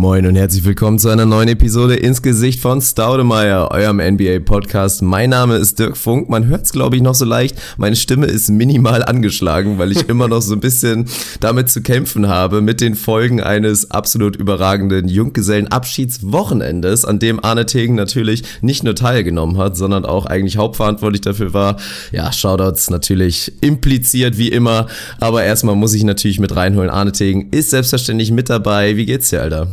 Moin und herzlich willkommen zu einer neuen Episode ins Gesicht von Staudemeyer, eurem NBA-Podcast. Mein Name ist Dirk Funk. Man hört es, glaube ich, noch so leicht. Meine Stimme ist minimal angeschlagen, weil ich immer noch so ein bisschen damit zu kämpfen habe mit den Folgen eines absolut überragenden Junggesellenabschiedswochenendes, an dem Arne Tegen natürlich nicht nur teilgenommen hat, sondern auch eigentlich hauptverantwortlich dafür war. Ja, Shoutouts natürlich impliziert wie immer, aber erstmal muss ich natürlich mit reinholen. Arne Tegen ist selbstverständlich mit dabei. Wie geht's dir, Alter?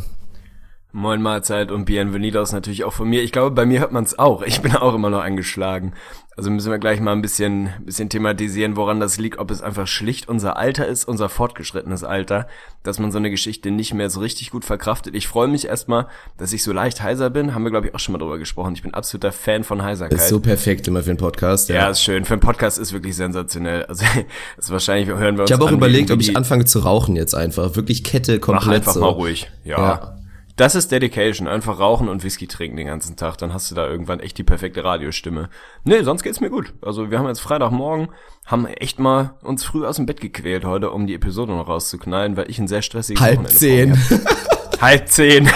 Moin Mahlzeit und Bienvenidos natürlich auch von mir. Ich glaube, bei mir hört man es auch. Ich bin auch immer noch angeschlagen. Also müssen wir gleich mal ein bisschen, bisschen thematisieren, woran das liegt, ob es einfach schlicht unser Alter ist, unser fortgeschrittenes Alter, dass man so eine Geschichte nicht mehr so richtig gut verkraftet. Ich freue mich erstmal, dass ich so leicht heiser bin. Haben wir, glaube ich, auch schon mal drüber gesprochen. Ich bin absoluter Fan von Heiserkeit. Ist so perfekt immer für einen Podcast. Ja, ja ist schön. Für einen Podcast ist wirklich sensationell. Also ist wahrscheinlich hören wir uns Ich habe auch an, überlegt, ob ich anfange zu rauchen jetzt einfach. Wirklich Kette komplett Mach einfach so. mal ruhig. Ja. Ja. Das ist Dedication. Einfach rauchen und Whisky trinken den ganzen Tag. Dann hast du da irgendwann echt die perfekte Radiostimme. Nee, sonst geht's mir gut. Also wir haben jetzt Freitagmorgen, haben echt mal uns früh aus dem Bett gequält heute, um die Episode noch rauszuknallen, weil ich ein sehr stressiges Halb Wochenende zehn. Halb zehn.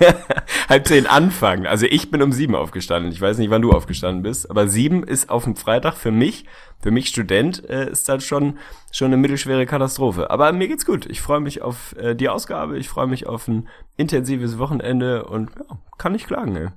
Halb zehn anfangen. Also ich bin um sieben aufgestanden. Ich weiß nicht, wann du aufgestanden bist, aber sieben ist auf dem Freitag für mich, für mich Student, äh, ist das schon, schon eine mittelschwere Katastrophe. Aber mir geht's gut. Ich freue mich auf äh, die Ausgabe, ich freue mich auf ein intensives Wochenende und ja, kann nicht klagen, ey.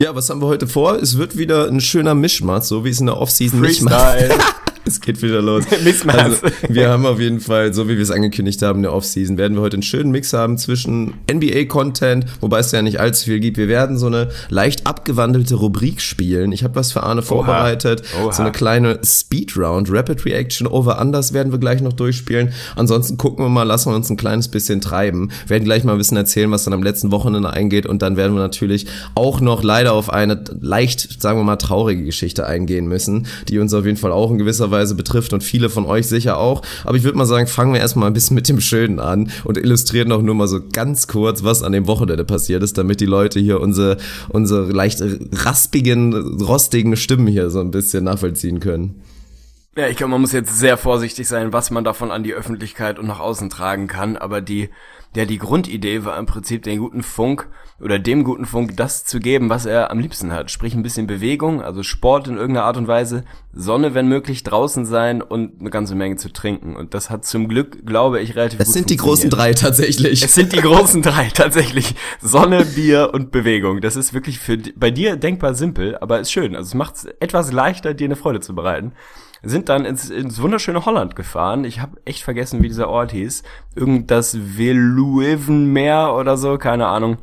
Ja, was haben wir heute vor? Es wird wieder ein schöner Mischmasch, so wie es in der Offseason nicht macht. Es geht wieder los. Also, wir haben auf jeden Fall, so wie wir es angekündigt haben, in der Offseason, werden wir heute einen schönen Mix haben zwischen NBA-Content, wobei es ja nicht allzu viel gibt. Wir werden so eine leicht abgewandelte Rubrik spielen. Ich habe was für Arne vorbereitet. Oha. So eine kleine Speed-Round, Rapid Reaction over Unders werden wir gleich noch durchspielen. Ansonsten gucken wir mal, lassen wir uns ein kleines bisschen treiben. Werden gleich mal ein bisschen erzählen, was dann am letzten Wochenende eingeht und dann werden wir natürlich auch noch leider auf eine leicht, sagen wir mal, traurige Geschichte eingehen müssen, die uns auf jeden Fall auch in gewisser Weise betrifft und viele von euch sicher auch. Aber ich würde mal sagen, fangen wir erstmal ein bisschen mit dem Schönen an und illustrieren auch nur mal so ganz kurz, was an dem Wochenende passiert ist, damit die Leute hier unsere, unsere leicht raspigen, rostigen Stimmen hier so ein bisschen nachvollziehen können. Ja, ich glaube, man muss jetzt sehr vorsichtig sein, was man davon an die Öffentlichkeit und nach außen tragen kann. Aber die, ja, die Grundidee war im Prinzip den guten Funk oder dem guten Funk das zu geben, was er am liebsten hat. Sprich ein bisschen Bewegung, also Sport in irgendeiner Art und Weise, Sonne, wenn möglich, draußen sein und eine ganze Menge zu trinken. Und das hat zum Glück, glaube ich, relativ Das gut sind die großen drei tatsächlich. Es sind die großen drei, tatsächlich. Sonne, Bier und Bewegung. Das ist wirklich für bei dir denkbar simpel, aber ist schön. Also es macht es etwas leichter, dir eine Freude zu bereiten. Sind dann ins, ins wunderschöne Holland gefahren. Ich habe echt vergessen, wie dieser Ort hieß. Irgend das Veluwenmeer oder so, keine Ahnung.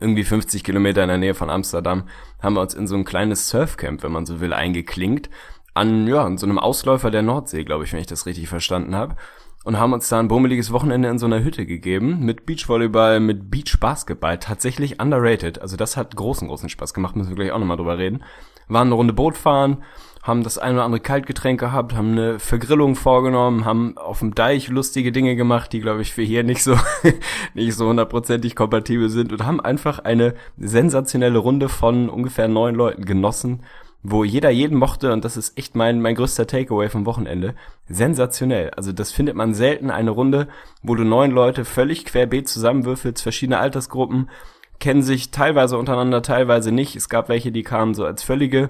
Irgendwie 50 Kilometer in der Nähe von Amsterdam haben wir uns in so ein kleines Surfcamp, wenn man so will, eingeklinkt. An, ja, an so einem Ausläufer der Nordsee, glaube ich, wenn ich das richtig verstanden habe und haben uns da ein bummeliges Wochenende in so einer Hütte gegeben mit Beachvolleyball, mit Beachbasketball, tatsächlich underrated. Also das hat großen, großen Spaß gemacht, müssen wir gleich auch nochmal drüber reden. Waren eine Runde Boot fahren, haben das ein oder andere Kaltgetränk gehabt, haben eine Vergrillung vorgenommen, haben auf dem Deich lustige Dinge gemacht, die glaube ich für hier nicht so nicht so hundertprozentig kompatibel sind und haben einfach eine sensationelle Runde von ungefähr neun Leuten genossen wo jeder jeden mochte und das ist echt mein, mein größter Takeaway vom Wochenende. Sensationell. Also das findet man selten, eine Runde, wo du neun Leute völlig querbeet zusammenwürfelst, verschiedene Altersgruppen, kennen sich teilweise untereinander, teilweise nicht. Es gab welche, die kamen so als völlige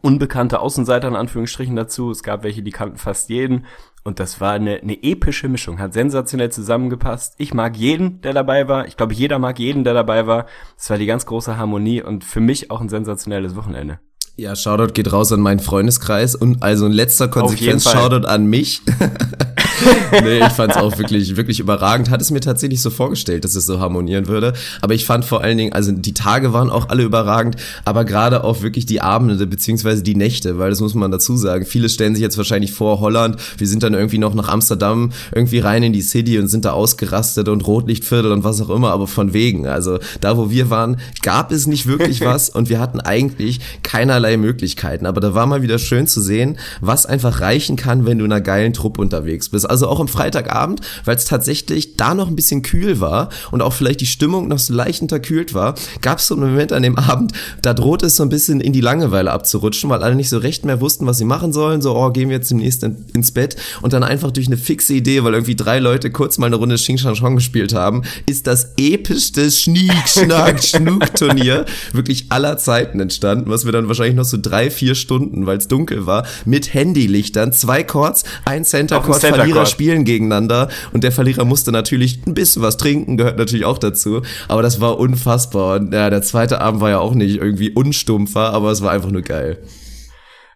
unbekannte Außenseiter in Anführungsstrichen dazu. Es gab welche, die kannten fast jeden. Und das war eine, eine epische Mischung, hat sensationell zusammengepasst. Ich mag jeden, der dabei war. Ich glaube, jeder mag jeden, der dabei war. Es war die ganz große Harmonie und für mich auch ein sensationelles Wochenende. Ja, Shoutout geht raus an meinen Freundeskreis und also in letzter Konsequenz. Shoutout an mich. nee, ich fand es auch wirklich, wirklich überragend. Hat es mir tatsächlich so vorgestellt, dass es so harmonieren würde. Aber ich fand vor allen Dingen, also die Tage waren auch alle überragend, aber gerade auch wirklich die Abende beziehungsweise die Nächte, weil das muss man dazu sagen. Viele stellen sich jetzt wahrscheinlich vor, Holland, wir sind dann irgendwie noch nach Amsterdam irgendwie rein in die City und sind da ausgerastet und Rotlichtviertel und was auch immer, aber von wegen. Also da, wo wir waren, gab es nicht wirklich was und wir hatten eigentlich keinerlei Möglichkeiten. Aber da war mal wieder schön zu sehen, was einfach reichen kann, wenn du in einer geilen Truppe unterwegs bist. Also auch am Freitagabend, weil es tatsächlich da noch ein bisschen kühl war und auch vielleicht die Stimmung noch so leicht unterkühlt war, gab es so einen Moment an dem Abend, da droht es so ein bisschen in die Langeweile abzurutschen, weil alle nicht so recht mehr wussten, was sie machen sollen. So, oh, gehen wir jetzt demnächst in, ins Bett und dann einfach durch eine fixe Idee, weil irgendwie drei Leute kurz mal eine Runde Xing Shang Chong gespielt haben, ist das epischste Schniek, Schnack, Schnuck-Turnier wirklich aller Zeiten entstanden, was wir dann wahrscheinlich noch so drei, vier Stunden, weil es dunkel war, mit Handylichtern, zwei Chords, ein Center Chord, Center Verlierer Chord. spielen gegeneinander und der Verlierer musste natürlich ein bisschen was trinken, gehört natürlich auch dazu, aber das war unfassbar und ja, der zweite Abend war ja auch nicht irgendwie unstumpfer, aber es war einfach nur geil.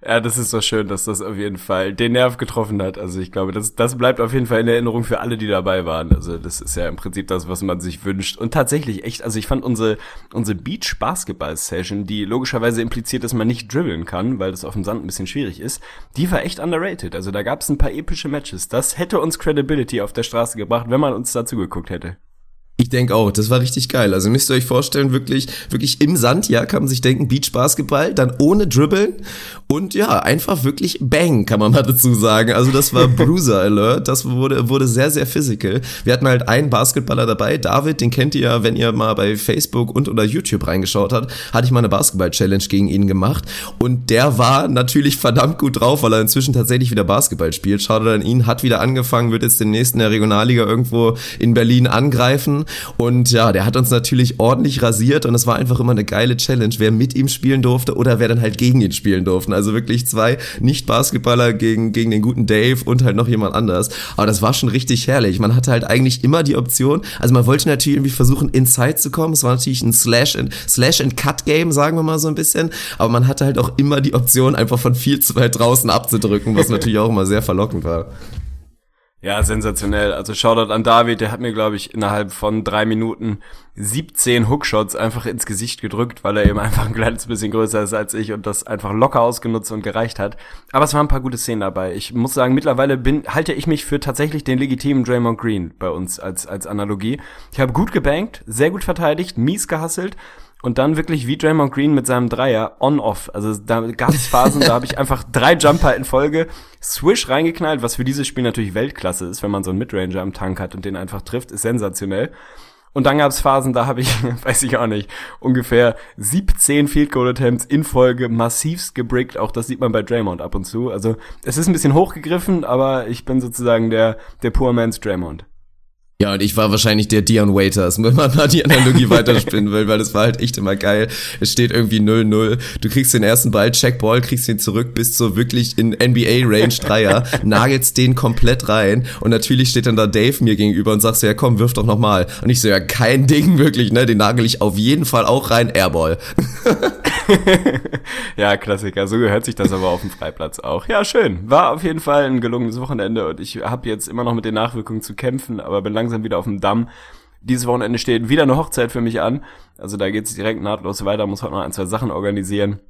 Ja, das ist so schön, dass das auf jeden Fall den Nerv getroffen hat. Also ich glaube, das, das bleibt auf jeden Fall in Erinnerung für alle, die dabei waren. Also das ist ja im Prinzip das, was man sich wünscht. Und tatsächlich echt, also ich fand unsere, unsere Beach-Basketball-Session, die logischerweise impliziert, dass man nicht dribbeln kann, weil das auf dem Sand ein bisschen schwierig ist, die war echt underrated. Also da gab es ein paar epische Matches. Das hätte uns Credibility auf der Straße gebracht, wenn man uns dazu geguckt hätte. Ich denke auch, das war richtig geil. Also müsst ihr euch vorstellen, wirklich, wirklich im Sand, ja, kann man sich denken, Beach Basketball, dann ohne Dribbeln und ja, einfach wirklich Bang, kann man mal dazu sagen. Also das war Bruiser Alert, das wurde, wurde sehr, sehr physical. Wir hatten halt einen Basketballer dabei, David, den kennt ihr ja, wenn ihr mal bei Facebook und oder YouTube reingeschaut habt, hatte ich mal eine Basketball-Challenge gegen ihn gemacht und der war natürlich verdammt gut drauf, weil er inzwischen tatsächlich wieder Basketball spielt. Schaut an ihn, hat wieder angefangen, wird jetzt demnächst in der Regionalliga irgendwo in Berlin angreifen und ja, der hat uns natürlich ordentlich rasiert und es war einfach immer eine geile Challenge, wer mit ihm spielen durfte oder wer dann halt gegen ihn spielen durfte. Also wirklich zwei Nicht-Basketballer gegen, gegen den guten Dave und halt noch jemand anders. Aber das war schon richtig herrlich. Man hatte halt eigentlich immer die Option, also man wollte natürlich irgendwie versuchen, inside zu kommen. Es war natürlich ein Slash and, Slash and Cut Game, sagen wir mal so ein bisschen. Aber man hatte halt auch immer die Option, einfach von viel zu weit draußen abzudrücken, was natürlich auch immer sehr verlockend war. Ja, sensationell. Also Shoutout an David, der hat mir, glaube ich, innerhalb von drei Minuten 17 Hookshots einfach ins Gesicht gedrückt, weil er eben einfach ein kleines bisschen größer ist als ich und das einfach locker ausgenutzt und gereicht hat. Aber es waren ein paar gute Szenen dabei. Ich muss sagen, mittlerweile bin, halte ich mich für tatsächlich den legitimen Draymond Green bei uns als, als Analogie. Ich habe gut gebankt, sehr gut verteidigt, mies gehasselt und dann wirklich wie Draymond Green mit seinem Dreier on-off. Also da gab es Phasen, da habe ich einfach drei Jumper in Folge, Swish reingeknallt, was für dieses Spiel natürlich Weltklasse ist, wenn man so einen Midranger am Tank hat und den einfach trifft, ist sensationell. Und dann gab es Phasen, da habe ich, weiß ich auch nicht, ungefähr 17 Field Goal Attempts in Folge massivst gebrickt. Auch das sieht man bei Draymond ab und zu. Also es ist ein bisschen hochgegriffen, aber ich bin sozusagen der, der Poor Man's Draymond. Ja, und ich war wahrscheinlich der Dion Waiters, wenn man mal die Analogie weiterspinnen will, weil das war halt echt immer geil. Es steht irgendwie 0-0. Du kriegst den ersten Ball, Checkball, kriegst ihn zurück bis so wirklich in NBA-Range Dreier, nagelst den komplett rein und natürlich steht dann da Dave mir gegenüber und sagst so, ja komm, wirf doch nochmal. Und ich so, ja, kein Ding wirklich, ne, den nagel ich auf jeden Fall auch rein, Airball. ja, Klassiker. So gehört sich das aber auf dem Freiplatz auch. Ja, schön. War auf jeden Fall ein gelungenes Wochenende und ich habe jetzt immer noch mit den Nachwirkungen zu kämpfen, aber bin langsam wieder auf dem Damm. Dieses Wochenende steht wieder eine Hochzeit für mich an. Also da geht's direkt nahtlos weiter, muss heute noch ein, zwei Sachen organisieren.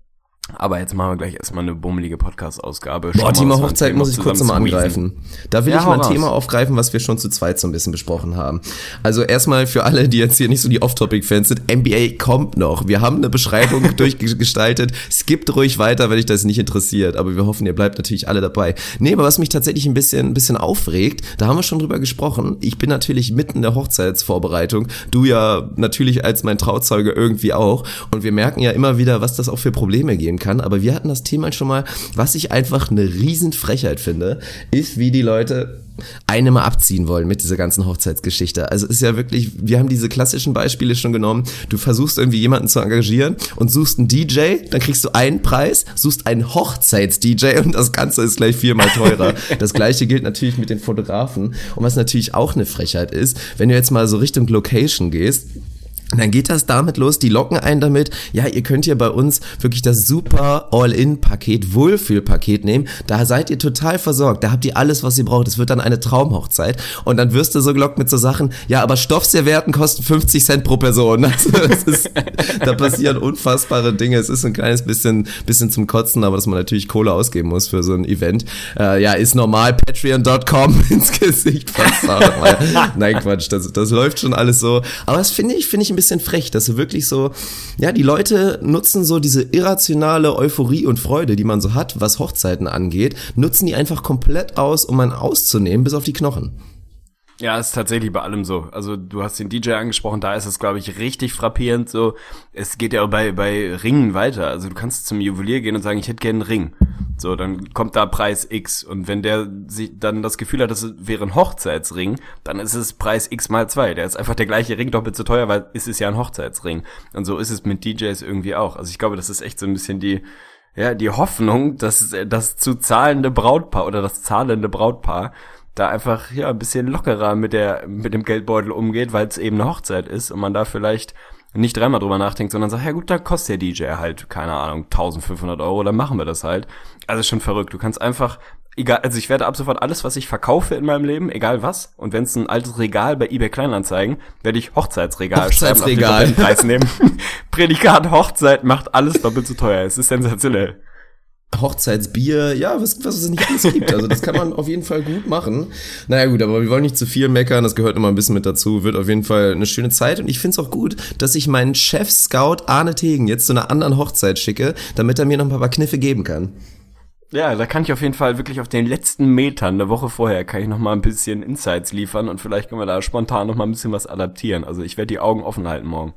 Aber jetzt machen wir gleich erstmal eine bummelige Podcast-Ausgabe. Boah, Thema Hochzeit muss ich kurz nochmal angreifen. Da will Ja, ich mal ein. Thema aufgreifen, was wir schon zu zweit so ein bisschen besprochen haben. Also erstmal für alle, die jetzt hier nicht so die Off-Topic-Fans sind, NBA kommt noch. Wir haben eine Beschreibung durchgestaltet. Skippt ruhig weiter, wenn euch das nicht interessiert. Aber wir hoffen, ihr bleibt natürlich alle dabei. Nee, aber was mich tatsächlich ein bisschen, ein bisschen aufregt, da haben wir schon drüber gesprochen. Ich bin natürlich mitten in der Hochzeitsvorbereitung. Du ja natürlich als mein Trauzeuge irgendwie auch. Und wir merken ja immer wieder, was das auch für Probleme geben kann. Aber wir hatten das Thema schon mal, was ich einfach eine Riesenfrechheit finde, ist, wie die Leute eine mal abziehen wollen mit dieser ganzen Hochzeitsgeschichte. Also es ist ja wirklich, wir haben diese klassischen Beispiele schon genommen. Du versuchst irgendwie jemanden zu engagieren und suchst einen DJ, dann kriegst du einen Preis, suchst einen Hochzeits-DJ und das Ganze ist gleich viermal teurer. das gleiche gilt natürlich mit den Fotografen. Und was natürlich auch eine Frechheit ist, wenn du jetzt mal so Richtung Location gehst, und dann geht das damit los, die locken einen damit, ja, ihr könnt hier bei uns wirklich das super All-In-Paket, Wohlfühlpaket nehmen, da seid ihr total versorgt, da habt ihr alles, was ihr braucht, es wird dann eine Traumhochzeit. Und dann wirst du so gelockt mit so Sachen, ja, aber Stoffservietten kosten 50 Cent pro Person, also ist, da passieren unfassbare Dinge, es ist ein kleines bisschen, bisschen zum Kotzen, aber dass man natürlich Kohle ausgeben muss für so ein Event, äh, ja, ist normal, patreon.com ins Gesicht Nein, Quatsch, das, das läuft schon alles so, aber das finde ich, finde ich ein bisschen frech, dass du wirklich so, ja, die Leute nutzen so diese irrationale Euphorie und Freude, die man so hat, was Hochzeiten angeht, nutzen die einfach komplett aus, um einen auszunehmen, bis auf die Knochen. Ja, ist tatsächlich bei allem so. Also du hast den DJ angesprochen, da ist es, glaube ich, richtig frappierend so. Es geht ja auch bei, bei Ringen weiter. Also du kannst zum Juwelier gehen und sagen, ich hätte gerne einen Ring. So, dann kommt da Preis X. Und wenn der sich dann das Gefühl hat, das wäre ein Hochzeitsring, dann ist es Preis X mal zwei. Der ist einfach der gleiche Ring doppelt so teuer, weil es ist ja ein Hochzeitsring. Und so ist es mit DJs irgendwie auch. Also ich glaube, das ist echt so ein bisschen die, ja, die Hoffnung, dass das zu zahlende Brautpaar oder das zahlende Brautpaar da einfach ja ein bisschen lockerer mit der mit dem Geldbeutel umgeht, weil es eben eine Hochzeit ist und man da vielleicht nicht dreimal drüber nachdenkt, sondern sagt, ja gut, da kostet der DJ halt, keine Ahnung, 1500 Euro, dann machen wir das halt. Also schon verrückt. Du kannst einfach, egal, also ich werde ab sofort alles, was ich verkaufe in meinem Leben, egal was, und wenn es ein altes Regal bei eBay Kleinanzeigen, werde ich Hochzeitsregal, Hochzeitsregal. schreiben, Preis nehmen. Prädikat Hochzeit macht alles doppelt so teuer. Es ist sensationell. Hochzeitsbier, ja, was, was es nicht alles gibt. Also das kann man auf jeden Fall gut machen. Naja gut, aber wir wollen nicht zu viel meckern, das gehört immer ein bisschen mit dazu. Wird auf jeden Fall eine schöne Zeit und ich finde es auch gut, dass ich meinen Chef-Scout Arne Tegen jetzt zu einer anderen Hochzeit schicke, damit er mir noch ein paar Kniffe geben kann. Ja, da kann ich auf jeden Fall wirklich auf den letzten Metern, eine Woche vorher, kann ich noch mal ein bisschen Insights liefern und vielleicht können wir da spontan noch mal ein bisschen was adaptieren. Also ich werde die Augen offen halten morgen.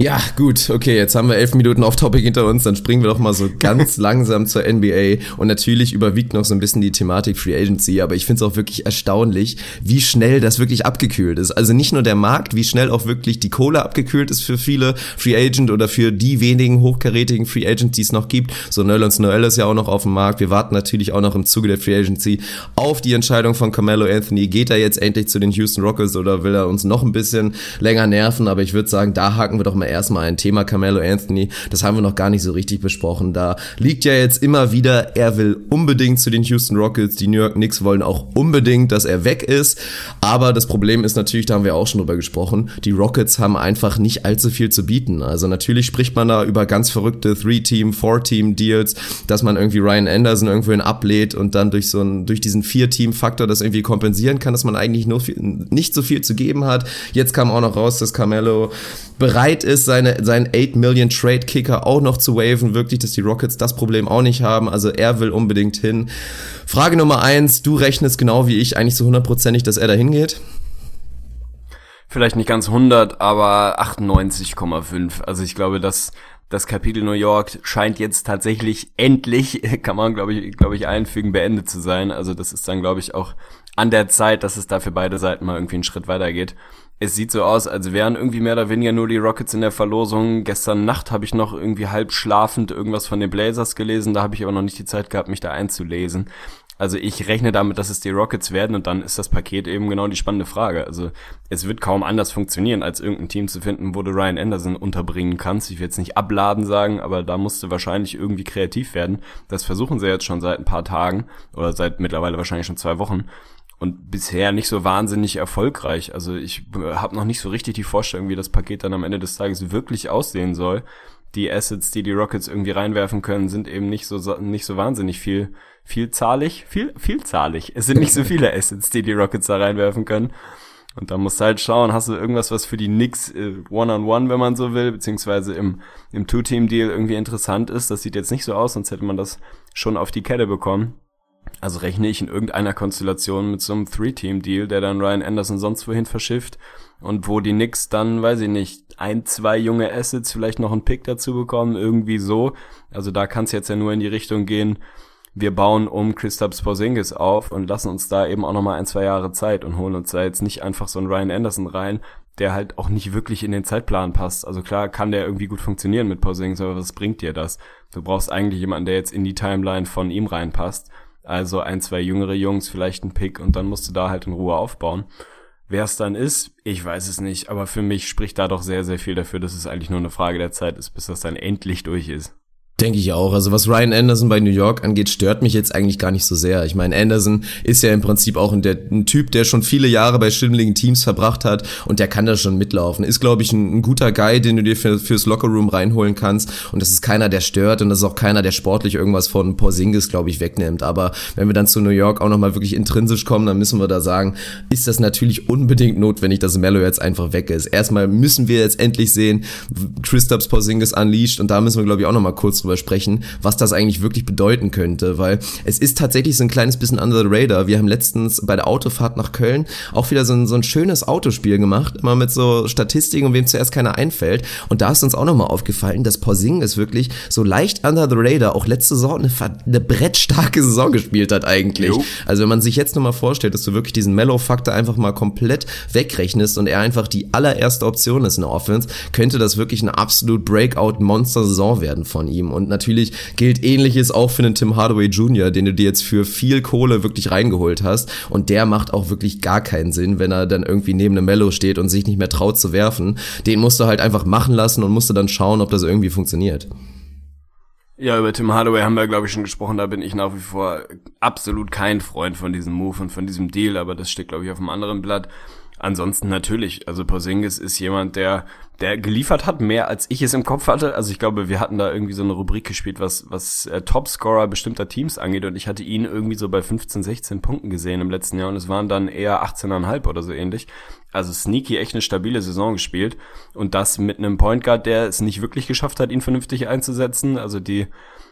Ja, gut, okay, jetzt haben wir elf Minuten auf Topic hinter uns, dann springen wir doch mal so ganz langsam zur NBA und natürlich überwiegt noch so ein bisschen die Thematik Free Agency, aber ich finde es auch wirklich erstaunlich, wie schnell das wirklich abgekühlt ist. Also nicht nur der Markt, wie schnell auch wirklich die Kohle abgekühlt ist für viele Free Agent oder für die wenigen hochkarätigen Free Agents, die es noch gibt. So Nerlens Noel ist ja auch noch auf dem Markt. Wir warten natürlich auch noch im Zuge der Free Agency auf die Entscheidung von Carmelo Anthony. Geht er jetzt endlich zu den Houston Rockets oder will er uns noch ein bisschen länger nerven? Aber ich würde sagen, da haken wir doch mal erstmal ein Thema Carmelo Anthony. Das haben wir noch gar nicht so richtig besprochen. Da liegt ja jetzt immer wieder, er will unbedingt zu den Houston Rockets. Die New York Knicks wollen auch unbedingt, dass er weg ist. Aber das Problem ist natürlich, da haben wir auch schon drüber gesprochen, die Rockets haben einfach nicht allzu viel zu bieten. Also natürlich spricht man da über ganz verrückte Three-Team, Four-Team-Deals, dass man irgendwie Ryan Anderson irgendwohin ablehnt und dann durch so einen, durch diesen Vier-Team-Faktor das irgendwie kompensieren kann, dass man eigentlich nur viel, nicht so viel zu geben hat. Jetzt kam auch noch raus, dass Carmelo bereit ist, seine, seinen 8 Million Trade Kicker auch noch zu waven. Wirklich, dass die Rockets das Problem auch nicht haben. Also er will unbedingt hin. Frage Nummer eins, du rechnest genau wie ich eigentlich so hundertprozentig, dass er da hingeht? Vielleicht nicht ganz 100, aber 98,5. Also ich glaube, dass das Kapitel New York scheint jetzt tatsächlich endlich, kann man glaube ich, glaube ich einfügen, beendet zu sein. Also das ist dann glaube ich auch an der Zeit, dass es da für beide Seiten mal irgendwie einen Schritt weitergeht es sieht so aus, als wären irgendwie mehr oder weniger nur die Rockets in der Verlosung. Gestern Nacht habe ich noch irgendwie halb schlafend irgendwas von den Blazers gelesen, da habe ich aber noch nicht die Zeit gehabt, mich da einzulesen. Also ich rechne damit, dass es die Rockets werden und dann ist das Paket eben genau die spannende Frage. Also es wird kaum anders funktionieren, als irgendein Team zu finden, wo du Ryan Anderson unterbringen kannst. Ich will jetzt nicht abladen sagen, aber da musst du wahrscheinlich irgendwie kreativ werden. Das versuchen sie jetzt schon seit ein paar Tagen oder seit mittlerweile wahrscheinlich schon zwei Wochen und bisher nicht so wahnsinnig erfolgreich. Also ich habe noch nicht so richtig die Vorstellung, wie das Paket dann am Ende des Tages wirklich aussehen soll. Die Assets, die die Rockets irgendwie reinwerfen können, sind eben nicht so nicht so wahnsinnig viel vielzahlig, viel vielzahlig. Es sind nicht so viele Assets, die die Rockets da reinwerfen können. Und da musst du halt schauen, hast du irgendwas, was für die Knicks äh, One-on-One, -on -one, wenn man so will, beziehungsweise im, im Two-Team-Deal irgendwie interessant ist. Das sieht jetzt nicht so aus, sonst hätte man das schon auf die Kette bekommen. Also rechne ich in irgendeiner Konstellation mit so einem Three-Team-Deal, der dann Ryan Anderson sonst wohin verschifft und wo die Knicks dann, weiß ich nicht, ein, zwei junge Assets, vielleicht noch einen Pick dazu bekommen, irgendwie so. Also da kann es jetzt ja nur in die Richtung gehen, wir bauen um Christoph Porzingis auf und lassen uns da eben auch nochmal ein, zwei Jahre Zeit und holen uns da jetzt nicht einfach so einen Ryan Anderson rein, der halt auch nicht wirklich in den Zeitplan passt. Also klar kann der irgendwie gut funktionieren mit Porzingis, aber was bringt dir das? Du brauchst eigentlich jemanden, der jetzt in die Timeline von ihm reinpasst. Also ein, zwei jüngere Jungs, vielleicht ein Pick und dann musst du da halt in Ruhe aufbauen. Wer es dann ist, ich weiß es nicht, aber für mich spricht da doch sehr, sehr viel dafür, dass es eigentlich nur eine Frage der Zeit ist, bis das dann endlich durch ist. Denke ich auch. Also was Ryan Anderson bei New York angeht, stört mich jetzt eigentlich gar nicht so sehr. Ich meine, Anderson ist ja im Prinzip auch ein, der, ein Typ, der schon viele Jahre bei schwindeligen Teams verbracht hat und der kann da schon mitlaufen. Ist, glaube ich, ein, ein, guter Guy, den du dir für, fürs Lockerroom reinholen kannst und das ist keiner, der stört und das ist auch keiner, der sportlich irgendwas von Porzingis, glaube ich, wegnimmt. Aber wenn wir dann zu New York auch nochmal wirklich intrinsisch kommen, dann müssen wir da sagen, ist das natürlich unbedingt notwendig, dass Mello jetzt einfach weg ist. Erstmal müssen wir jetzt endlich sehen, Kristaps Porzingis unleashed und da müssen wir, glaube ich, auch nochmal kurz drüber sprechen, was das eigentlich wirklich bedeuten könnte, weil es ist tatsächlich so ein kleines bisschen under the radar. Wir haben letztens bei der Autofahrt nach Köln auch wieder so ein, so ein schönes Autospiel gemacht, immer mit so Statistiken, wem zuerst keiner einfällt. Und da ist uns auch nochmal aufgefallen, dass ist wirklich so leicht under the radar auch letzte Saison eine, eine brettstarke Saison gespielt hat eigentlich. Jo. Also wenn man sich jetzt nochmal vorstellt, dass du wirklich diesen Mellow-Faktor einfach mal komplett wegrechnest und er einfach die allererste Option ist in der Offense, könnte das wirklich eine absolut Breakout-Monster-Saison werden von ihm. Und natürlich gilt ähnliches auch für den Tim Hardaway Jr., den du dir jetzt für viel Kohle wirklich reingeholt hast. Und der macht auch wirklich gar keinen Sinn, wenn er dann irgendwie neben einem Mellow steht und sich nicht mehr traut zu werfen. Den musst du halt einfach machen lassen und musst du dann schauen, ob das irgendwie funktioniert. Ja, über Tim Hardaway haben wir, glaube ich, schon gesprochen. Da bin ich nach wie vor absolut kein Freund von diesem Move und von diesem Deal, aber das steht, glaube ich, auf einem anderen Blatt. Ansonsten natürlich, also Porzingis ist jemand, der der geliefert hat, mehr als ich es im Kopf hatte. Also ich glaube, wir hatten da irgendwie so eine Rubrik gespielt, was, was äh, Topscorer bestimmter Teams angeht und ich hatte ihn irgendwie so bei 15, 16 Punkten gesehen im letzten Jahr und es waren dann eher 18,5 oder so ähnlich. Also Sneaky echt eine stabile Saison gespielt und das mit einem Point Guard, der es nicht wirklich geschafft hat, ihn vernünftig einzusetzen. Also die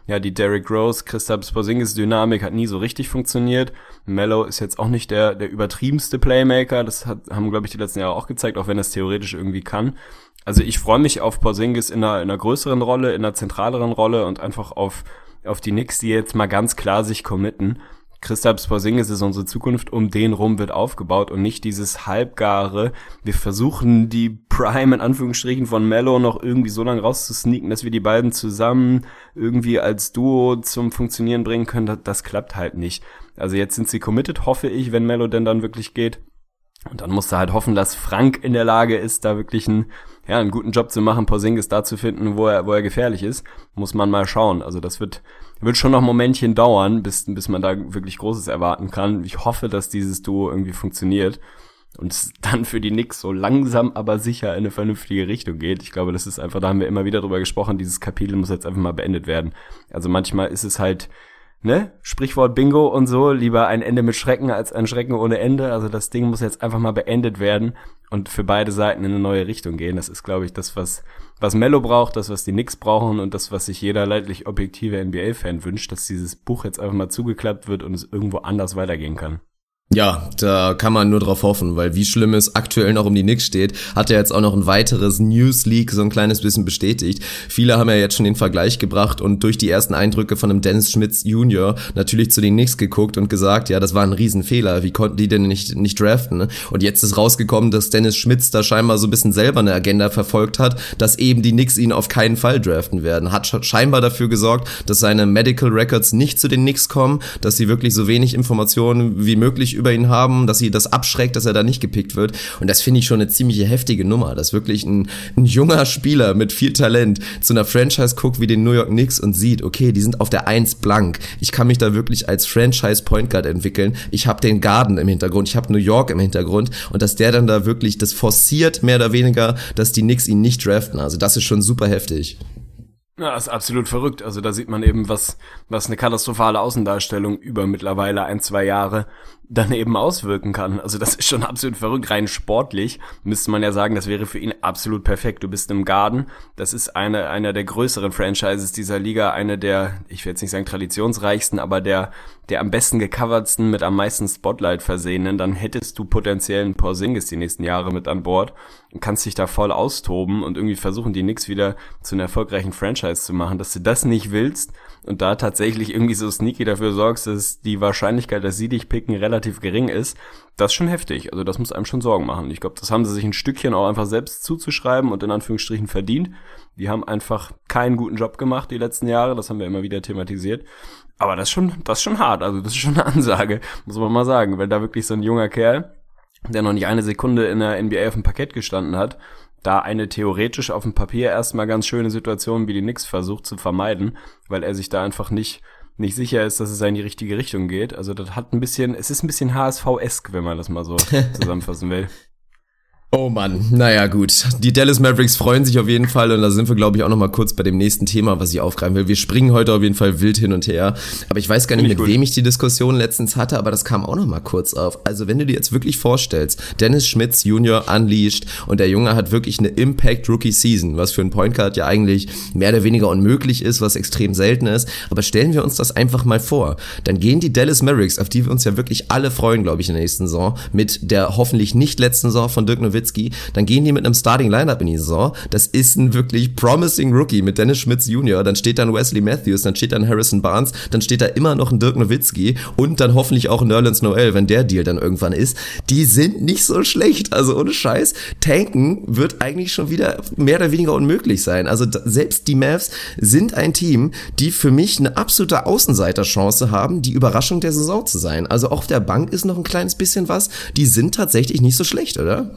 ja, die Derrick Rose, Christoph Porzingis Dynamik hat nie so richtig funktioniert. Mello ist jetzt auch nicht der, der übertriebenste Playmaker. Das hat, haben, glaube ich, die letzten Jahre auch gezeigt, auch wenn es theoretisch irgendwie kann. Also ich freue mich auf Porzingis in einer, in einer größeren Rolle, in einer zentraleren Rolle und einfach auf, auf die Knicks, die jetzt mal ganz klar sich committen. Christoph Porzingis ist unsere Zukunft, um den rum wird aufgebaut und nicht dieses halbgare, wir versuchen die Prime in Anführungsstrichen von Mello noch irgendwie so lange rauszusneaken, dass wir die beiden zusammen irgendwie als Duo zum Funktionieren bringen können, das, das klappt halt nicht. Also jetzt sind sie committed, hoffe ich, wenn Mello denn dann wirklich geht. Und dann musst du halt hoffen, dass Frank in der Lage ist, da wirklich einen, ja, einen guten Job zu machen, Porzingis da zu finden, wo er, wo er gefährlich ist. Muss man mal schauen. Also das wird, wird schon noch ein Momentchen dauern, bis, bis man da wirklich Großes erwarten kann. Ich hoffe, dass dieses Duo irgendwie funktioniert und dann für die Knicks so langsam, aber sicher in eine vernünftige Richtung geht. Ich glaube, das ist einfach, da haben wir immer wieder drüber gesprochen, dieses Kapitel muss jetzt einfach mal beendet werden. Also manchmal ist es halt, ne, Sprichwort Bingo und so, lieber ein Ende mit Schrecken als ein Schrecken ohne Ende. Also das Ding muss jetzt einfach mal beendet werden und für beide Seiten in eine neue Richtung gehen. Das ist, glaube ich, das, was, was Mello braucht, das, was die Knicks brauchen und das, was sich jeder leidlich objektive NBA-Fan wünscht, dass dieses Buch jetzt einfach mal zugeklappt wird und es irgendwo anders weitergehen kann. Ja, da kann man nur drauf hoffen, weil wie schlimm es aktuell noch um die Knicks steht, hat er jetzt auch noch ein weiteres News Leak so ein kleines bisschen bestätigt. Viele haben ja jetzt schon den Vergleich gebracht und durch die ersten Eindrücke von einem Dennis Schmitz Junior natürlich zu den Knicks geguckt und gesagt, ja, das war ein Riesenfehler. Wie konnten die denn nicht, nicht draften? Ne? Und jetzt ist rausgekommen, dass Dennis Schmitz da scheinbar so ein bisschen selber eine Agenda verfolgt hat, dass eben die Knicks ihn auf keinen Fall draften werden. Hat scheinbar dafür gesorgt, dass seine Medical Records nicht zu den Knicks kommen, dass sie wirklich so wenig Informationen wie möglich über ihn haben, dass sie das abschreckt, dass er da nicht gepickt wird. Und das finde ich schon eine ziemliche heftige Nummer, dass wirklich ein, ein junger Spieler mit viel Talent zu einer Franchise guckt wie den New York Knicks und sieht, okay, die sind auf der Eins blank. Ich kann mich da wirklich als Franchise Point Guard entwickeln. Ich habe den Garden im Hintergrund, ich habe New York im Hintergrund und dass der dann da wirklich das forciert, mehr oder weniger, dass die Knicks ihn nicht draften. Also das ist schon super heftig. Ja, ist absolut verrückt. Also da sieht man eben, was, was eine katastrophale Außendarstellung über mittlerweile ein, zwei Jahre dann eben auswirken kann. Also das ist schon absolut verrückt. Rein sportlich müsste man ja sagen, das wäre für ihn absolut perfekt. Du bist im Garden. Das ist eine, einer der größeren Franchises dieser Liga. Eine der, ich will jetzt nicht sagen traditionsreichsten, aber der, der am besten gecovertsten, mit am meisten Spotlight versehenen. Dann hättest du potenziellen Porzingis die nächsten Jahre mit an Bord und kannst dich da voll austoben und irgendwie versuchen, die Knicks wieder zu einer erfolgreichen Franchise zu machen. Dass du das nicht willst und da tatsächlich irgendwie so sneaky dafür sorgst, dass die Wahrscheinlichkeit, dass sie dich picken, relativ gering ist, das ist schon heftig. Also das muss einem schon Sorgen machen. Ich glaube, das haben sie sich ein Stückchen auch einfach selbst zuzuschreiben und in Anführungsstrichen verdient. Die haben einfach keinen guten Job gemacht die letzten Jahre, das haben wir immer wieder thematisiert. Aber das ist schon, das ist schon hart. Also das ist schon eine Ansage, muss man mal sagen. Wenn da wirklich so ein junger Kerl, der noch nicht eine Sekunde in der NBA auf dem Parkett gestanden hat, da eine theoretisch auf dem Papier erstmal ganz schöne Situation wie die Knicks versucht zu vermeiden, weil er sich da einfach nicht nicht sicher ist, dass es in die richtige Richtung geht. Also das hat ein bisschen, es ist ein bisschen HSV-esk, wenn man das mal so zusammenfassen will. Oh Mann, naja gut. Die Dallas Mavericks freuen sich auf jeden Fall und da sind wir, glaube ich, auch noch mal kurz bei dem nächsten Thema, was ich aufgreifen will. Wir springen heute auf jeden Fall wild hin und her. Aber ich weiß gar nicht, mit gut. wem ich die Diskussion letztens hatte, aber das kam auch noch mal kurz auf. Also wenn du dir jetzt wirklich vorstellst, Dennis Schmitz Junior unleashed und der Junge hat wirklich eine Impact Rookie Season, was für einen Point Guard ja eigentlich mehr oder weniger unmöglich ist, was extrem selten ist. Aber stellen wir uns das einfach mal vor. Dann gehen die Dallas Mavericks, auf die wir uns ja wirklich alle freuen, glaube ich, in der nächsten Saison, mit der hoffentlich nicht letzten Saison von Dirk Nowitzki Nowitzki, dann gehen die mit einem Starting Lineup in die Saison. Das ist ein wirklich promising Rookie mit Dennis Schmitz Jr., dann steht dann Wesley Matthews, dann steht dann Harrison Barnes, dann steht da immer noch ein Dirk Nowitzki und dann hoffentlich auch Nerlens Noel, wenn der Deal dann irgendwann ist. Die sind nicht so schlecht, also ohne Scheiß. Tanken wird eigentlich schon wieder mehr oder weniger unmöglich sein. Also selbst die Mavs sind ein Team, die für mich eine absolute Außenseiterchance haben, die Überraschung der Saison zu sein. Also auf der Bank ist noch ein kleines bisschen was. Die sind tatsächlich nicht so schlecht, oder?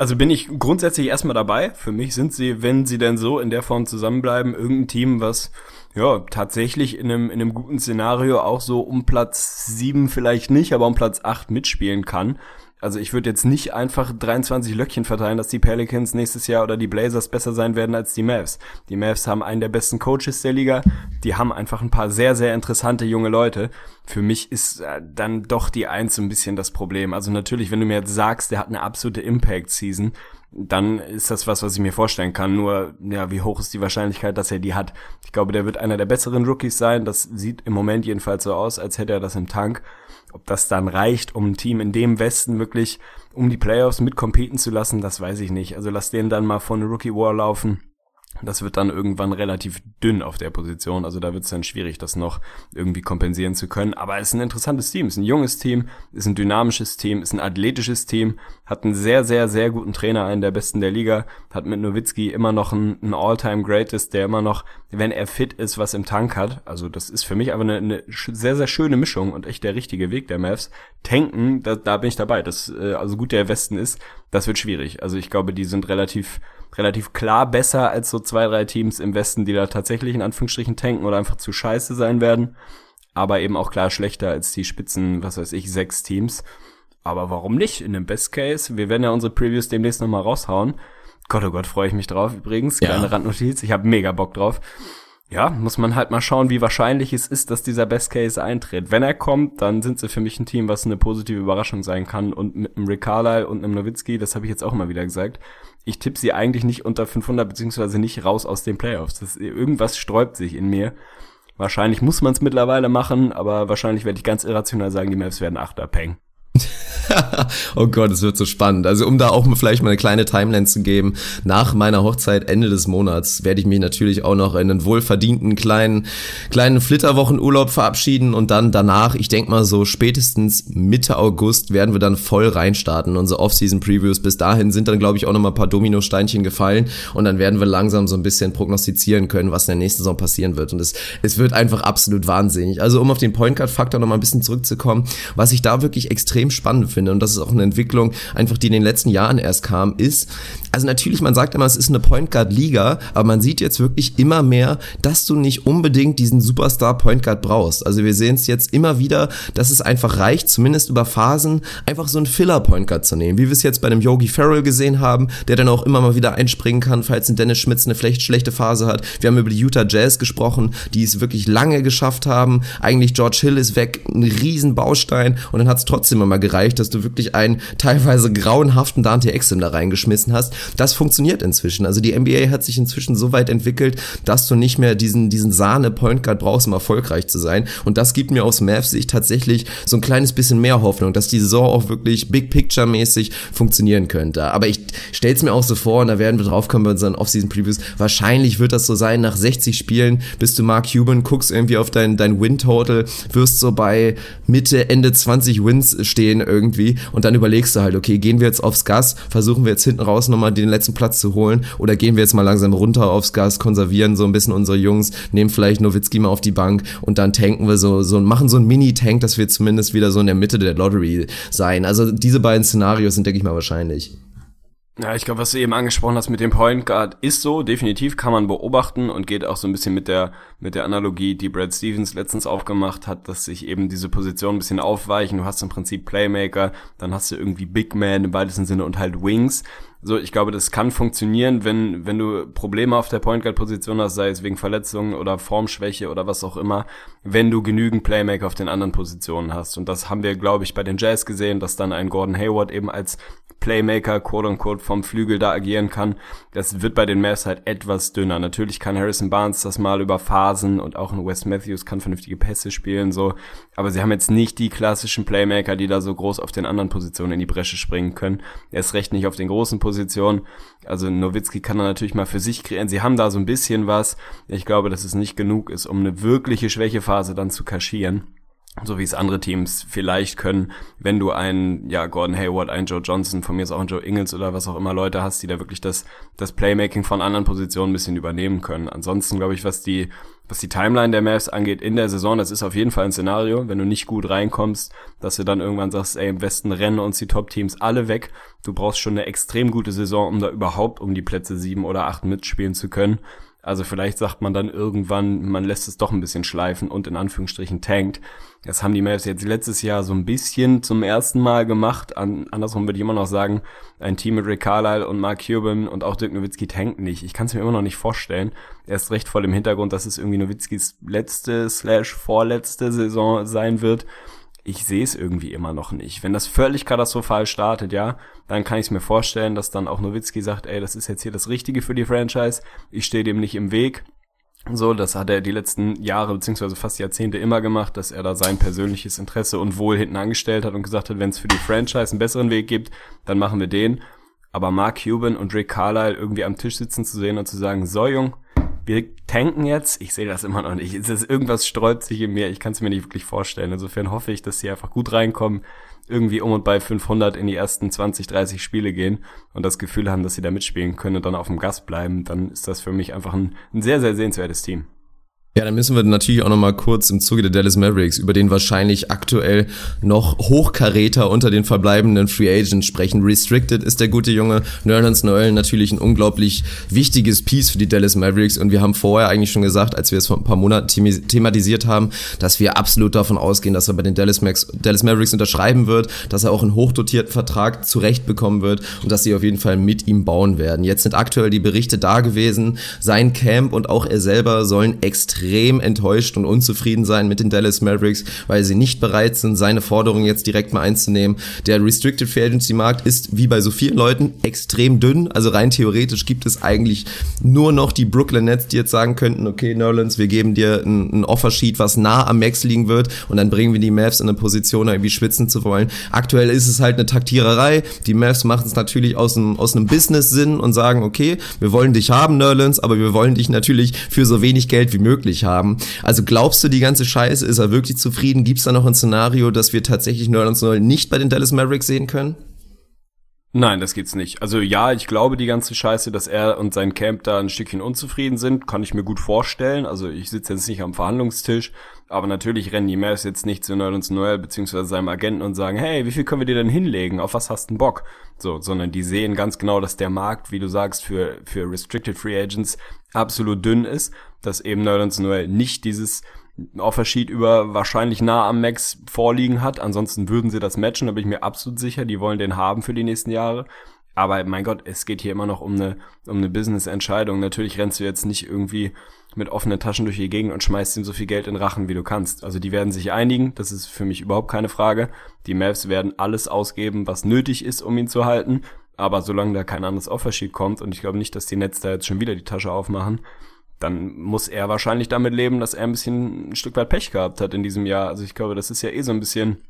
Also bin ich grundsätzlich erstmal dabei. Für mich sind sie, wenn sie denn so in der Form zusammenbleiben, irgendein Team, was ja tatsächlich in einem, in einem guten Szenario auch so um Platz sieben vielleicht nicht, aber um Platz acht mitspielen kann. Also ich würde jetzt nicht einfach 23 Löckchen verteilen, dass die Pelicans nächstes Jahr oder die Blazers besser sein werden als die Mavs. Die Mavs haben einen der besten Coaches der Liga. Die haben einfach ein paar sehr, sehr interessante junge Leute. Für mich ist äh, dann doch die Eins ein bisschen das Problem. Also natürlich, wenn du mir jetzt sagst, der hat eine absolute Impact-Season, dann ist das was, was ich mir vorstellen kann. Nur, ja, wie hoch ist die Wahrscheinlichkeit, dass er die hat? Ich glaube, der wird einer der besseren Rookies sein. Das sieht im Moment jedenfalls so aus, als hätte er das im Tank. Ob das dann reicht, um ein Team in dem Westen wirklich um die Playoffs mitcompeten zu lassen, das weiß ich nicht. Also lass den dann mal von Rookie War laufen das wird dann irgendwann relativ dünn auf der Position. Also da wird es dann schwierig, das noch irgendwie kompensieren zu können. Aber es ist ein interessantes Team, es ist ein junges Team, es ist ein dynamisches Team, es ist ein athletisches Team, hat einen sehr, sehr, sehr guten Trainer, einen der besten der Liga, hat mit Nowitzki immer noch einen, einen All-Time-Greatest, der immer noch, wenn er fit ist, was im Tank hat. Also das ist für mich aber eine, eine sehr, sehr schöne Mischung und echt der richtige Weg der Mavs. Tanken, da, da bin ich dabei. Das, äh, also gut der Westen ist, das wird schwierig. Also ich glaube, die sind relativ relativ klar besser als so zwei, drei Teams im Westen, die da tatsächlich in Anführungsstrichen tanken oder einfach zu scheiße sein werden. Aber eben auch klar schlechter als die Spitzen, was weiß ich, sechs Teams. Aber warum nicht? In dem Best Case. Wir werden ja unsere Previews demnächst nochmal raushauen. Gott, oh Gott, freue ich mich drauf übrigens. Kleine ja. Randnotiz. Ich habe mega Bock drauf ja, muss man halt mal schauen, wie wahrscheinlich es ist, dass dieser Best Case eintritt. Wenn er kommt, dann sind sie für mich ein Team, was eine positive Überraschung sein kann. Und mit einem Rick Carlisle und einem Nowitzki, das habe ich jetzt auch mal wieder gesagt, ich tippe sie eigentlich nicht unter 500 beziehungsweise nicht raus aus den Playoffs. Das, irgendwas sträubt sich in mir. Wahrscheinlich muss man es mittlerweile machen, aber wahrscheinlich werde ich ganz irrational sagen, die Mavs werden Achter, Peng. oh Gott, es wird so spannend. Also um da auch vielleicht mal eine kleine Timeline zu geben, nach meiner Hochzeit Ende des Monats werde ich mich natürlich auch noch in einen wohlverdienten kleinen, kleinen Flitterwochenurlaub verabschieden und dann danach, ich denke mal so spätestens Mitte August werden wir dann voll reinstarten, unsere Off-Season-Previews. Bis dahin sind dann, glaube ich, auch noch mal ein paar Dominosteinchen gefallen und dann werden wir langsam so ein bisschen prognostizieren können, was in der nächsten Saison passieren wird. Und es, es wird einfach absolut wahnsinnig. Also um auf den Point Guard-Faktor noch mal ein bisschen zurückzukommen, was ich da wirklich extrem spannend finde, und das ist auch eine Entwicklung, einfach die in den letzten Jahren erst kam, ist, also natürlich, man sagt immer, es ist eine Point Guard Liga, aber man sieht jetzt wirklich immer mehr, dass du nicht unbedingt diesen Superstar Point Guard brauchst. Also wir sehen es jetzt immer wieder, dass es einfach reicht, zumindest über Phasen, einfach so einen Filler Point Guard zu nehmen, wie wir es jetzt bei dem Yogi Farrell gesehen haben, der dann auch immer mal wieder einspringen kann, falls ein Dennis Schmitz eine vielleicht schlechte Phase hat. Wir haben über die Utah Jazz gesprochen, die es wirklich lange geschafft haben. Eigentlich George Hill ist weg, ein riesen Baustein und dann hat es trotzdem immer gereicht, dass du wirklich einen teilweise grauenhaften Dante Exum da reingeschmissen hast. Das funktioniert inzwischen. Also die NBA hat sich inzwischen so weit entwickelt, dass du nicht mehr diesen, diesen Sahne-Point Guard brauchst, um erfolgreich zu sein. Und das gibt mir aus Mavs Sicht tatsächlich so ein kleines bisschen mehr Hoffnung, dass die Saison auch wirklich Big Picture-mäßig funktionieren könnte. Aber ich stell's mir auch so vor, und da werden wir draufkommen bei unseren Off-Season-Previews, wahrscheinlich wird das so sein, nach 60 Spielen bist du Mark Cuban, guckst irgendwie auf dein, dein Win-Total, wirst so bei Mitte, Ende 20 Wins stehen irgendwie und dann überlegst du halt, okay, gehen wir jetzt aufs Gas, versuchen wir jetzt hinten raus nochmal den letzten Platz zu holen oder gehen wir jetzt mal langsam runter aufs Gas, konservieren so ein bisschen unsere Jungs, nehmen vielleicht Nowitzki mal auf die Bank und dann tanken wir so, so machen so ein Mini-Tank, dass wir zumindest wieder so in der Mitte der Lottery sein. Also diese beiden Szenarios sind, denke ich mal, wahrscheinlich. Ja, ich glaube, was du eben angesprochen hast mit dem Point Guard ist so, definitiv kann man beobachten und geht auch so ein bisschen mit der, mit der Analogie, die Brad Stevens letztens aufgemacht hat, dass sich eben diese Position ein bisschen aufweichen. Du hast im Prinzip Playmaker, dann hast du irgendwie Big Man im weitesten Sinne und halt Wings. So, ich glaube, das kann funktionieren, wenn, wenn du Probleme auf der Point Guard Position hast, sei es wegen Verletzungen oder Formschwäche oder was auch immer, wenn du genügend Playmaker auf den anderen Positionen hast. Und das haben wir, glaube ich, bei den Jazz gesehen, dass dann ein Gordon Hayward eben als Playmaker, quote unquote, vom Flügel da agieren kann. Das wird bei den Mavs halt etwas dünner. Natürlich kann Harrison Barnes das mal über Phasen und auch ein Wes Matthews kann vernünftige Pässe spielen, so. Aber sie haben jetzt nicht die klassischen Playmaker, die da so groß auf den anderen Positionen in die Bresche springen können. Erst recht nicht auf den großen Positionen. Also Nowitzki kann da natürlich mal für sich kreieren. Sie haben da so ein bisschen was. Ich glaube, dass es nicht genug ist, um eine wirkliche Schwächephase dann zu kaschieren so wie es andere Teams vielleicht können, wenn du einen, ja, Gordon Hayward, einen Joe Johnson, von mir ist auch ein Joe Ingles oder was auch immer Leute hast, die da wirklich das, das Playmaking von anderen Positionen ein bisschen übernehmen können. Ansonsten glaube ich, was die, was die Timeline der Mavs angeht in der Saison, das ist auf jeden Fall ein Szenario, wenn du nicht gut reinkommst, dass du dann irgendwann sagst, ey, im Westen rennen uns die Top-Teams alle weg. Du brauchst schon eine extrem gute Saison, um da überhaupt um die Plätze sieben oder acht mitspielen zu können. Also vielleicht sagt man dann irgendwann, man lässt es doch ein bisschen schleifen und in Anführungsstrichen tankt. Das haben die Mavs jetzt letztes Jahr so ein bisschen zum ersten Mal gemacht. An, andersrum würde ich immer noch sagen, ein Team mit Rick Carlisle und Mark Cuban und auch Dirk Nowitzki tankt nicht. Ich kann es mir immer noch nicht vorstellen. Erst recht vor dem Hintergrund, dass es irgendwie Nowitzkis letzte slash vorletzte Saison sein wird ich sehe es irgendwie immer noch nicht. Wenn das völlig katastrophal startet, ja, dann kann ich es mir vorstellen, dass dann auch Nowitzki sagt, ey, das ist jetzt hier das Richtige für die Franchise, ich stehe dem nicht im Weg. So, das hat er die letzten Jahre beziehungsweise fast Jahrzehnte immer gemacht, dass er da sein persönliches Interesse und Wohl hinten angestellt hat und gesagt hat, wenn es für die Franchise einen besseren Weg gibt, dann machen wir den. Aber Mark Cuban und Rick Carlisle irgendwie am Tisch sitzen zu sehen und zu sagen, so Jung, wir tanken jetzt. Ich sehe das immer noch nicht. Ist, irgendwas sträubt sich in mir. Ich kann es mir nicht wirklich vorstellen. Insofern hoffe ich, dass sie einfach gut reinkommen, irgendwie um und bei 500 in die ersten 20, 30 Spiele gehen und das Gefühl haben, dass sie da mitspielen können und dann auf dem Gast bleiben. Dann ist das für mich einfach ein, ein sehr, sehr sehenswertes Team. Ja, dann müssen wir natürlich auch noch mal kurz im Zuge der Dallas Mavericks über den wahrscheinlich aktuell noch Hochkaräter unter den verbleibenden Free Agents sprechen. Restricted ist der gute Junge. Nerlens Noel natürlich ein unglaublich wichtiges Piece für die Dallas Mavericks und wir haben vorher eigentlich schon gesagt, als wir es vor ein paar Monaten thematisiert haben, dass wir absolut davon ausgehen, dass er bei den Dallas, Max, Dallas Mavericks unterschreiben wird, dass er auch einen hochdotierten Vertrag zurechtbekommen wird und dass sie auf jeden Fall mit ihm bauen werden. Jetzt sind aktuell die Berichte da gewesen, sein Camp und auch er selber sollen extrem extrem enttäuscht und unzufrieden sein mit den Dallas Mavericks, weil sie nicht bereit sind, seine Forderungen jetzt direkt mal einzunehmen. Der Restricted Free Agency Markt ist wie bei so vielen Leuten extrem dünn. Also rein theoretisch gibt es eigentlich nur noch die Brooklyn Nets, die jetzt sagen könnten, okay, Nerlens, wir geben dir ein, ein Offersheet, was nah am Max liegen wird und dann bringen wir die Mavs in eine Position, irgendwie schwitzen zu wollen. Aktuell ist es halt eine Taktiererei. Die Mavs machen es natürlich aus einem, aus einem Business-Sinn und sagen, okay, wir wollen dich haben, Nerlens, aber wir wollen dich natürlich für so wenig Geld wie möglich wirklich haben. Also glaubst du, die ganze Scheiße, ist er wirklich zufrieden? Gibt es da noch ein Szenario, dass wir tatsächlich Nerlens Noel nicht bei den Dallas Mavericks sehen können? Nein, das geht's nicht. Also ja, ich glaube die ganze Scheiße, dass er und sein Camp da ein Stückchen unzufrieden sind, kann ich mir gut vorstellen. Also ich sitze jetzt nicht am Verhandlungstisch, aber natürlich rennen die Mavs jetzt nicht zu Nerlens Noel beziehungsweise seinem Agenten und sagen, hey, wie viel können wir dir denn hinlegen? Auf was hast du Bock? So, sondern die sehen ganz genau, dass der Markt, wie du sagst, für, für Restricted Free Agents absolut dünn ist, dass eben Nerlens Noel nicht dieses Offersheet über wahrscheinlich nah am Max vorliegen hat. Ansonsten würden sie das matchen, da bin ich mir absolut sicher. Die wollen den haben für die nächsten Jahre. Aber mein Gott, es geht hier immer noch um eine, um eine Business-Entscheidung. Natürlich rennst du jetzt nicht irgendwie mit offenen Taschen durch die Gegend und schmeißt ihm so viel Geld in Rachen, wie du kannst. Also die werden sich einigen, das ist für mich überhaupt keine Frage. Die Mavs werden alles ausgeben, was nötig ist, um ihn zu halten. Aber solange da kein anderes Offersheet kommt, und ich glaube nicht, dass die Nets da jetzt schon wieder die Tasche aufmachen, dann muss er wahrscheinlich damit leben, dass er ein bisschen ein Stück weit Pech gehabt hat in diesem Jahr. Also ich glaube, das ist ja eh so ein bisschen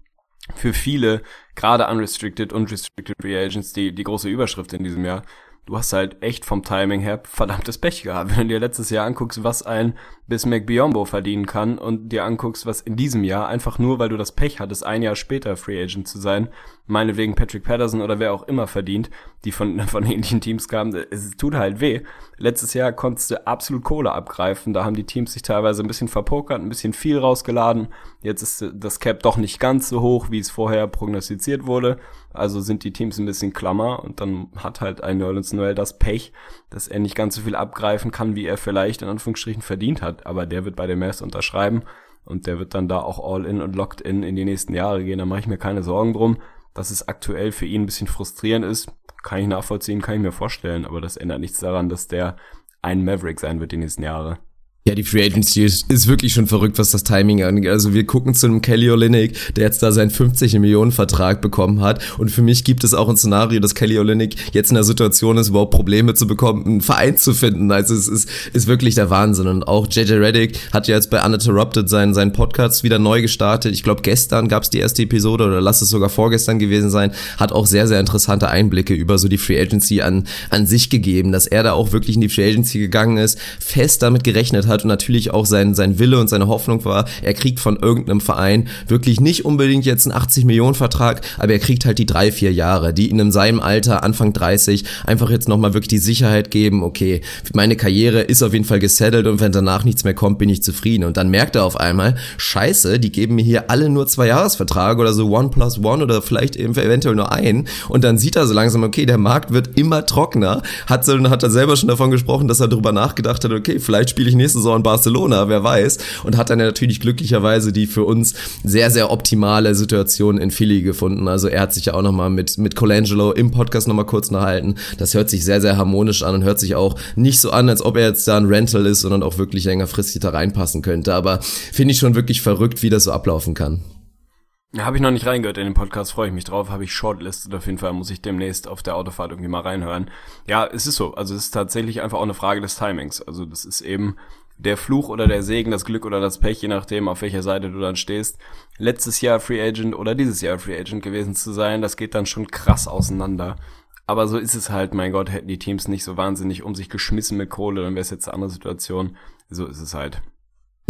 für viele, gerade unrestricted und restricted Free die, die große Überschrift in diesem Jahr. Du hast halt echt vom Timing her verdammtes Pech gehabt. Wenn du dir letztes Jahr anguckst, was ein Bismack Biombo verdienen kann und dir anguckst, was in diesem Jahr, einfach nur, weil du das Pech hattest, ein Jahr später Free Agent zu sein, meinetwegen Patrick Patterson oder wer auch immer verdient, die von, von ähnlichen Teams kamen, es tut halt weh. Letztes Jahr konntest du absolut Kohle abgreifen, da haben die Teams sich teilweise ein bisschen verpokert, ein bisschen viel rausgeladen. Jetzt ist das Cap doch nicht ganz so hoch, wie es vorher prognostiziert wurde, also sind die Teams ein bisschen klammer und dann hat halt ein Nerlens Noel das Pech, dass er nicht ganz so viel abgreifen kann, wie er vielleicht in Anführungsstrichen verdient hat, aber der wird bei den Mavs unterschreiben und der wird dann da auch all in und locked in in die nächsten Jahre gehen, da mache ich mir keine Sorgen drum, dass es aktuell für ihn ein bisschen frustrierend ist, kann ich nachvollziehen, kann ich mir vorstellen, aber das ändert nichts daran, dass der ein Maverick sein wird die nächsten Jahre. Ja, die Free Agency ist, ist, wirklich schon verrückt, was das Timing angeht. Also wir gucken zu einem Kelly Olynyk, der jetzt da seinen 50 Millionen Vertrag bekommen hat. Und für mich gibt es auch ein Szenario, dass Kelly Olynyk jetzt in der Situation ist, überhaupt Probleme zu bekommen, einen Verein zu finden. Also es ist, ist wirklich der Wahnsinn. Und auch JJ Reddick hat ja jetzt bei Uninterrupted seinen, seinen Podcast wieder neu gestartet. Ich glaube, gestern gab es die erste Episode oder lass es sogar vorgestern gewesen sein. Hat auch sehr, sehr interessante Einblicke über so die Free Agency an, an sich gegeben, dass er da auch wirklich in die Free Agency gegangen ist, fest damit gerechnet hat und natürlich auch sein, sein Wille und seine Hoffnung war, er kriegt von irgendeinem Verein wirklich nicht unbedingt jetzt einen 80 Millionen Vertrag, aber er kriegt halt die drei, vier Jahre, die ihm in seinem Alter, Anfang 30, einfach jetzt nochmal wirklich die Sicherheit geben, okay, meine Karriere ist auf jeden Fall gesettelt und wenn danach nichts mehr kommt, bin ich zufrieden. Und dann merkt er auf einmal, scheiße, die geben mir hier alle nur zwei Jahresvertrag oder so One plus One oder vielleicht eventuell nur ein. Und dann sieht er so langsam, okay, der Markt wird immer trockener. Hat, hat er selber schon davon gesprochen, dass er darüber nachgedacht hat, okay, vielleicht spiele ich nächste Saison in Barcelona, wer weiß. Und hat dann ja natürlich glücklicherweise die für uns sehr, sehr optimale Situation in Philly gefunden. Also er hat sich ja auch nochmal mit, mit Colangelo im Podcast nochmal kurz nachhalten. Das hört sich sehr, sehr harmonisch an und hört sich auch nicht so an, als ob er jetzt da ein Rental ist, sondern auch wirklich längerfristig da reinpassen könnte. Aber finde ich schon wirklich verrückt, wie das so ablaufen kann. Habe ich noch nicht reingehört in den Podcast, freue ich mich drauf, habe ich shortlistet auf jeden Fall, muss ich demnächst auf der Autofahrt irgendwie mal reinhören. Ja, es ist so, also es ist tatsächlich einfach auch eine Frage des Timings. Also das ist eben der Fluch oder der Segen, das Glück oder das Pech, je nachdem, auf welcher Seite du dann stehst. Letztes Jahr Free Agent oder dieses Jahr Free Agent gewesen zu sein, das geht dann schon krass auseinander. Aber so ist es halt, mein Gott, hätten die Teams nicht so wahnsinnig um sich geschmissen mit Kohle, dann wäre es jetzt eine andere Situation. So ist es halt.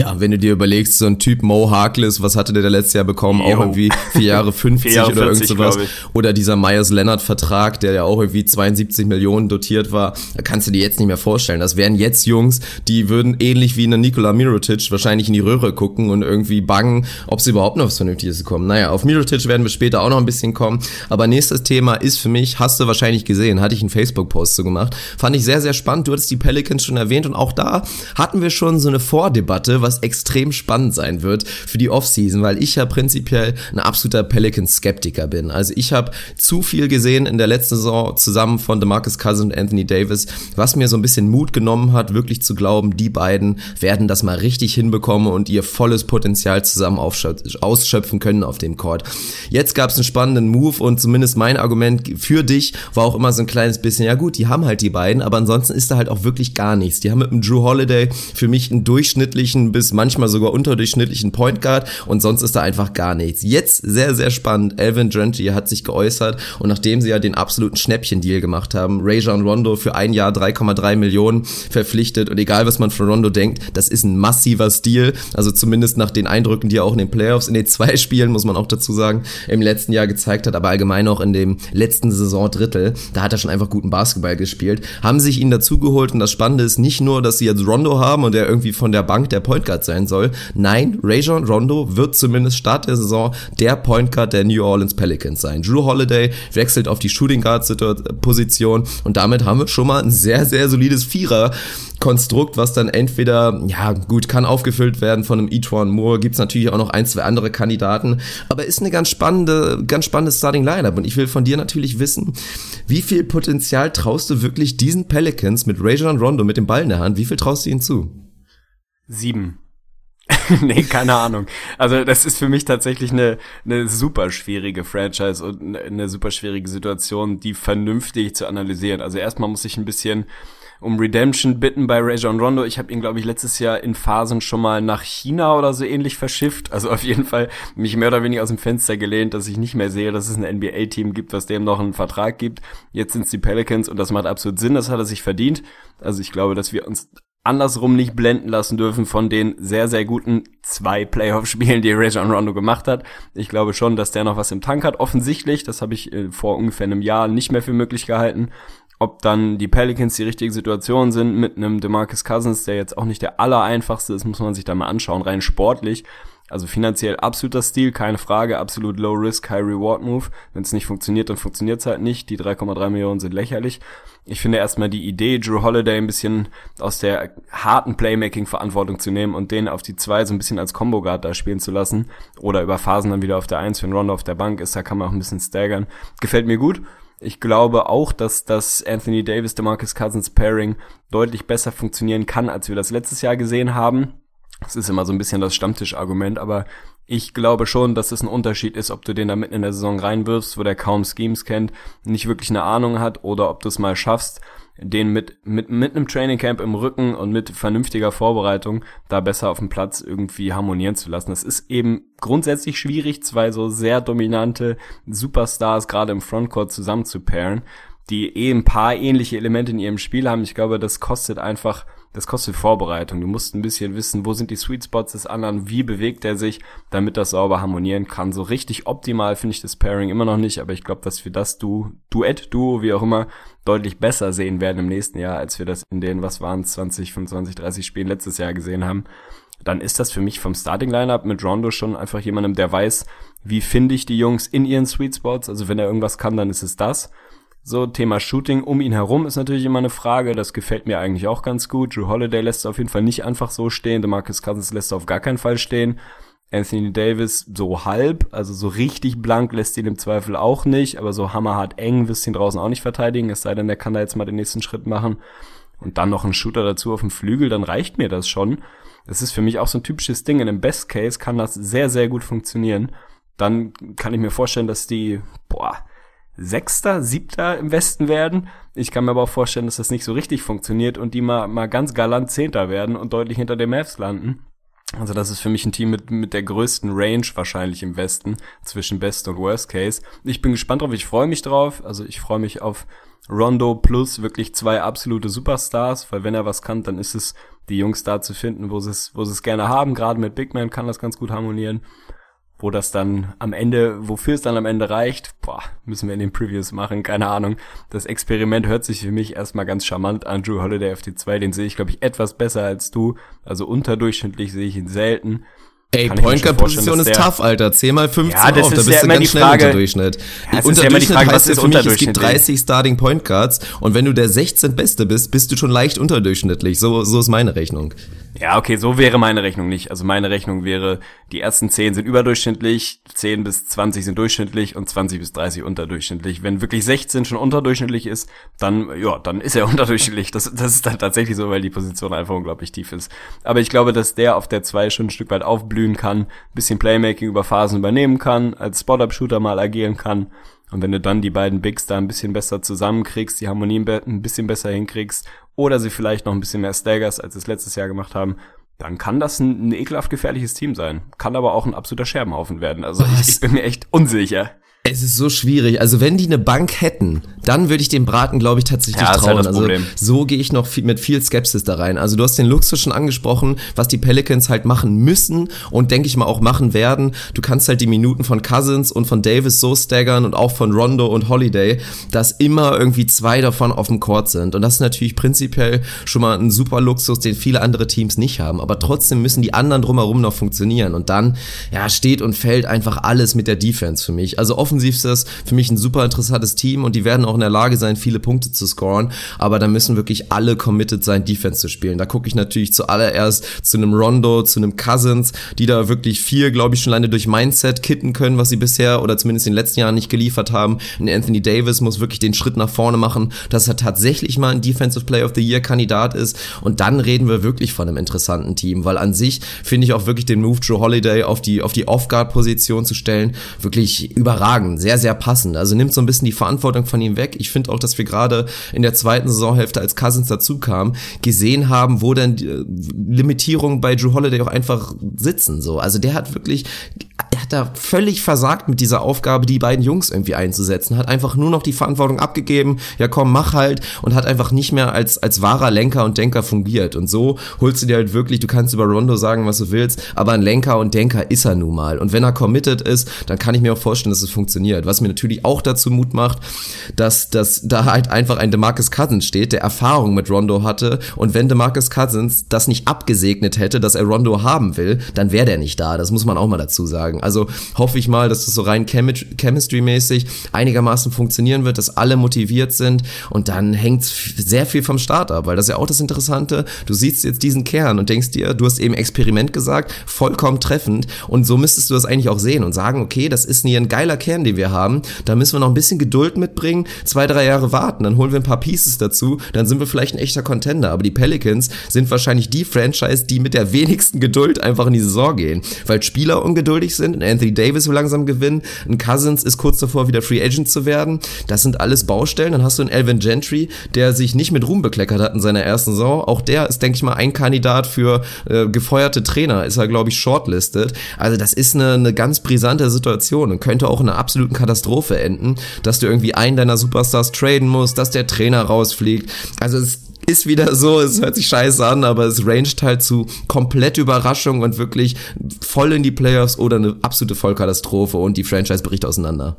Ja, wenn du dir überlegst, so ein Typ Mo Harkless, was hatte der da letztes Jahr bekommen? Yo. Auch irgendwie vier Jahre 50 vier Jahre oder 40, irgend sowas. Oder dieser Myers Leonard Vertrag, der ja auch irgendwie 72 Millionen dotiert war. Da kannst du dir jetzt nicht mehr vorstellen. Das wären jetzt Jungs, die würden ähnlich wie eine Nikola Mirotic wahrscheinlich in die Röhre gucken und irgendwie bangen, ob sie überhaupt noch was Vernünftiges kommen. Naja, auf Mirotic werden wir später auch noch ein bisschen kommen. Aber nächstes Thema ist für mich, hast du wahrscheinlich gesehen, hatte ich einen Facebook-Post so gemacht. Fand ich sehr, sehr spannend. Du hattest die Pelicans schon erwähnt und auch da hatten wir schon so eine Vordebatte, was extrem spannend sein wird für die Offseason, weil ich ja prinzipiell ein absoluter Pelicans-Skeptiker bin. Also ich habe zu viel gesehen in der letzten Saison zusammen von DeMarcus Cousins und Anthony Davis, was mir so ein bisschen Mut genommen hat, wirklich zu glauben, die beiden werden das mal richtig hinbekommen und ihr volles Potenzial zusammen ausschöpfen können auf dem Court. Jetzt gab es einen spannenden Move und zumindest mein Argument für dich war auch immer so ein kleines bisschen, ja gut, die haben halt die beiden, aber ansonsten ist da halt auch wirklich gar nichts. Die haben mit dem Drew Holiday für mich einen durchschnittlichen bis manchmal sogar unterdurchschnittlichen Point Guard und sonst ist da einfach gar nichts. Jetzt sehr, sehr spannend. Elvin Gentry hat sich geäußert und nachdem sie ja den absoluten Schnäppchen-Deal gemacht haben, Rajon Rondo für ein Jahr 3,3 Millionen verpflichtet und egal was man von Rondo denkt, das ist ein massiver Stil. Also zumindest nach den Eindrücken, die er auch in den Playoffs, in den zwei Spielen, muss man auch dazu sagen, im letzten Jahr gezeigt hat, aber allgemein auch in dem letzten Saisondrittel, da hat er schon einfach guten Basketball gespielt, haben sich ihn dazugeholt und das Spannende ist nicht nur, dass sie jetzt Rondo haben und der irgendwie von der Bank der Point Guard sein soll. Nein, Rajon Rondo wird zumindest Start der Saison der Point Guard der New Orleans Pelicans sein. Drew Holiday wechselt auf die Shooting Guard Position und damit haben wir schon mal ein sehr, sehr solides Vierer Konstrukt, was dann entweder, ja gut, kann aufgefüllt werden von einem Etwan Moore, gibt's natürlich auch noch ein, zwei andere Kandidaten, aber ist eine ganz spannende, ganz spannende Starting Lineup und ich will von dir natürlich wissen, wie viel Potenzial traust du wirklich diesen Pelicans mit Rajon Rondo mit dem Ball in der Hand, wie viel traust du ihnen zu? Sieben. nee, keine Ahnung. Also das ist für mich tatsächlich eine, eine super schwierige Franchise und eine super schwierige Situation, die vernünftig zu analysieren. Also erstmal muss ich ein bisschen um Redemption bitten bei Rajon Rondo. Ich habe ihn, glaube ich, letztes Jahr in Phasen schon mal nach China oder so ähnlich verschifft. Also auf jeden Fall mich mehr oder weniger aus dem Fenster gelehnt, dass ich nicht mehr sehe, dass es ein NBA-Team gibt, was dem noch einen Vertrag gibt. Jetzt sind es die Pelicans und das macht absolut Sinn. Das hat er sich verdient. Also ich glaube, dass wir uns andersrum nicht blenden lassen dürfen von den sehr, sehr guten zwei Playoff-Spielen, die Rajon Rondo gemacht hat. Ich glaube schon, dass der noch was im Tank hat. Offensichtlich, das habe ich äh, vor ungefähr einem Jahr nicht mehr für möglich gehalten. Ob dann die Pelicans die richtige Situation sind mit einem DeMarcus Cousins, der jetzt auch nicht der allereinfachste ist, muss man sich da mal anschauen, rein sportlich Also finanziell absoluter Stil, keine Frage, absolut low risk, high reward move. Wenn es nicht funktioniert, dann funktioniert es halt nicht. Die 3,3 Millionen sind lächerlich. Ich finde erstmal die Idee, Drew Holiday ein bisschen aus der harten Playmaking-Verantwortung zu nehmen und den auf die zwei so ein bisschen als Combo-Guard da spielen zu lassen oder über Phasen dann wieder auf der Eins, wenn Rondo auf der Bank ist, da kann man auch ein bisschen staggern. Gefällt mir gut. Ich glaube auch, dass das Anthony Davis, DeMarcus Cousins Pairing deutlich besser funktionieren kann, als wir das letztes Jahr gesehen haben. Das ist immer so ein bisschen das Stammtischargument, aber ich glaube schon, dass es ein Unterschied ist, ob du den da mitten in der Saison reinwirfst, wo der kaum Schemes kennt, nicht wirklich eine Ahnung hat, oder ob du es mal schaffst, den mit, mit, mit einem Trainingcamp im Rücken und mit vernünftiger Vorbereitung da besser auf dem Platz irgendwie harmonieren zu lassen. Das ist eben grundsätzlich schwierig, zwei so sehr dominante Superstars gerade im Frontcourt zusammen zu pairen, die eh ein paar ähnliche Elemente in ihrem Spiel haben. Ich glaube, das kostet einfach das kostet Vorbereitung. Du musst ein bisschen wissen, wo sind die Sweet Spots des anderen, wie bewegt er sich, damit das sauber harmonieren kann. So richtig optimal finde ich das Pairing immer noch nicht, aber ich glaube, dass wir das du Duett, Duo, wie auch immer, deutlich besser sehen werden im nächsten Jahr, als wir das in den, was waren 20, 25, 30 Spielen letztes Jahr gesehen haben. Dann ist das für mich vom Starting Lineup mit Rondo schon einfach jemandem, der weiß, wie finde ich die Jungs in ihren Sweet Spots. Also wenn er irgendwas kann, dann ist es das. So, Thema Shooting um ihn herum ist natürlich immer eine Frage. Das gefällt mir eigentlich auch ganz gut. Drew Holiday lässt auf jeden Fall nicht einfach so stehen. DeMarcus Cousins lässt auf gar keinen Fall stehen. Anthony Davis so halb, also so richtig blank lässt ihn im Zweifel auch nicht, aber so hammerhart eng wirst ihn draußen auch nicht verteidigen, es sei denn, der kann da jetzt mal den nächsten Schritt machen. Und dann noch ein Shooter dazu auf dem Flügel, dann reicht mir das schon. Das ist für mich auch so ein typisches Ding. In dem Best Case kann das sehr, sehr gut funktionieren. Dann kann ich mir vorstellen, dass die, boah, Sechster, Siebter im Westen werden. Ich kann mir aber auch vorstellen, dass das nicht so richtig funktioniert und die mal, mal ganz galant Zehnter werden und deutlich hinter den Mavs landen. Also das ist für mich ein Team mit, mit der größten Range wahrscheinlich im Westen zwischen Best und Worst Case. Ich bin gespannt drauf, ich freue mich drauf. Also ich freue mich auf Rondo plus wirklich zwei absolute Superstars, weil wenn er was kann, dann ist es die Jungs da zu finden, wo sie es, wo sie es gerne haben. Gerade mit Big Man kann das ganz gut harmonieren. Wo das dann am Ende, wofür es dann am Ende reicht, boah, müssen wir in den Previews machen, keine Ahnung. Das Experiment hört sich für mich erstmal ganz charmant an. Drew Holiday FT2, den sehe ich, glaube ich, etwas besser als du. Also unterdurchschnittlich sehe ich ihn selten. Ey, Point Guard Position ist tough, Alter. 10 mal 15 ja, das auf, ist da bist ja du ganz schnell Frage, unter Durchschnitt. Ja, unter ja Durchschnitt Frage, heißt ja für mich, es gibt Unterdurchschnitt? 30 Starting Point Guards und wenn du der 16 Beste bist, bist du schon leicht unterdurchschnittlich. So, so ist meine Rechnung. Ja, okay, so wäre meine Rechnung nicht. Also meine Rechnung wäre, die ersten 10 sind überdurchschnittlich, 10 bis 20 sind durchschnittlich und 20 bis 30 unterdurchschnittlich. Wenn wirklich 16 schon unterdurchschnittlich ist, dann, ja, dann ist er unterdurchschnittlich. Das, das ist dann tatsächlich so, weil die Position einfach unglaublich tief ist. Aber ich glaube, dass der auf der 2 schon ein Stück weit aufblühen kann, bisschen Playmaking über Phasen übernehmen kann, als Spot-Up-Shooter mal agieren kann. Und wenn du dann die beiden Bigs da ein bisschen besser zusammenkriegst, die Harmonie ein bisschen besser hinkriegst oder sie vielleicht noch ein bisschen mehr staggers, als sie es letztes Jahr gemacht haben, dann kann das ein, ein ekelhaft gefährliches Team sein. Kann aber auch ein absoluter Scherbenhaufen werden. Also ich, ich bin mir echt unsicher. Es ist so schwierig. Also wenn die eine Bank hätten, dann würde ich dem Braten, glaube ich, tatsächlich Ja, ist trauen. halt also so gehe ich noch viel, mit viel Skepsis da rein. Also du hast den Luxus schon angesprochen, was die Pelicans halt machen müssen und denke ich mal auch machen werden. Du kannst halt die Minuten von Cousins und von Davis so staggern und auch von Rondo und Holiday, dass immer irgendwie zwei davon auf dem Court sind. Und das ist natürlich prinzipiell schon mal ein super Luxus, den viele andere Teams nicht haben. Aber trotzdem müssen die anderen drumherum noch funktionieren. Und dann, ja, steht und fällt einfach alles mit der Defense für mich. Also offensiv für mich ein super interessantes Team und die werden auch in der Lage sein, viele Punkte zu scoren. Aber da müssen wirklich alle committed sein, Defense zu spielen. Da gucke ich natürlich zuallererst zu einem Rondo, zu einem Cousins, die da wirklich viel, glaube ich, schon alleine durch Mindset kitten können, was sie bisher oder zumindest in den letzten Jahren nicht geliefert haben. Und Anthony Davis muss wirklich den Schritt nach vorne machen, dass er tatsächlich mal ein Defensive Player of the Year Kandidat ist. Und dann reden wir wirklich von einem interessanten Team, weil an sich finde ich auch wirklich den Move Joe Holiday auf die, auf die Off-Guard-Position zu stellen, wirklich überragend, sehr, sehr passend. Also nimmt so ein bisschen die Verantwortung von ihm weg. Ich finde auch, dass wir gerade in der zweiten Saisonhälfte, als Cousins dazu kam, gesehen haben, wo denn die äh, Limitierungen bei Drew Holiday auch einfach sitzen. So, also der hat wirklich, hat da völlig versagt mit dieser Aufgabe, die beiden Jungs irgendwie einzusetzen, hat einfach nur noch die Verantwortung abgegeben, ja komm, mach halt und hat einfach nicht mehr als, als wahrer Lenker und Denker fungiert. Und so holst du dir halt wirklich, du kannst über Rondo sagen, was du willst, aber ein Lenker und Denker ist er nun mal. Und wenn er committed ist, dann kann ich mir auch vorstellen, dass es funktioniert. Was mir natürlich auch dazu Mut macht, dass, dass da halt einfach ein DeMarcus Cousins steht, der Erfahrung mit Rondo hatte. Und wenn DeMarcus Cousins das nicht abgesegnet hätte, dass er Rondo haben will, dann wäre der nicht da. Das muss man auch mal dazu sagen. Also hoffe ich mal, dass das so rein Chemistry-mäßig einigermaßen funktionieren wird, dass alle motiviert sind und dann hängt sehr viel vom Start ab, weil das ist ja auch das Interessante. Du siehst jetzt diesen Kern und denkst dir, du hast eben Experiment gesagt, vollkommen treffend und so müsstest du das eigentlich auch sehen und sagen, okay, das ist hier ein geiler Kern, den wir haben. Da müssen wir noch ein bisschen Geduld mitbringen, zwei, drei Jahre warten, dann holen wir ein paar Pieces dazu, dann sind wir vielleicht ein echter Contender. Aber die Pelicans sind wahrscheinlich die Franchise, die mit der wenigsten Geduld einfach in die Saison gehen, weil Spieler ungeduldig sind. Anthony Davis will langsam gewinnen, ein Cousins ist kurz davor, wieder Free Agent zu werden. Das sind alles Baustellen. Dann hast du einen Elvin Gentry, der sich nicht mit Ruhm bekleckert hat in seiner ersten Saison. Auch der ist, denke ich mal, ein Kandidat für äh, gefeuerte Trainer. Ist er, glaube ich, shortlisted. Also das ist eine, eine ganz brisante Situation und könnte auch in einer absoluten Katastrophe enden, dass du irgendwie einen deiner Superstars traden musst, dass der Trainer rausfliegt. Also es ist wieder so, es hört sich scheiße an, aber es ranged halt zu komplett Überraschung und wirklich voll in die Playoffs oder eine absolute Vollkatastrophe und die Franchise bricht auseinander.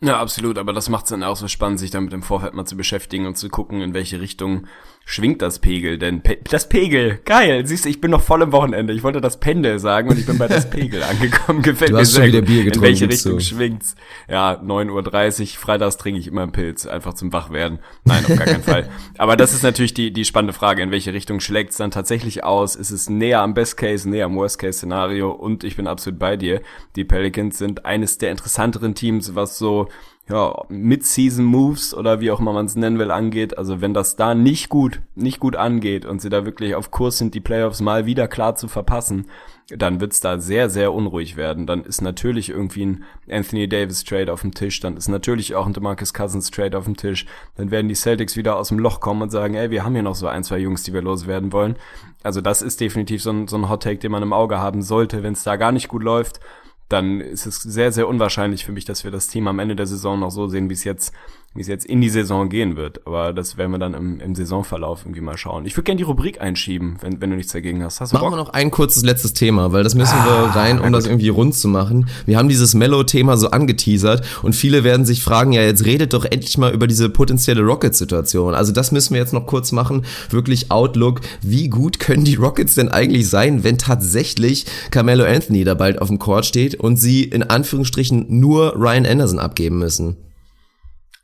Ja, absolut, aber das macht es dann auch so spannend, sich damit im Vorfeld mal zu beschäftigen und zu gucken, in welche Richtung schwingt das Pegel, denn Pe das Pegel, geil, siehst du, ich bin noch voll im Wochenende. Ich wollte das Pendel sagen und ich bin bei das Pegel angekommen. Gefällt du mir hast sehr schon wieder. Bier getrunken. In welche Richtung so. schwingt's? Ja, 9.30 Uhr, freitags trinke ich immer einen Pilz, einfach zum Wachwerden. Nein, auf gar keinen Fall. Aber das ist natürlich die, die spannende Frage, in welche Richtung schlägt's dann tatsächlich aus? Ist es näher am Best Case, näher am Worst Case Szenario? Und ich bin absolut bei dir. Die Pelicans sind eines der interessanteren Teams, was so ja, Mid-Season-Moves oder wie auch immer man es nennen will, angeht. Also wenn das da nicht gut, nicht gut angeht und sie da wirklich auf Kurs sind, die Playoffs mal wieder klar zu verpassen, dann wird's da sehr, sehr unruhig werden. Dann ist natürlich irgendwie ein Anthony Davis Trade auf dem Tisch, dann ist natürlich auch ein DeMarcus Cousins Trade auf dem Tisch. Dann werden die Celtics wieder aus dem Loch kommen und sagen, ey, wir haben hier noch so ein, zwei Jungs, die wir loswerden wollen. Also das ist definitiv so ein, so ein Hot Take, den man im Auge haben sollte, wenn es da gar nicht gut läuft dann ist es sehr, sehr unwahrscheinlich für mich, dass wir das Team am Ende der Saison noch so sehen, wie es jetzt wie es jetzt in die Saison gehen wird. Aber das werden wir dann im, im Saisonverlauf irgendwie mal schauen. Ich würde gerne die Rubrik einschieben, wenn, wenn du nichts dagegen hast. hast Machen Bock? wir noch ein kurzes letztes Thema, weil das müssen wir Ah, rein, um das irgendwie rund zu machen. Wir haben dieses Mellow-Thema so angeteasert und viele werden sich fragen, ja, jetzt redet doch endlich mal über diese potenzielle Rocket-Situation. Also das müssen wir jetzt noch kurz machen. Wirklich Outlook. Wie gut können die Rockets denn eigentlich sein, wenn tatsächlich Carmelo Anthony da bald auf dem Court steht und sie in Anführungsstrichen nur Ryan Anderson abgeben müssen?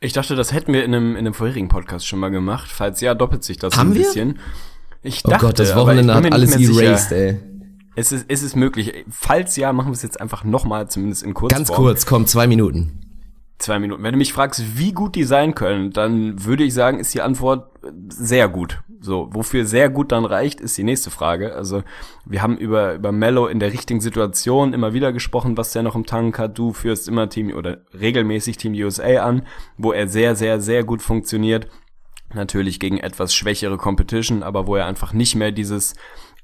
Ich dachte, das hätten wir in einem, in einem vorherigen Podcast schon mal gemacht. Falls ja, doppelt sich das Haben ein wir? bisschen. Ich Oh dachte, Gott, das Wochenende ich hat alles erased, sicher. ey. Es ist, es ist möglich. Falls ja, machen wir es jetzt einfach nochmal, zumindest in Kurzform. Ganz kurz, komm, zwei Minuten. Zwei Minuten. Wenn du mich fragst, wie gut die sein können, dann würde ich sagen, ist die Antwort sehr gut. So, wofür sehr gut dann reicht, ist die nächste Frage. Also, wir haben über, über Mello in der richtigen Situation immer wieder gesprochen, was der noch im Tank hat. Du führst immer Team oder regelmäßig Team USA an, wo er sehr, sehr, sehr gut funktioniert. Natürlich gegen etwas schwächere Competition, aber wo er einfach nicht mehr dieses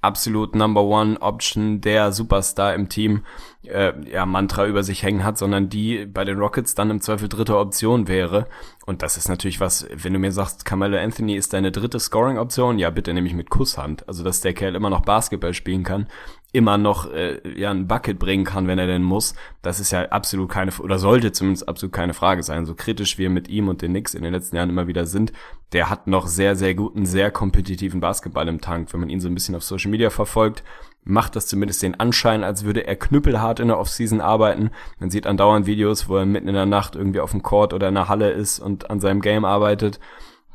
absolut Number One Option, der Superstar im Team, äh, ja, Mantra über sich hängen hat, sondern die bei den Rockets dann im Zweifel dritte Option wäre. Und das ist natürlich was, wenn du mir sagst, Carmelo Anthony ist deine dritte Scoring-Option, ja, bitte nehme ich mit Kusshand. Also, dass der Kerl immer noch Basketball spielen kann, immer noch äh, ja ein Bucket bringen kann, wenn er denn muss, das ist ja absolut keine oder sollte zumindest absolut keine Frage sein. So kritisch wir mit ihm und den Knicks in den letzten Jahren immer wieder sind, der hat noch sehr sehr guten, sehr kompetitiven Basketball im Tank. Wenn man ihn so ein bisschen auf Social Media verfolgt, macht das zumindest den Anschein, als würde er knüppelhart in der Offseason arbeiten. Man sieht andauernd Videos, wo er mitten in der Nacht irgendwie auf dem Court oder in der Halle ist und an seinem Game arbeitet.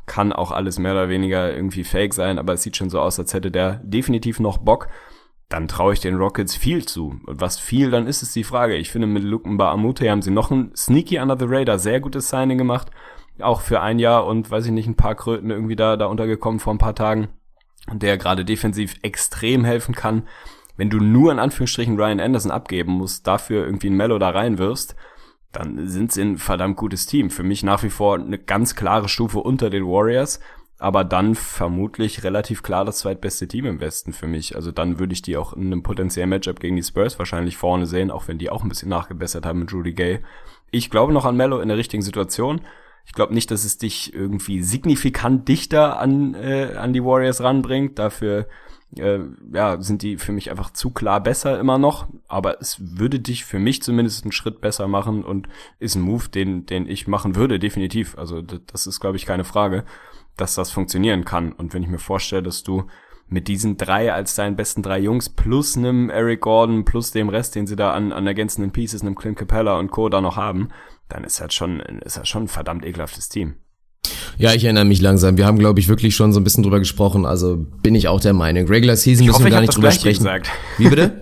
Kann auch alles mehr oder weniger irgendwie fake sein, aber es sieht schon so aus, als hätte der definitiv noch Bock dann traue ich den Rockets viel zu. Und was viel, dann ist es die Frage. Ich finde, mit Luke Amute haben sie noch ein sneaky under the radar, sehr gutes Signing gemacht. Auch für ein Jahr und, weiß ich nicht, ein paar Kröten irgendwie da, da untergekommen vor ein paar Tagen. Der gerade defensiv extrem helfen kann. Wenn du nur in Anführungsstrichen Ryan Anderson abgeben musst, dafür irgendwie ein Mellow da reinwirfst, dann sind sie ein verdammt gutes Team. Für mich nach wie vor eine ganz klare Stufe unter den Warriors aber dann vermutlich relativ klar das zweitbeste Team im Westen für mich. Also dann würde ich die auch in einem potenziellen Matchup gegen die Spurs wahrscheinlich vorne sehen, auch wenn die auch ein bisschen nachgebessert haben mit Rudy Gay. Ich glaube noch an Mello in der richtigen Situation. Ich glaube nicht, dass es dich irgendwie signifikant dichter an, äh, an die Warriors ranbringt. Dafür äh, ja, sind die für mich einfach zu klar besser immer noch. Aber es würde dich für mich zumindest einen Schritt besser machen und ist ein Move, den, den ich machen würde, definitiv. Also das ist, glaube ich, keine Frage, dass das funktionieren kann. Und wenn ich mir vorstelle, dass du mit diesen drei als deinen besten drei Jungs plus einem Eric Gordon plus dem Rest, den sie da an, an ergänzenden Pieces, einem Clint Capella und Co. da noch haben, dann ist das schon, ist das schon ein verdammt ekelhaftes Team. Ja, ich erinnere mich langsam. Wir haben, glaube ich, wirklich schon so ein bisschen drüber gesprochen. Also bin ich auch der Meinung. Regular Season ich müssen hoffe, wir gar ich nicht drüber sprechen. Gesagt. Wie bitte?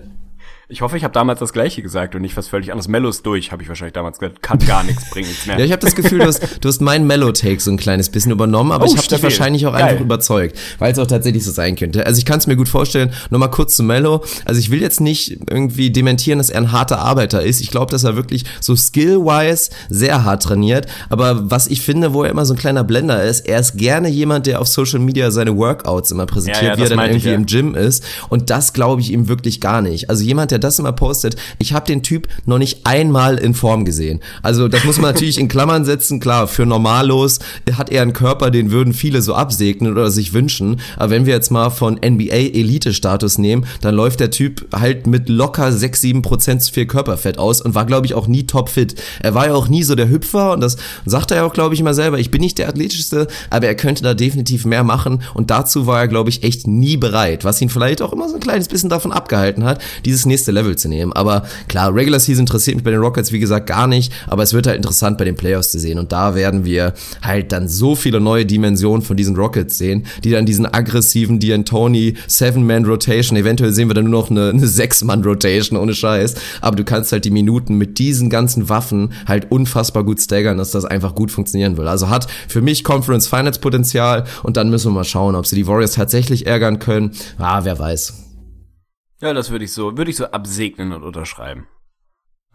Ich hoffe, ich habe damals das Gleiche gesagt und nicht was völlig anderes. Mello ist durch, habe ich wahrscheinlich damals gesagt. Kann gar nichts, bringt nichts mehr. Ja, ich habe das Gefühl, du hast, du hast meinen Mellow-Take so ein kleines bisschen übernommen, aber Oh, ich habe dich wahrscheinlich auch Geil. einfach überzeugt, weil es auch tatsächlich so sein könnte. Also ich kann es mir gut vorstellen, nochmal kurz zu Mellow. Also ich will jetzt nicht irgendwie dementieren, dass er ein harter Arbeiter ist. Ich glaube, dass er wirklich so skill-wise sehr hart trainiert. Aber was ich finde, wo er immer so ein kleiner Blender ist, er ist gerne jemand, der auf Social Media seine Workouts immer präsentiert, Ja, ja, wie er dann meinte ich, irgendwie ja. im Gym ist. Und das glaube ich ihm wirklich gar nicht. Also jemand, der das immer postet, ich habe den Typ noch nicht einmal in Form gesehen. Also das muss man natürlich in Klammern setzen. Klar, für normallos hat er einen Körper, den würden viele so absegnen oder sich wünschen. Aber wenn wir jetzt mal von NBA-Elite-Status nehmen, dann läuft der Typ halt mit locker 6, 7 Prozent zu viel Körperfett aus und war, glaube ich, auch nie topfit. Er war ja auch nie so der Hüpfer und das sagt er ja auch, glaube ich, immer selber. Ich bin nicht der athletischste, aber er könnte da definitiv mehr machen und dazu war er, glaube ich, echt nie bereit, was ihn vielleicht auch immer so ein kleines bisschen davon abgehalten hat, dieses nächste Level zu nehmen. Aber klar, Regular Season interessiert mich bei den Rockets, wie gesagt, gar nicht, aber es wird halt interessant bei den Playoffs zu sehen und da werden wir halt dann so viele neue Dimensionen von diesen Rockets sehen, die dann diesen aggressiven D'Antoni Seven-Man-Rotation, eventuell sehen wir dann nur noch eine, eine Sechs-Man-Rotation, ohne Scheiß, aber du kannst halt die Minuten mit diesen ganzen Waffen halt unfassbar gut staggern, dass das einfach gut funktionieren will. Also hat für mich Conference Finals Potenzial und dann müssen wir mal schauen, ob sie die Warriors tatsächlich ärgern können. Ah, wer weiß. Ja, das würde ich so, würde ich so absegnen und unterschreiben.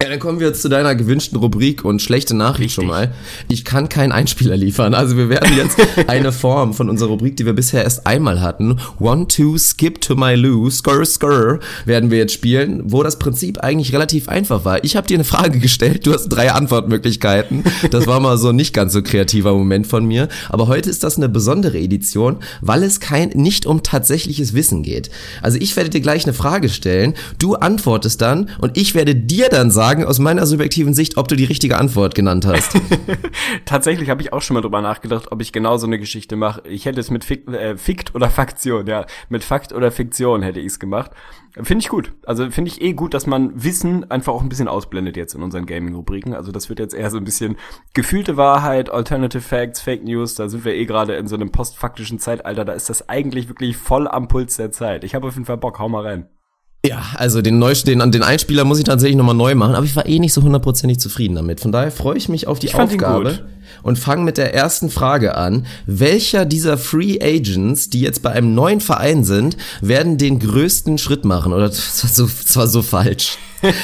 Ja, dann kommen wir jetzt zu deiner gewünschten Rubrik und schlechte Nachricht Richtig. schon mal. Ich kann keinen Einspieler liefern. Also wir werden jetzt eine Form von unserer Rubrik, die wir bisher erst einmal hatten, One, Two, Skip to my Lou, Skr, Skr, werden wir jetzt spielen, wo das Prinzip eigentlich relativ einfach war. Ich habe dir eine Frage gestellt, du hast drei Antwortmöglichkeiten. Das war mal so ein nicht ganz so kreativer Moment von mir. Aber heute ist das eine besondere Edition, weil es kein nicht um tatsächliches Wissen geht. Also ich werde dir gleich eine Frage stellen, du antwortest dann und ich werde dir dann sagen, aus meiner subjektiven Sicht, ob du die richtige Antwort genannt hast. Tatsächlich habe ich auch schon mal drüber nachgedacht, ob ich genau so eine Geschichte mache. Ich hätte es mit Fik äh, Fikt oder Faktion, ja, mit Fakt oder Fiktion hätte ich es gemacht. Finde ich gut. Also finde ich eh gut, dass man Wissen einfach auch ein bisschen ausblendet jetzt in unseren Gaming-Rubriken. Also das wird jetzt eher so ein bisschen gefühlte Wahrheit, Alternative Facts, Fake News. Da sind wir eh gerade in so einem postfaktischen Zeitalter. Da ist das eigentlich wirklich voll am Puls der Zeit. Ich habe auf jeden Fall Bock. Hau mal rein. Ja, also den, Neu den, den Einspieler muss ich tatsächlich nochmal neu machen, aber ich war eh nicht so hundertprozentig zufrieden damit. Von daher freue ich mich auf die Ich Aufgabe und fange mit der ersten Frage an. Welcher dieser Free Agents, die jetzt bei einem neuen Verein sind, werden den größten Schritt machen? Oder das war so, das war so falsch.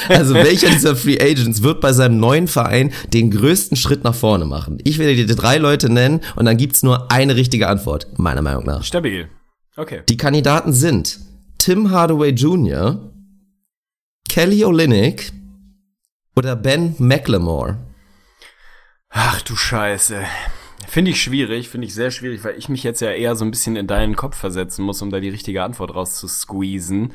Also welcher dieser Free Agents wird bei seinem neuen Verein den größten Schritt nach vorne machen? Ich werde dir drei Leute nennen und dann gibt's nur eine richtige Antwort, meiner Meinung nach. Stabil. Okay. Die Kandidaten sind Tim Hardaway Jr., Kelly Olynyk oder Ben McLemore. Ach du Scheiße. Finde ich schwierig, finde ich sehr schwierig, weil ich mich jetzt ja eher so ein bisschen in deinen Kopf versetzen muss, um da die richtige Antwort rauszusqueezen.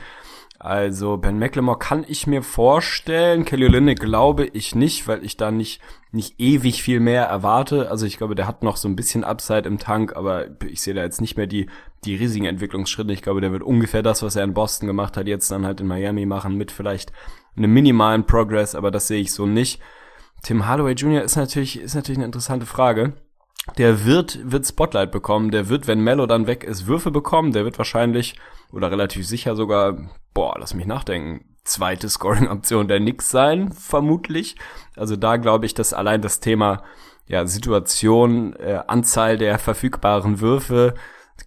Also Ben McLemore kann ich mir vorstellen, Kelly Olynyk glaube ich nicht, weil ich da nicht nicht ewig viel mehr erwarte. Also ich glaube, der hat noch so ein bisschen Upside im Tank, aber ich sehe da jetzt nicht mehr die die riesigen Entwicklungsschritte. Ich glaube, der wird ungefähr das, was er in Boston gemacht hat, jetzt dann halt in Miami machen mit vielleicht einem minimalen Progress, aber das sehe ich so nicht. Tim Hardaway Jr. ist natürlich ist natürlich eine interessante Frage der wird, wird Spotlight bekommen, der wird, wenn Mello dann weg ist, Würfe bekommen, der wird wahrscheinlich oder relativ sicher sogar, boah, lass mich nachdenken, zweite Scoring-Option der Knicks sein, vermutlich. Also da glaube ich, dass allein das Thema ja, Situation, äh, Anzahl der verfügbaren Würfe,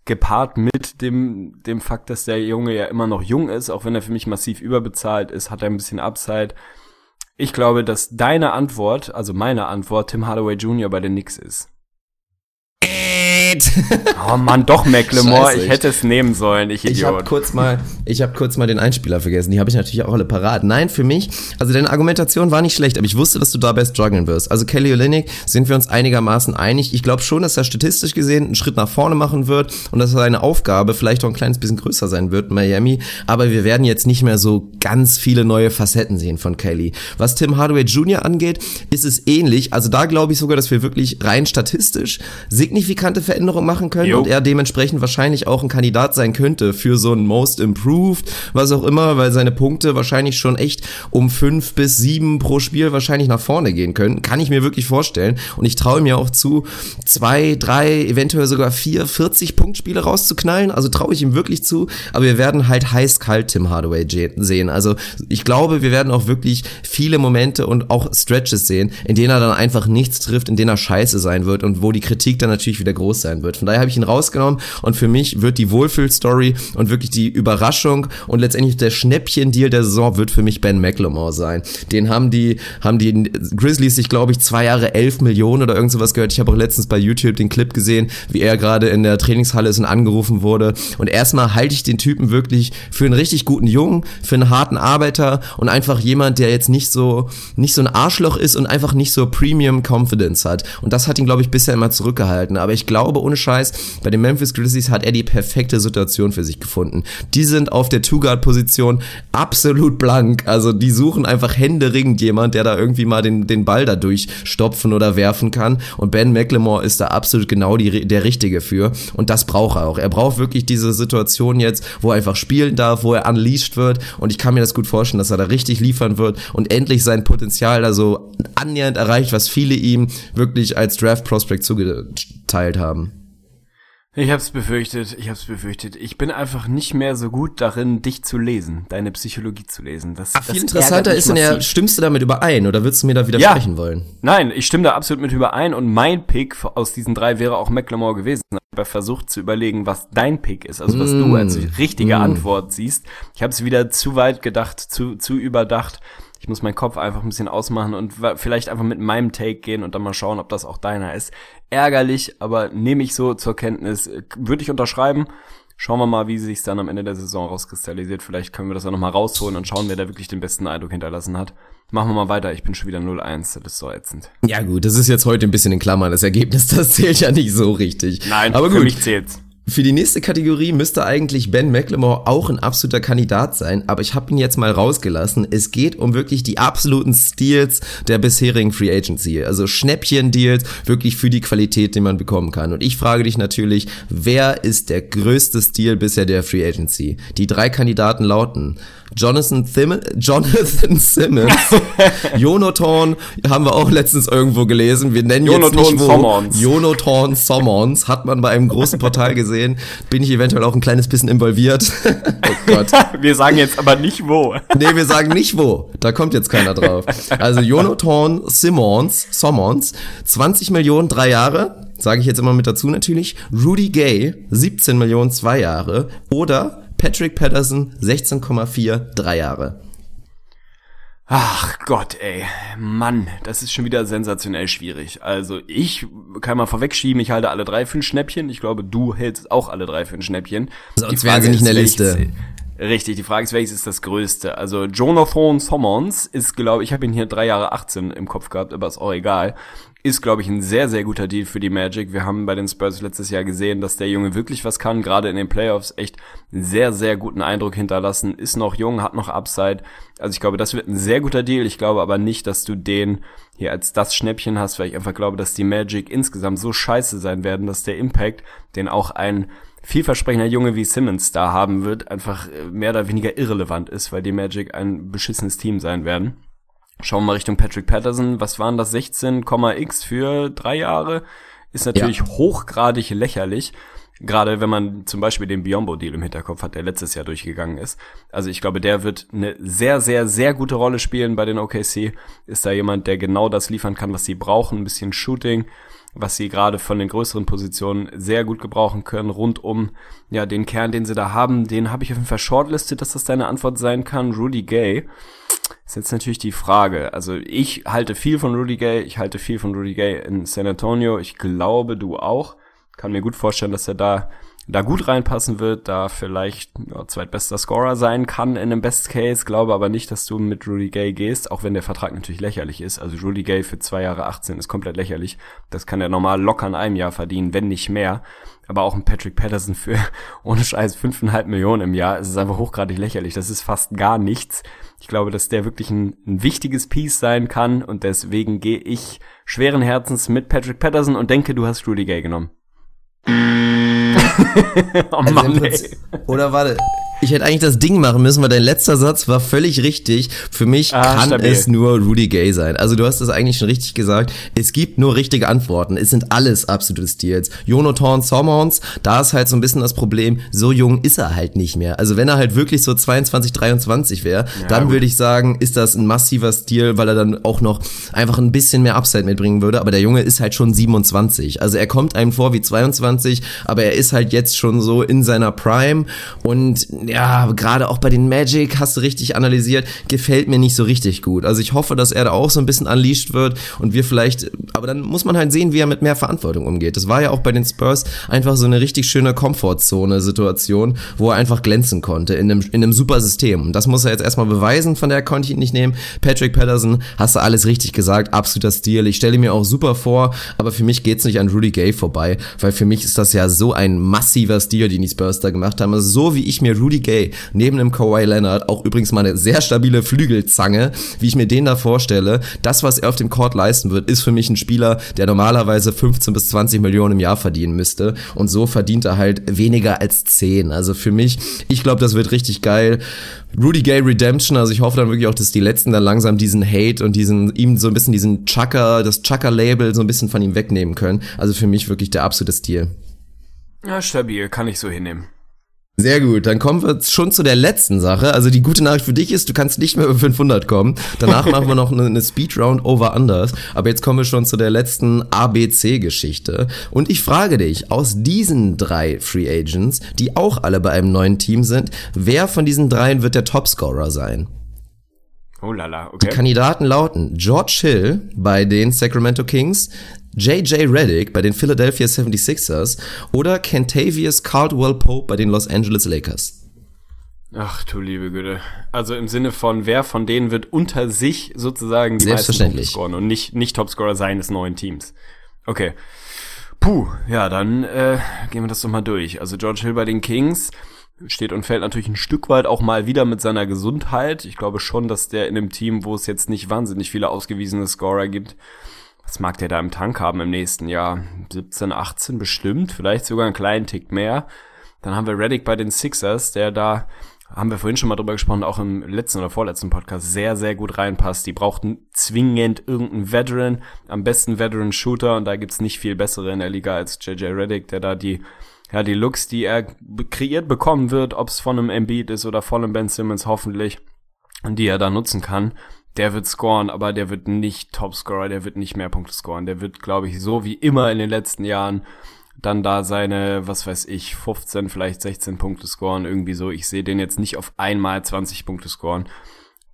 gepaart mit dem, dem Fakt, dass der Junge ja immer noch jung ist, auch wenn er für mich massiv überbezahlt ist, hat er ein bisschen Upside. Ich glaube, dass deine Antwort, also meine Antwort, Tim Hardaway Jr. bei den Knicks ist. Geht. Oh Mann, doch McLemore, Scheiße, ich hätte es nehmen sollen, ich Ich habe Idiot. kurz mal, ich habe kurz mal den Einspieler vergessen. Die habe ich natürlich auch alle parat. Nein, für mich, also deine Argumentation war nicht schlecht, aber ich wusste, dass du dabei strugglen wirst. Also Kelly Olynyk sind wir uns einigermaßen einig. Ich glaube schon, dass er statistisch gesehen einen Schritt nach vorne machen wird und dass seine Aufgabe vielleicht auch ein kleines bisschen größer sein wird in Miami. Aber wir werden jetzt nicht mehr so ganz viele neue Facetten sehen von Kelly. Was Tim Hardaway Jr. angeht, ist es ähnlich. Also da glaube ich sogar, dass wir wirklich rein statistisch signifikante Veränderungen machen können Jo. und er dementsprechend wahrscheinlich auch ein Kandidat sein könnte für so ein Most Improved, was auch immer, weil seine Punkte wahrscheinlich schon echt um fünf bis sieben pro Spiel wahrscheinlich nach vorne gehen können. Kann ich mir wirklich vorstellen. Und ich traue mir auch zu, zwei, drei, eventuell sogar vier 40-Punkt-Spiele rauszuknallen. Also traue ich ihm wirklich zu. Aber wir werden halt heiß-kalt Tim Hardaway sehen. Also ich glaube, wir werden auch wirklich viele Momente und auch Stretches sehen, in denen er dann einfach nichts trifft, in denen er scheiße sein wird und wo die Kritik dann natürlich wieder groß sein wird. Von daher habe ich ihn rausgenommen und für mich wird die Wohlfühl-Story und wirklich die Überraschung und letztendlich der Schnäppchen-Deal der Saison wird für mich Ben McLemore sein. Den haben die, haben die Grizzlies sich, glaube ich, zwei Jahre elf Millionen oder irgend sowas gehört. Ich habe auch letztens bei YouTube den Clip gesehen, wie er gerade in der Trainingshalle ist und angerufen wurde. Und erstmal halte ich den Typen wirklich für einen richtig guten Jungen, für einen harten Arbeiter und einfach jemand, der jetzt nicht so, nicht so ein Arschloch ist und einfach nicht so Premium Confidence hat. Und das hat ihn, glaube ich, bisher immer zurückgehalten. Aber ich glaube, ohne Scheiß, bei den Memphis Grizzlies hat er die perfekte Situation für sich gefunden. Die sind auf der Two-Guard-Position absolut blank. Also die suchen einfach händeringend jemand, der da irgendwie mal den, den Ball da durchstopfen oder werfen kann. Und Ben McLemore ist da absolut genau die, der Richtige für. Und das braucht er auch. Er braucht wirklich diese Situation jetzt, wo er einfach spielen darf, wo er unleashed wird. Und ich kann mir das gut vorstellen, dass er da richtig liefern wird und endlich sein Potenzial da so annähernd erreicht, was viele ihm wirklich als Draft-Prospect zugeteilt haben. Ich hab's befürchtet, ich hab's befürchtet. Ich bin einfach nicht mehr so gut darin, dich zu lesen, deine Psychologie zu lesen. Das, das Viel interessanter ärgert mich ist, der, massiv. stimmst du damit überein oder würdest du mir da widersprechen wollen? Nein, ich stimme da absolut mit überein und mein Pick aus diesen drei wäre auch McLemore gewesen. Ich habe versucht zu überlegen, was dein Pick ist, also was du als richtige Antwort siehst. Ich habe es wieder zu weit gedacht, zu, zu überdacht. Ich muss meinen Kopf einfach ein bisschen ausmachen und vielleicht einfach mit meinem Take gehen und dann mal schauen, ob das auch deiner ist. Ärgerlich, aber nehme ich so zur Kenntnis. Äh, Würde ich unterschreiben. Schauen wir mal, wie sich dann am Ende der Saison rauskristallisiert. Vielleicht können wir das dann nochmal rausholen und schauen, wer da wirklich den besten Eindruck hinterlassen hat. Machen wir mal weiter. Ich bin schon wieder 0-1. Das ist so ätzend. Ja gut, das ist jetzt heute ein bisschen in Klammern. Das Ergebnis, das zählt ja nicht so richtig. Nein, aber für gut. mich zählt's. Für die nächste Kategorie müsste eigentlich Ben McLemore auch ein absoluter Kandidat sein, aber ich habe ihn jetzt mal rausgelassen. Es geht um wirklich die absoluten Steals der bisherigen Free Agency, also Schnäppchen-Deals wirklich für die Qualität, die man bekommen kann. Und ich frage dich natürlich, wer ist der größte Steal bisher der Free Agency? Die drei Kandidaten lauten Jonathan, Thim Jonathan Simmons, Jonathan, haben wir auch letztens irgendwo gelesen. Wir nennen Jonathan jetzt nicht wo. Sommons. Jonathan Sommons hat man bei einem großen Portal gesehen. Bin ich eventuell auch ein kleines bisschen involviert. oh Gott. Wir sagen jetzt aber nicht wo. Nee, wir sagen nicht wo. Da kommt jetzt keiner drauf. Also Jonathan Simmons, Sommons, 20 Millionen, drei Jahre. Sage ich jetzt immer mit dazu natürlich. Rudy Gay, 17 Millionen, zwei Jahre. Oder Patrick Patterson, 16,4, drei Jahre. Ach Gott, ey. Mann, das ist schon wieder sensationell schwierig. Also ich kann mal vorwegschieben, ich halte alle drei für ein Schnäppchen. Ich glaube, du hältst auch alle drei für ein Schnäppchen. Sonst wären sie nicht in der welches- Liste. Richtig, die Frage ist, welches ist das Größte? Also Jonathan Sommons ist, glaube ich, habe ihn hier drei Jahre 18 im Kopf gehabt, aber ist auch egal. Ist, glaube ich, ein sehr, sehr guter Deal für die Magic. Wir haben bei den Spurs letztes Jahr gesehen, dass der Junge wirklich was kann, gerade in den Playoffs echt sehr, sehr guten Eindruck hinterlassen. Ist noch jung, hat noch Upside. Also ich glaube, das wird ein sehr guter Deal. Ich glaube aber nicht, dass du den hier als das Schnäppchen hast, weil ich einfach glaube, dass die Magic insgesamt so scheiße sein werden, dass der Impact, den auch ein vielversprechender Junge wie Simmons da haben wird, einfach äh, mehr oder weniger irrelevant ist, weil die Magic ein beschissenes Team sein werden. Schauen wir mal Richtung Patrick Patterson. Was waren das? 16,x für drei Jahre? Ist natürlich hochgradig lächerlich. Gerade wenn man zum Beispiel den Biombo-Deal im Hinterkopf hat, der letztes Jahr durchgegangen ist. Also ich glaube, der wird eine sehr, sehr, sehr gute Rolle spielen bei den OKC. Ist da jemand, der genau das liefern kann, was sie brauchen. Ein bisschen Shooting, was sie gerade von den größeren Positionen sehr gut gebrauchen können, rund um ja den Kern, den sie da haben. Den habe ich auf jeden Fall shortlistet, dass das deine Antwort sein kann. Rudy Gay. Ist jetzt natürlich die Frage. Also ich halte viel von Rudy Gay, ich halte viel von Rudy Gay in San Antonio. Ich glaube, du auch. Kann mir gut vorstellen, dass er da da gut reinpassen wird, da vielleicht ja, zweitbester Scorer sein kann in einem Best Case, glaube aber nicht, dass du mit Rudy Gay gehst, auch wenn der Vertrag natürlich lächerlich ist. Also Rudy Gay für zwei Jahre 18 ist komplett lächerlich. Das kann er normal locker in einem Jahr verdienen, wenn nicht mehr. Aber auch ein Patrick Patterson für ohne Scheiß fünfeinhalb Millionen im Jahr, es ist einfach hochgradig lächerlich. Das ist fast gar nichts. Ich glaube, dass der wirklich ein, ein wichtiges Piece sein kann und deswegen gehe ich schweren Herzens mit Patrick Patterson und denke, du hast Rudy Gay genommen. oh also Mann, ey. Oder warte, ich hätte eigentlich das Ding machen müssen, weil dein letzter Satz war völlig richtig. Für mich ah, kann stabil. es nur Rudy Gay sein. Also du hast es eigentlich schon richtig gesagt. Es gibt nur richtige Antworten. Es sind alles absolute Stils. Jonathan Sommons, da ist halt so ein bisschen das Problem, so jung ist er halt nicht mehr. Also wenn er halt wirklich so 22, 23 wäre, ja, dann würde ich sagen, ist das ein massiver Stil, weil er dann auch noch einfach ein bisschen mehr Upside mitbringen würde. Aber der Junge ist halt schon 27. Also er kommt einem vor wie 22, aber er ist halt jetzt schon so in seiner Prime und ja, gerade auch bei den Magic, hast du richtig analysiert, gefällt mir nicht so richtig gut. Also ich hoffe, dass er da auch so ein bisschen unleashed wird und wir vielleicht, aber dann muss man halt sehen, wie er mit mehr Verantwortung umgeht. Das war ja auch bei den Spurs einfach so eine richtig schöne Komfortzone-Situation, wo er einfach glänzen konnte in einem, in einem super System. Und das muss er jetzt erstmal beweisen, von der konnte ich ihn nicht nehmen. Patrick Patterson, hast du alles richtig gesagt, absoluter Stil. Ich stelle mir auch super vor, aber für mich geht's nicht an Rudy Gay vorbei, weil für mich ist das ja so ein massiver Stil, den die Spurs da gemacht haben. Also so wie ich mir Rudy Gay neben dem Kawhi Leonard, auch übrigens mal eine sehr stabile Flügelzange, wie ich mir den da vorstelle. Das, was er auf dem Court leisten wird, ist für mich ein Spieler, der normalerweise 15 bis 20 Millionen im Jahr verdienen müsste. Und so verdient er halt weniger als 10. Also für mich, ich glaube, das wird richtig geil. Rudy Gay Redemption, also ich hoffe dann wirklich auch, dass die letzten dann langsam diesen Hate und diesen, ihm so ein bisschen diesen Chucker, das Chucker-Label so ein bisschen von ihm wegnehmen können. Also für mich wirklich der absolute Stil. Ja, stabil, kann ich so hinnehmen. Sehr gut, dann kommen wir schon zu der letzten Sache. Also die gute Nachricht für dich ist, du kannst nicht mehr über 500 kommen. Danach machen wir noch eine, eine Speedround over Unders. Aber jetzt kommen wir schon zu der letzten ABC-Geschichte. Und ich frage dich, aus diesen drei Free Agents, die auch alle bei einem neuen Team sind, wer von diesen dreien wird der Topscorer sein? Oh lala, okay. Die Kandidaten lauten George Hill bei den Sacramento Kings, JJ Redick bei den Philadelphia 76ers oder Kentavious Caldwell Pope bei den Los Angeles Lakers? Ach du liebe Güte. Also im Sinne von, wer von denen wird unter sich sozusagen die meisten scoren und nicht, nicht Topscorer seines neuen Teams. Okay. Puh, ja, dann äh, gehen wir das doch mal durch. Also George Hill bei den Kings steht und fällt natürlich ein Stück weit auch mal wieder mit seiner Gesundheit. Ich glaube schon, dass der in einem Team, wo es jetzt nicht wahnsinnig viele ausgewiesene Scorer gibt, was mag der da im Tank haben im nächsten Jahr? 17, 18 bestimmt, vielleicht sogar einen kleinen Tick mehr. Dann haben wir Reddick bei den Sixers, der da, haben wir vorhin schon mal drüber gesprochen, auch im letzten oder vorletzten Podcast, sehr, sehr gut reinpasst. Die brauchten zwingend irgendeinen Veteran, am besten Veteran-Shooter und da gibt's nicht viel bessere in der Liga als JJ Reddick, der da die ja, die Looks, die er kreiert bekommen wird, ob es von einem Embiid ist oder von einem Ben Simmons hoffentlich, die er da nutzen kann der wird scoren, aber der wird nicht Topscorer, der wird nicht mehr Punkte scoren. Der wird, glaube ich, so wie immer in den letzten Jahren dann da seine, was weiß ich, 15, vielleicht 16 Punkte scoren, irgendwie so. Ich sehe den jetzt nicht auf einmal 20 Punkte scoren.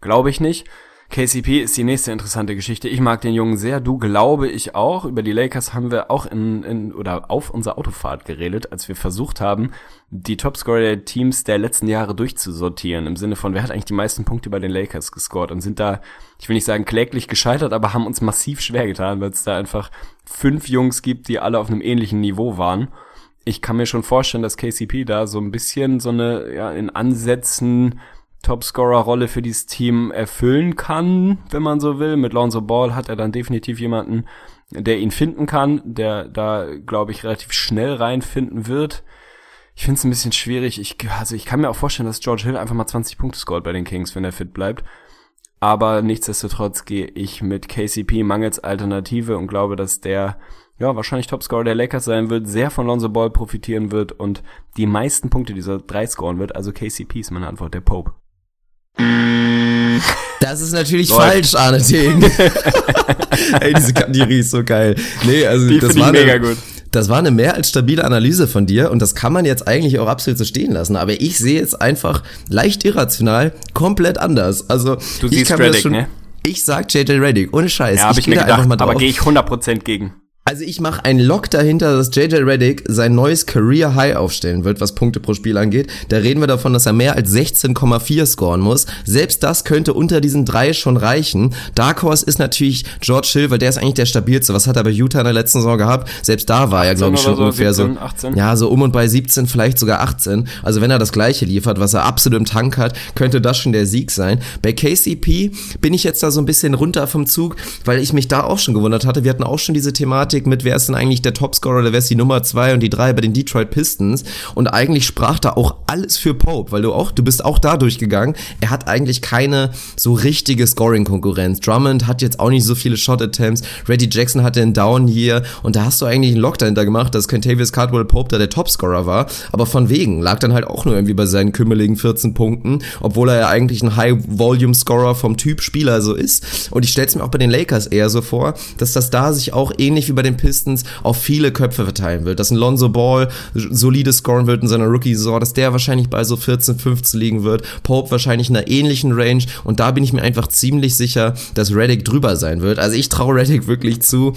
Glaube ich nicht. KCP ist die nächste interessante Geschichte. Ich mag den Jungen sehr, du glaube ich auch. Über die Lakers haben wir auch in, in oder auf unserer Autofahrt geredet, als wir versucht haben, die Topscorer der Teams der letzten Jahre durchzusortieren. Im Sinne von, wer hat eigentlich die meisten Punkte bei den Lakers gescored und sind da, ich will nicht sagen kläglich gescheitert, aber haben uns massiv schwer getan, weil es da einfach fünf Jungs gibt, die alle auf einem ähnlichen Niveau waren. Ich kann mir schon vorstellen, dass KCP da so ein bisschen so eine, ja, in Ansätzen Topscorer-Rolle für dieses Team erfüllen kann, wenn man so will. Mit Lonzo Ball hat er dann definitiv jemanden, der ihn finden kann, der da, glaube ich, relativ schnell reinfinden wird. Ich finde es ein bisschen schwierig. Ich, also ich kann mir auch vorstellen, dass George Hill einfach mal 20 Punkte scoret bei den Kings, wenn er fit bleibt. Aber nichtsdestotrotz gehe ich mit KCP mangels Alternative und glaube, dass der ja wahrscheinlich Topscorer der Lakers sein wird, sehr von Lonzo Ball profitieren wird und die meisten Punkte dieser drei scoren wird. Also KCP ist meine Antwort, der Pope. Das ist natürlich Läuft. falsch, Arne Tegen. Ey, diese Kandirie ist so geil. Nee, also Die das war mega eine, gut. Das war eine mehr als stabile Analyse von dir und das kann man jetzt eigentlich auch absolut so stehen lassen. Aber ich sehe jetzt einfach leicht irrational komplett anders. Also du ich siehst Reddick, ne? Ich sag JJ Reddick, ohne Scheiß. Ja, hab ich, ich mir gedacht, aber gehe ich 100% gegen. Also ich mache einen Lock dahinter, dass JJ Reddick sein neues Career High aufstellen wird, was Punkte pro Spiel angeht. Da reden wir davon, dass er mehr als 16,4 scoren muss. Selbst das könnte unter diesen drei schon reichen. Dark Horse ist natürlich George Hill, weil der ist eigentlich der stabilste. Was hat er bei Utah in der letzten Saison gehabt? Selbst da war er, glaube ich, schon so, ungefähr 17, so. 18. Ja, so um und bei 17, vielleicht sogar 18. Also wenn er das gleiche liefert, was er absolut im Tank hat, könnte das schon der Sieg sein. Bei KCP bin ich jetzt da so ein bisschen runter vom Zug, weil ich mich da auch schon gewundert hatte. Wir hatten auch schon diese Thematik mit, wer ist denn eigentlich der Topscorer oder wer ist die Nummer zwei und die drei bei den Detroit Pistons. Und eigentlich sprach da auch alles für Pope, weil du auch, du bist auch da durchgegangen. Er hat eigentlich keine so richtige Scoring-Konkurrenz. Drummond hat jetzt auch nicht so viele Shot-Attempts. Reggie Jackson hatte einen Down hier und da hast du eigentlich einen Lock dahinter gemacht, dass Kentavious Cardwell Pope da der Topscorer war. Aber von wegen lag dann halt auch nur irgendwie bei seinen kümmeligen 14 Punkten, obwohl er ja eigentlich ein High-Volume-Scorer vom Typ Spieler so ist. Und ich stell's mir auch bei den Lakers eher so vor, dass das da sich auch ähnlich wie bei den Pistons auf viele Köpfe verteilen wird. Dass ein Lonzo Ball solide scoren wird in seiner Rookie-Saison, dass der wahrscheinlich bei so 14, 15 liegen wird. Pope wahrscheinlich in einer ähnlichen Range. Und da bin ich mir einfach ziemlich sicher, dass Reddick drüber sein wird. Also ich traue Reddick wirklich zu,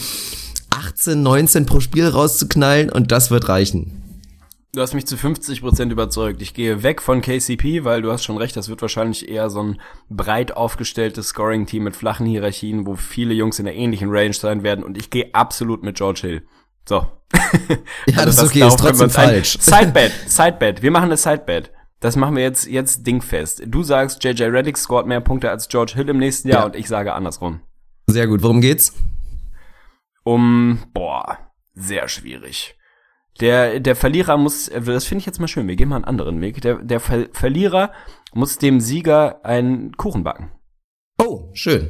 18, 19 pro Spiel rauszuknallen und das wird reichen. Du hast mich zu 50% überzeugt. Ich gehe weg von KCP, weil du hast schon recht, das wird wahrscheinlich eher so ein breit aufgestelltes Scoring-Team mit flachen Hierarchien, wo viele Jungs in der ähnlichen Range sein werden und ich gehe absolut mit George Hill. So. Ja, das ist okay, ist trotzdem falsch. Sidebet, Sidebet. Wir machen eine Sidebet. Das machen wir jetzt, jetzt dingfest. Du sagst, JJ Reddick scored mehr Punkte als George Hill im nächsten Jahr Ja. und ich sage andersrum. Sehr gut. Worum geht's? Um, boah, sehr schwierig. Der, der Verlierer muss, das finde ich jetzt mal schön, wir gehen mal einen anderen Weg. Der, der Ver Verlierer muss dem Sieger einen Kuchen backen. Oh, schön.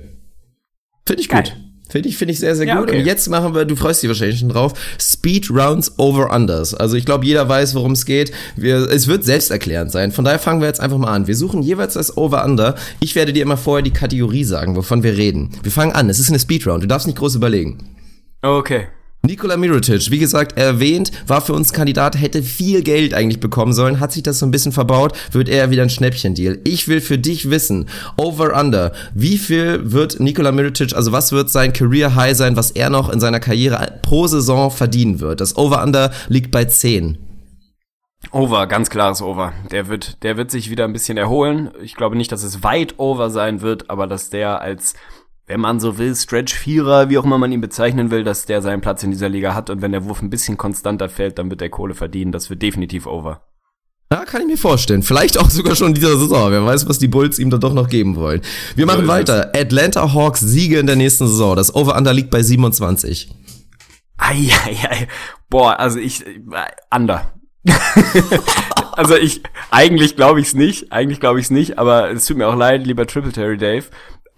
Finde ich Geil. gut. Finde ich, finde ich sehr, sehr Ja, gut. okay. Und jetzt machen wir, du freust dich wahrscheinlich schon drauf, Speed Rounds Over Unders. Also ich glaube, jeder weiß, worum es geht. Wir, es wird selbsterklärend sein. Von daher fangen wir jetzt einfach mal an. Wir suchen jeweils das Over Under. Ich werde dir immer vorher die Kategorie sagen, wovon wir reden. Wir fangen an. Es ist eine Speed Round. Du darfst nicht groß überlegen. Okay. Nikola Mirotic, wie gesagt, erwähnt, war für uns Kandidat, hätte viel Geld eigentlich bekommen sollen, hat sich das so ein bisschen verbaut, wird eher wieder ein Schnäppchendeal. Ich will für dich wissen, over under, wie viel wird Nikola Mirotic, also was wird sein Career High sein, was er noch in seiner Karriere pro Saison verdienen wird? Das over under liegt bei 10. Over, ganz klares Over. Der wird, der wird sich wieder ein bisschen erholen. Ich glaube nicht, dass es weit over sein wird, aber dass der als, wenn man so will, Stretch Vierer, wie auch immer man ihn bezeichnen will, dass der seinen Platz in dieser Liga hat und wenn der Wurf ein bisschen konstanter fällt, dann wird der Kohle verdienen. Das wird definitiv over. Ja, kann ich mir vorstellen. Vielleicht auch sogar schon in dieser Saison. Wer weiß, was die Bulls ihm da doch noch geben wollen. Wir machen ist weiter. Atlanta Hawks Siege in der nächsten Saison. Das Over-Under liegt bei 27. Eieiei. Boah, also ich, äh, under. also ich, eigentlich glaube ich es nicht, eigentlich glaube ich es nicht, aber es tut mir auch leid, lieber Triple Terry Dave.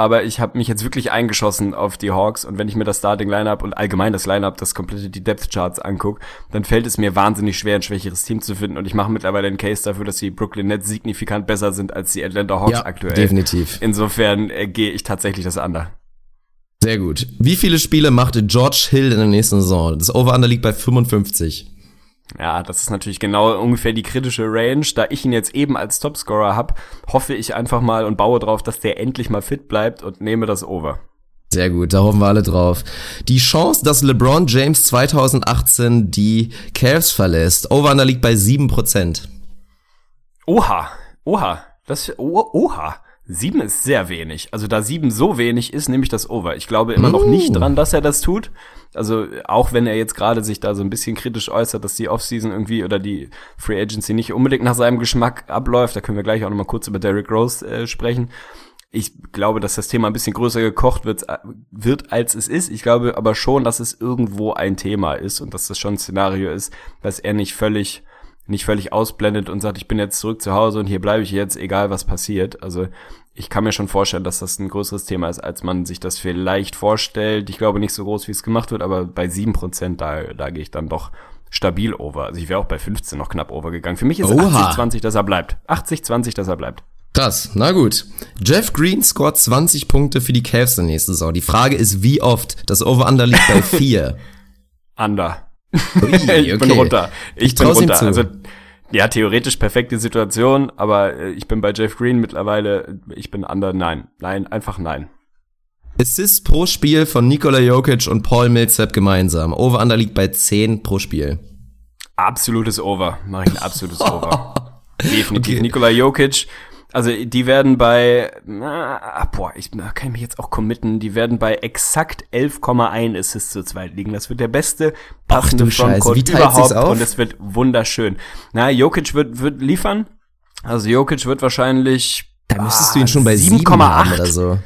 Aber ich habe mich jetzt wirklich eingeschossen auf die Hawks und wenn ich mir das Starting Lineup und allgemein das Lineup, das komplette die Depth Charts anguck, dann fällt es mir wahnsinnig schwer, ein schwächeres Team zu finden und ich mache mittlerweile einen Case dafür, dass die Brooklyn Nets signifikant besser sind als die Atlanta Hawks Ja, aktuell. definitiv. Insofern äh, gehe ich tatsächlich das under. Sehr gut. Wie viele Spiele macht George Hill in der nächsten Saison? Das Over-Under liegt bei 55. Ja, das ist natürlich genau ungefähr die kritische Range. Da ich ihn jetzt eben als Topscorer hab, hoffe ich einfach mal und baue drauf, dass der endlich mal fit bleibt und nehme das over. Sehr gut, da hoffen wir alle drauf. Die Chance, dass LeBron James 2018 die Cavs verlässt. Over-Under liegt bei 7%. Oha, oha, das, oh, oha. Sieben ist sehr wenig. Also da sieben so wenig ist, nehme ich das over. Ich glaube immer noch nicht dran, dass er das tut. Also auch wenn er jetzt gerade sich da so ein bisschen kritisch äußert, dass die Offseason irgendwie oder die Free Agency nicht unbedingt nach seinem Geschmack abläuft, da können wir gleich auch nochmal kurz über Derrick Rose äh, sprechen. Ich glaube, dass das Thema ein bisschen größer gekocht wird, äh, wird, als es ist. Ich glaube aber schon, dass es irgendwo ein Thema ist und dass das schon ein Szenario ist, dass er nicht völlig nicht völlig ausblendet und sagt, ich bin jetzt zurück zu Hause und hier bleibe ich jetzt, egal was passiert. Also ich kann mir schon vorstellen, dass das ein größeres Thema ist, als man sich das vielleicht vorstellt. Ich glaube nicht so groß, wie es gemacht wird, aber bei sieben Prozent, da, da gehe ich dann doch stabil over. Also ich wäre auch bei 15 noch knapp over gegangen. Für mich ist Oha. 80-20, dass er bleibt. 80-20, dass er bleibt. Krass, na gut. Jeff Green scoret 20 Punkte für die Cavs in der nächsten Saison. Die Frage ist, wie oft? Das Over-Under liegt bei 4. Under. Ui, ich bin okay. runter. Ich bin trau's ihm runter. Also ja, theoretisch perfekte Situation, aber äh, ich bin bei Jeff Green mittlerweile, ich bin under, nein. Nein, einfach nein. Assists pro Spiel von Nikola Jokic und Paul Millsap gemeinsam. Over-Under liegt bei 10 pro Spiel. Absolutes Over. Mach ich ein absolutes Over. Definitiv. Okay. Nikola Jokic also die werden bei, na, boah, ich kann ich mich jetzt auch committen, die werden bei exakt 11,1 Assists zu zweit liegen. Das wird der beste passende Frontcourt überhaupt und es wird wunderschön. Na, Jokic wird, wird liefern. Also Jokic wird wahrscheinlich da müsstest ah, du ihn schon bei 7,8 oder so.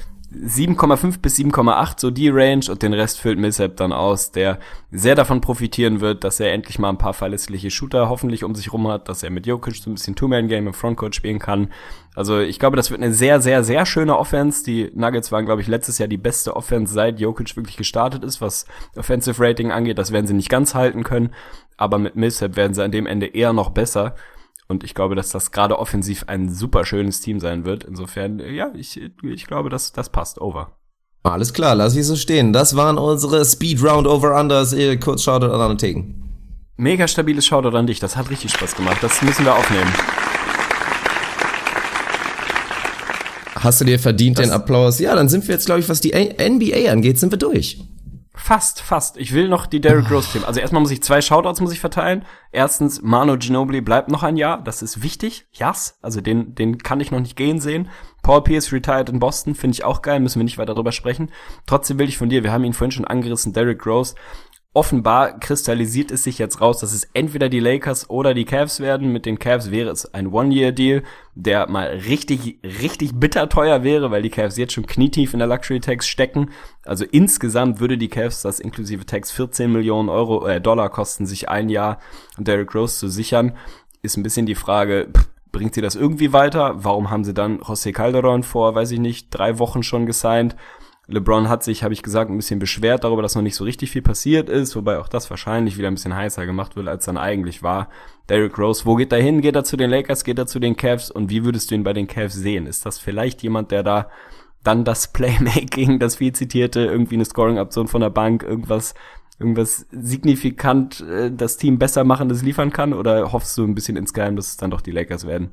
7,5 bis 7,8, so die Range und den Rest füllt Millsap dann aus, der sehr davon profitieren wird, dass er endlich mal ein paar verlässliche Shooter hoffentlich um sich rum hat, dass er mit Jokic so ein bisschen Two-Man-Game im Frontcourt spielen kann. Also ich glaube, das wird eine sehr, sehr, sehr schöne Offense. Die Nuggets waren, glaube ich, letztes Jahr die beste Offense, seit Jokic wirklich gestartet ist, was Offensive Rating angeht. Das werden sie nicht ganz halten können, aber mit Millsap werden sie an dem Ende eher noch besser. Und ich glaube, dass das gerade offensiv ein super schönes Team sein wird. Insofern, ja, ich, ich glaube, dass das passt. Over. Alles klar, lass ich so stehen. Das waren unsere Speed Round Over Unders. Kurz Shoutout an Analytiken. Mega stabiles Shoutout an dich. Das hat richtig Spaß gemacht. Das müssen wir aufnehmen. Hast du dir verdient das den Applaus? Ja, dann sind wir jetzt, glaube ich, was die NBA angeht, sind wir durch. Fast, fast. Ich will noch die Derrick Rose Themen. Also erstmal muss ich zwei Shoutouts muss ich verteilen. Erstens, Manu Ginobili bleibt noch ein Jahr. Das ist wichtig. Yes. Also den, den kann ich noch nicht gehen sehen. Paul Pierce retired in Boston. Finde ich auch geil. Müssen wir nicht weiter drüber sprechen. Trotzdem will ich von dir, wir haben ihn vorhin schon angerissen, Derrick Rose offenbar kristallisiert es sich jetzt raus, dass es entweder die Lakers oder die Cavs werden. Mit den Cavs wäre es ein One-Year-Deal, der mal richtig, richtig bitter teuer wäre, weil die Cavs jetzt schon knietief in der Luxury-Tax stecken. Also insgesamt würde die Cavs das inklusive Tax 14 Millionen Euro, äh, Dollar kosten, sich ein Jahr Derrick Rose zu sichern. Ist ein bisschen die Frage, bringt sie das irgendwie weiter? Warum haben sie dann José Calderon vor, weiß ich nicht, drei Wochen schon gesigned? LeBron hat sich, habe ich gesagt, ein bisschen beschwert darüber, dass noch nicht so richtig viel passiert ist, wobei auch das wahrscheinlich wieder ein bisschen heißer gemacht wird, als dann eigentlich war. Derrick Rose, wo geht er hin? Geht er zu den Lakers? Geht er zu den Cavs? Und wie würdest du ihn bei den Cavs sehen? Ist das vielleicht jemand, der da dann das Playmaking, das viel zitierte, irgendwie eine Scoring-Option von der Bank, irgendwas, irgendwas signifikant äh, das Team besser machendes liefern kann? Oder hoffst du ein bisschen insgeheim, dass es dann doch die Lakers werden?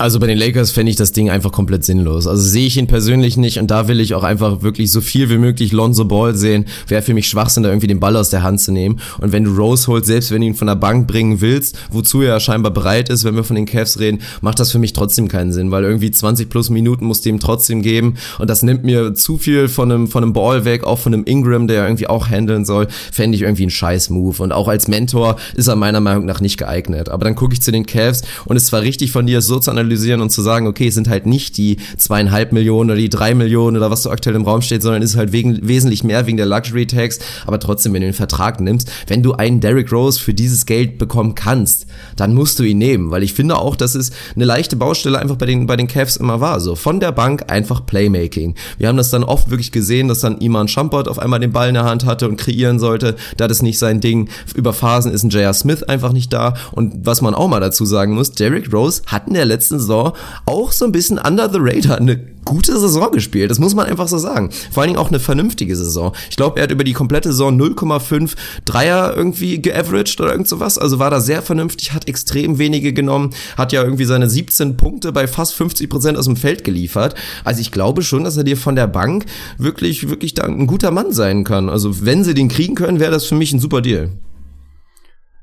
Also bei den Lakers fände ich das Ding einfach komplett sinnlos. Also sehe ich ihn persönlich nicht und da will ich auch einfach wirklich so viel wie möglich Lonzo Ball sehen. Wäre für mich Schwachsinn, da irgendwie den Ball aus der Hand zu nehmen. Und wenn du Rose holst, selbst wenn du ihn von der Bank bringen willst, wozu er scheinbar bereit ist, wenn wir von den Cavs reden, macht das für mich trotzdem keinen Sinn, weil irgendwie 20 plus Minuten musst du ihm trotzdem geben und das nimmt mir zu viel von einem, von einem Ball weg, auch von einem Ingram, der irgendwie auch handeln soll, fände ich irgendwie ein scheiß Move. Und auch als Mentor ist er meiner Meinung nach nicht geeignet. Aber dann gucke ich zu den Cavs und es war richtig von dir, so zu analysieren, analysieren und zu sagen, okay, es sind halt nicht die zweieinhalb Millionen oder die drei Millionen oder was so aktuell im Raum steht, sondern es ist halt wegen, wesentlich mehr wegen der Luxury Tax. Aber trotzdem, wenn du den Vertrag nimmst, wenn du einen Derrick Rose für dieses Geld bekommen kannst, dann musst du ihn nehmen, weil ich finde auch, dass es eine leichte Baustelle einfach bei den, bei den Cavs immer war. So von der Bank einfach Playmaking. Wir haben das dann oft wirklich gesehen, dass dann Iman Shumpert auf einmal den Ball in der Hand hatte und kreieren sollte. Da das nicht sein Ding. Über Phasen ist ein J.R. Smith einfach nicht da. Und was man auch mal dazu sagen muss, Derrick Rose hat in der letzten Saison auch so ein bisschen under the radar eine gute Saison gespielt. Das muss man einfach so sagen. Vor allen Dingen auch eine vernünftige Saison. Ich glaube, er hat über die komplette Saison 0,5 Dreier irgendwie geaveraged oder irgend sowas. Also war da sehr vernünftig, hat extrem wenige genommen, hat ja irgendwie seine 17 Punkte bei fast 50 Prozent aus dem Feld geliefert. Also ich glaube schon, dass er dir von der Bank wirklich, wirklich da ein guter Mann sein kann. Also wenn sie den kriegen können, wäre das für mich ein super Deal.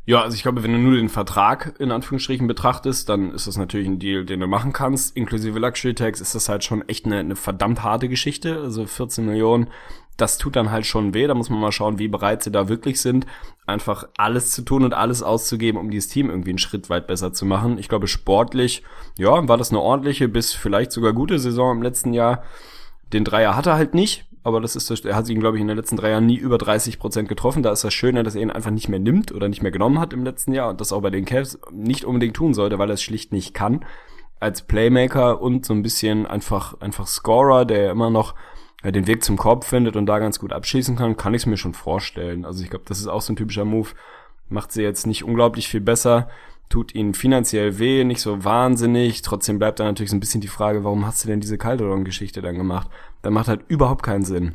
Ja, also ich glaube, wenn du nur den Vertrag in Anführungsstrichen betrachtest, dann ist das natürlich ein Deal, den du machen kannst. Inklusive Luxury Tax ist das halt schon echt eine, eine verdammt harte Geschichte. Also 14 Millionen, das tut dann halt schon weh. Da muss man mal schauen, wie bereit sie da wirklich sind, einfach alles zu tun und alles auszugeben, um dieses Team irgendwie einen Schritt weit besser zu machen. Ich glaube, sportlich, ja, war das eine ordentliche bis vielleicht sogar gute Saison im letzten Jahr. Den Dreier hat er halt nicht aber das ist er hat ihn, glaube ich, in den letzten drei Jahren nie über 30 Prozent getroffen. Da ist das Schöne, dass er ihn einfach nicht mehr nimmt oder nicht mehr genommen hat im letzten Jahr und das auch bei den Cavs nicht unbedingt tun sollte, weil er es schlicht nicht kann. Als Playmaker und so ein bisschen einfach, einfach Scorer, der immer noch ja, den Weg zum Korb findet und da ganz gut abschießen kann, kann ich es mir schon vorstellen. Also ich glaube, das ist auch so ein typischer Move. Macht sie jetzt nicht unglaublich viel besser tut ihnen finanziell weh, nicht so wahnsinnig. Trotzdem bleibt da natürlich so ein bisschen die Frage, warum hast du denn diese Calderon-Geschichte dann gemacht? Das macht halt überhaupt keinen Sinn.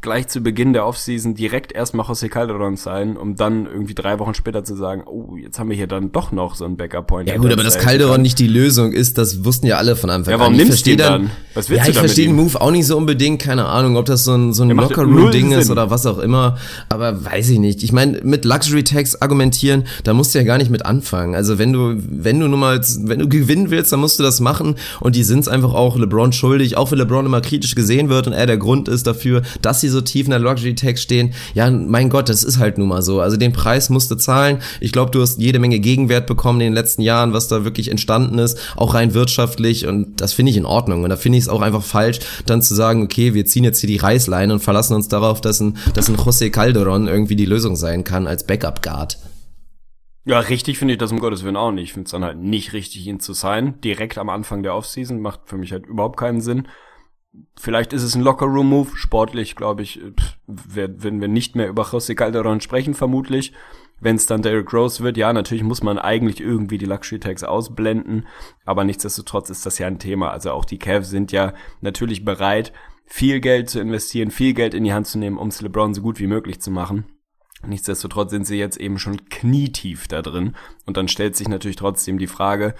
Gleich zu Beginn der Offseason direkt erstmal José Calderon sein, um dann irgendwie drei Wochen später zu sagen, oh, jetzt haben wir hier dann doch noch so einen Backup-Point. Ja gut, aber dass Calderon nicht die Lösung ist, das wussten ja alle von Anfang an. Ja, warum nimmst du dann? Was willst ja, ich verstehe den Move auch nicht so unbedingt, keine Ahnung, ob das so ein, so ein Locker-Room-Ding ist oder was auch immer, aber weiß ich nicht. Ich meine, mit Luxury-Tags argumentieren, da musst du ja gar nicht mit anfangen. Also wenn du, wenn du nun mal, wenn du gewinnen willst, dann musst du das machen und die sind's einfach auch LeBron schuldig, auch wenn LeBron immer kritisch gesehen wird und er der Grund ist dafür, dass sie so tief in der Luxury-Tags stehen. Ja, mein Gott, das ist halt nun mal so. Also den Preis musst du zahlen. Ich glaube, du hast jede Menge Gegenwert bekommen in den letzten Jahren, was da wirklich entstanden ist, auch rein wirtschaftlich und das finde ich in Ordnung. Und da finde ich es auch einfach falsch, dann zu sagen, okay, wir ziehen jetzt hier die Reißleine und verlassen uns darauf, dass ein, dass ein José Calderon irgendwie die Lösung sein kann als Backup-Guard. Ja, richtig finde ich das um Gottes Willen auch nicht. Ich finde es dann halt nicht richtig, ihn zu sein. Direkt am Anfang der Offseason macht für mich halt überhaupt keinen Sinn. Vielleicht ist es ein Locker-Room-Move. Sportlich, glaube ich, werden wir nicht mehr über José Calderon sprechen, vermutlich. Wenn es dann Derrick Rose wird, ja, natürlich muss man eigentlich irgendwie die Luxury-Tags ausblenden, aber nichtsdestotrotz ist das ja ein Thema. Also auch die Cavs sind ja natürlich bereit, viel Geld zu investieren, viel Geld in die Hand zu nehmen, um es LeBron so gut wie möglich zu machen. Nichtsdestotrotz sind sie jetzt eben schon knietief da drin. Und dann stellt sich natürlich trotzdem die Frage,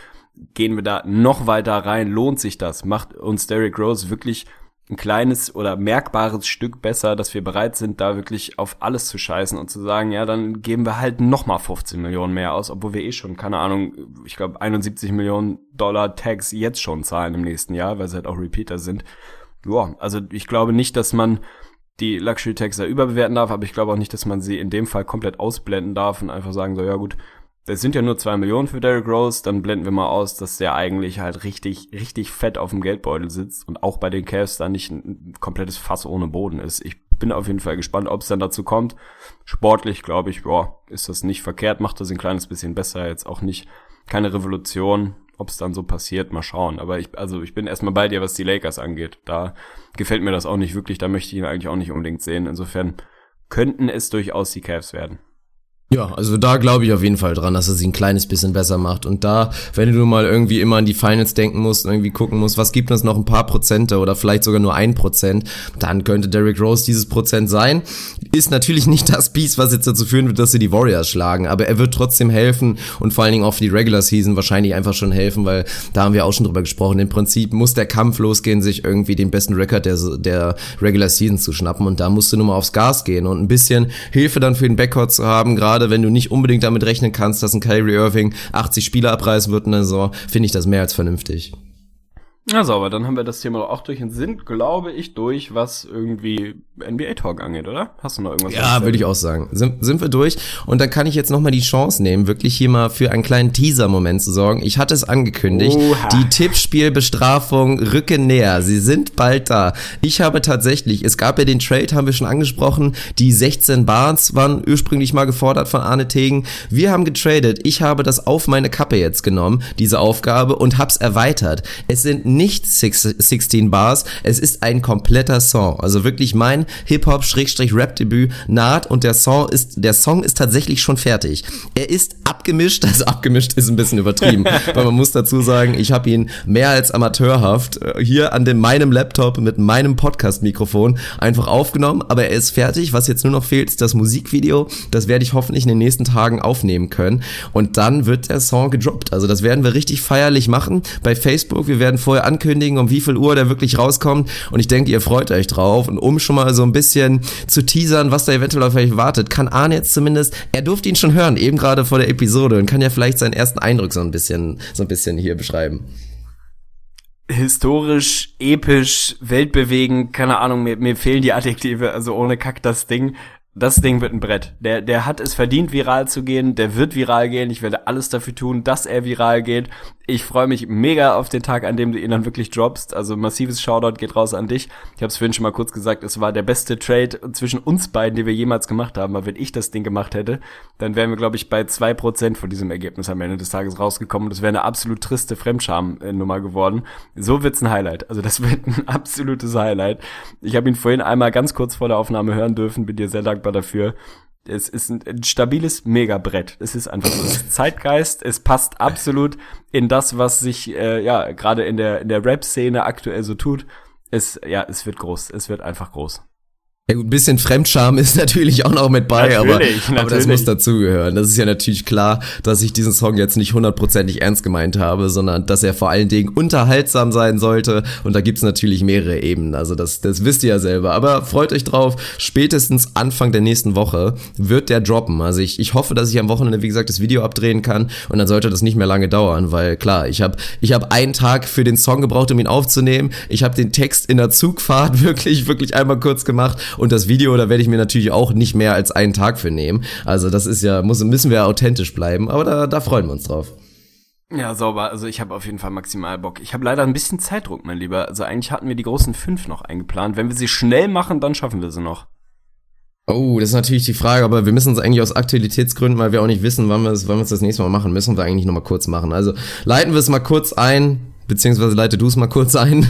gehen wir da noch weiter rein? Lohnt sich das? Macht uns Derrick Rose wirklich ein kleines oder merkbares Stück besser, dass wir bereit sind, da wirklich auf alles zu scheißen und zu sagen, ja, dann geben wir halt nochmal 15 Millionen mehr aus, obwohl wir eh schon, keine Ahnung, ich glaube 71 Millionen Dollar Tags jetzt schon zahlen im nächsten Jahr, weil sie halt auch Repeater sind. Ja, also ich glaube nicht, dass man die Luxury Tags da überbewerten darf, aber ich glaube auch nicht, dass man sie in dem Fall komplett ausblenden darf und einfach sagen so, ja gut, das sind ja nur zwei Millionen für Derrick Rose, dann blenden wir mal aus, dass der eigentlich halt richtig, richtig fett auf dem Geldbeutel sitzt und auch bei den Cavs da nicht ein komplettes Fass ohne Boden ist. Ich bin auf jeden Fall gespannt, ob es dann dazu kommt. Sportlich, glaube ich, boah, ist das nicht verkehrt, macht das ein kleines bisschen besser, jetzt auch nicht keine Revolution, ob es dann so passiert, mal schauen. Aber ich, also ich bin erstmal bei dir, was die Lakers angeht. Da gefällt mir das auch nicht wirklich, da möchte ich ihn eigentlich auch nicht unbedingt sehen. Insofern könnten es durchaus die Cavs werden. Ja, also da glaube ich auf jeden Fall dran, dass er sie ein kleines bisschen besser macht. Und da, wenn du mal irgendwie immer an die Finals denken musst irgendwie gucken musst, was gibt uns noch ein paar Prozente oder vielleicht sogar nur ein Prozent, dann könnte Derrick Rose dieses Prozent sein. Ist natürlich nicht das Piece, was jetzt dazu führen wird, dass sie die Warriors schlagen, aber er wird trotzdem helfen und vor allen Dingen auch für die Regular Season wahrscheinlich einfach schon helfen, weil da haben wir auch schon drüber gesprochen. Im Prinzip muss der Kampf losgehen, sich irgendwie den besten Record der, der Regular Season zu schnappen und da musst du nur mal aufs Gas gehen und ein bisschen Hilfe dann für den Backcourt zu haben, gerade gerade wenn du nicht unbedingt damit rechnen kannst, dass ein Kyrie Irving 80 Spieler abreißen wird in der Saison, finde ich das mehr als vernünftig. Ja, sauber, dann haben wir das Thema auch durch und sind, glaube ich, durch, was irgendwie NBA-Talk angeht, oder? Hast du noch irgendwas? Ja, würde ich auch sagen. Sind, sind wir durch. Und dann kann ich jetzt nochmal die Chance nehmen, wirklich hier mal für einen kleinen Teaser-Moment zu sorgen. Ich hatte es angekündigt. Oha. Die Tippspielbestrafung rücken näher. Sie sind bald da. Ich habe tatsächlich, es gab ja den Trade, haben wir schon angesprochen. Die 16 Bars waren ursprünglich mal gefordert von Arne Tegen. Wir haben getradet. Ich habe das auf meine Kappe jetzt genommen, diese Aufgabe, und hab's erweitert. Es sind nicht 16 Bars, es ist ein kompletter Song. Also wirklich mein Hip-Hop-Rap-Debüt naht und der Song ist, der Song ist tatsächlich schon fertig. Er ist abgemischt, also abgemischt ist ein bisschen übertrieben, weil man muss dazu sagen, ich habe ihn mehr als amateurhaft äh, hier an dem, meinem Laptop mit meinem Podcast-Mikrofon einfach aufgenommen, aber er ist fertig. Was jetzt nur noch fehlt, ist das Musikvideo. Das werde ich hoffentlich in den nächsten Tagen aufnehmen können und dann wird der Song gedroppt. Also das werden wir richtig feierlich machen bei Facebook. Wir werden vorher ankündigen, um wie viel Uhr der wirklich rauskommt. Und ich denke, ihr freut euch drauf. Und um schon mal so ein bisschen zu teasern, was da eventuell auf euch wartet, kann Arne jetzt zumindest, er durfte ihn schon hören, eben gerade vor der Episode und kann ja vielleicht seinen ersten Eindruck so ein bisschen, so ein bisschen hier beschreiben historisch, episch, weltbewegend, keine Ahnung, mir, mir fehlen die Adjektive, also ohne Kack das Ding das Ding wird ein Brett. Der, der hat es verdient, viral zu gehen. Der wird viral gehen. Ich werde alles dafür tun, dass er viral geht. Ich freue mich mega auf den Tag, an dem du ihn dann wirklich droppst. Also massives Shoutout geht raus an dich. Ich habe es vorhin schon mal kurz gesagt, es war der beste Trade zwischen uns beiden, den wir jemals gemacht haben. Aber wenn ich das Ding gemacht hätte, dann wären wir, glaube ich, bei zwei Prozent von diesem Ergebnis am Ende des Tages rausgekommen. Das wäre eine absolut triste Fremdscham-Nummer geworden. So wird's ein Highlight. Also das wird ein absolutes Highlight. Ich habe ihn vorhin einmal ganz kurz vor der Aufnahme hören dürfen. Bin dir sehr dankbar dankbar dafür. Es ist ein, ein stabiles Megabrett. Es ist einfach so. Es ist Zeitgeist. Es passt absolut in das, was sich äh, ja gerade in der in der Rap-Szene aktuell so tut. Es ja, es wird groß. Es wird einfach groß. Ja, gut, ein bisschen Fremdscham ist natürlich auch noch mit bei, aber, Natürlich, aber das muss dazugehören. Das ist ja natürlich klar, dass ich diesen Song jetzt nicht hundertprozentig ernst gemeint habe, sondern dass er vor allen Dingen unterhaltsam sein sollte. Und da gibt's natürlich mehrere Ebenen. Also das, das wisst ihr ja selber. Aber freut euch drauf, spätestens Anfang der nächsten Woche wird der droppen. Also ich, ich hoffe, dass ich am Wochenende, wie gesagt, das Video abdrehen kann und dann sollte das nicht mehr lange dauern, weil klar, ich habe ich hab einen Tag für den Song gebraucht, um ihn aufzunehmen. Ich habe den Text in der Zugfahrt wirklich, wirklich einmal kurz gemacht und das Video, da werde ich mir natürlich auch nicht mehr als einen Tag für nehmen. Also das ist ja, muss, müssen wir ja authentisch bleiben, aber da, da freuen wir uns drauf. Ja, sauber. Also ich habe auf jeden Fall maximal Bock. Ich habe leider ein bisschen Zeitdruck, mein Lieber. Also eigentlich hatten wir die großen fünf noch eingeplant. Wenn wir sie schnell machen, dann schaffen wir sie noch. Oh, das ist natürlich die Frage, aber wir müssen uns eigentlich aus Aktualitätsgründen, weil wir auch nicht wissen, wann wir es wann wir es das nächste Mal machen, müssen wir eigentlich nochmal kurz machen. Also leiten wir es mal kurz ein, beziehungsweise leite du es mal kurz ein.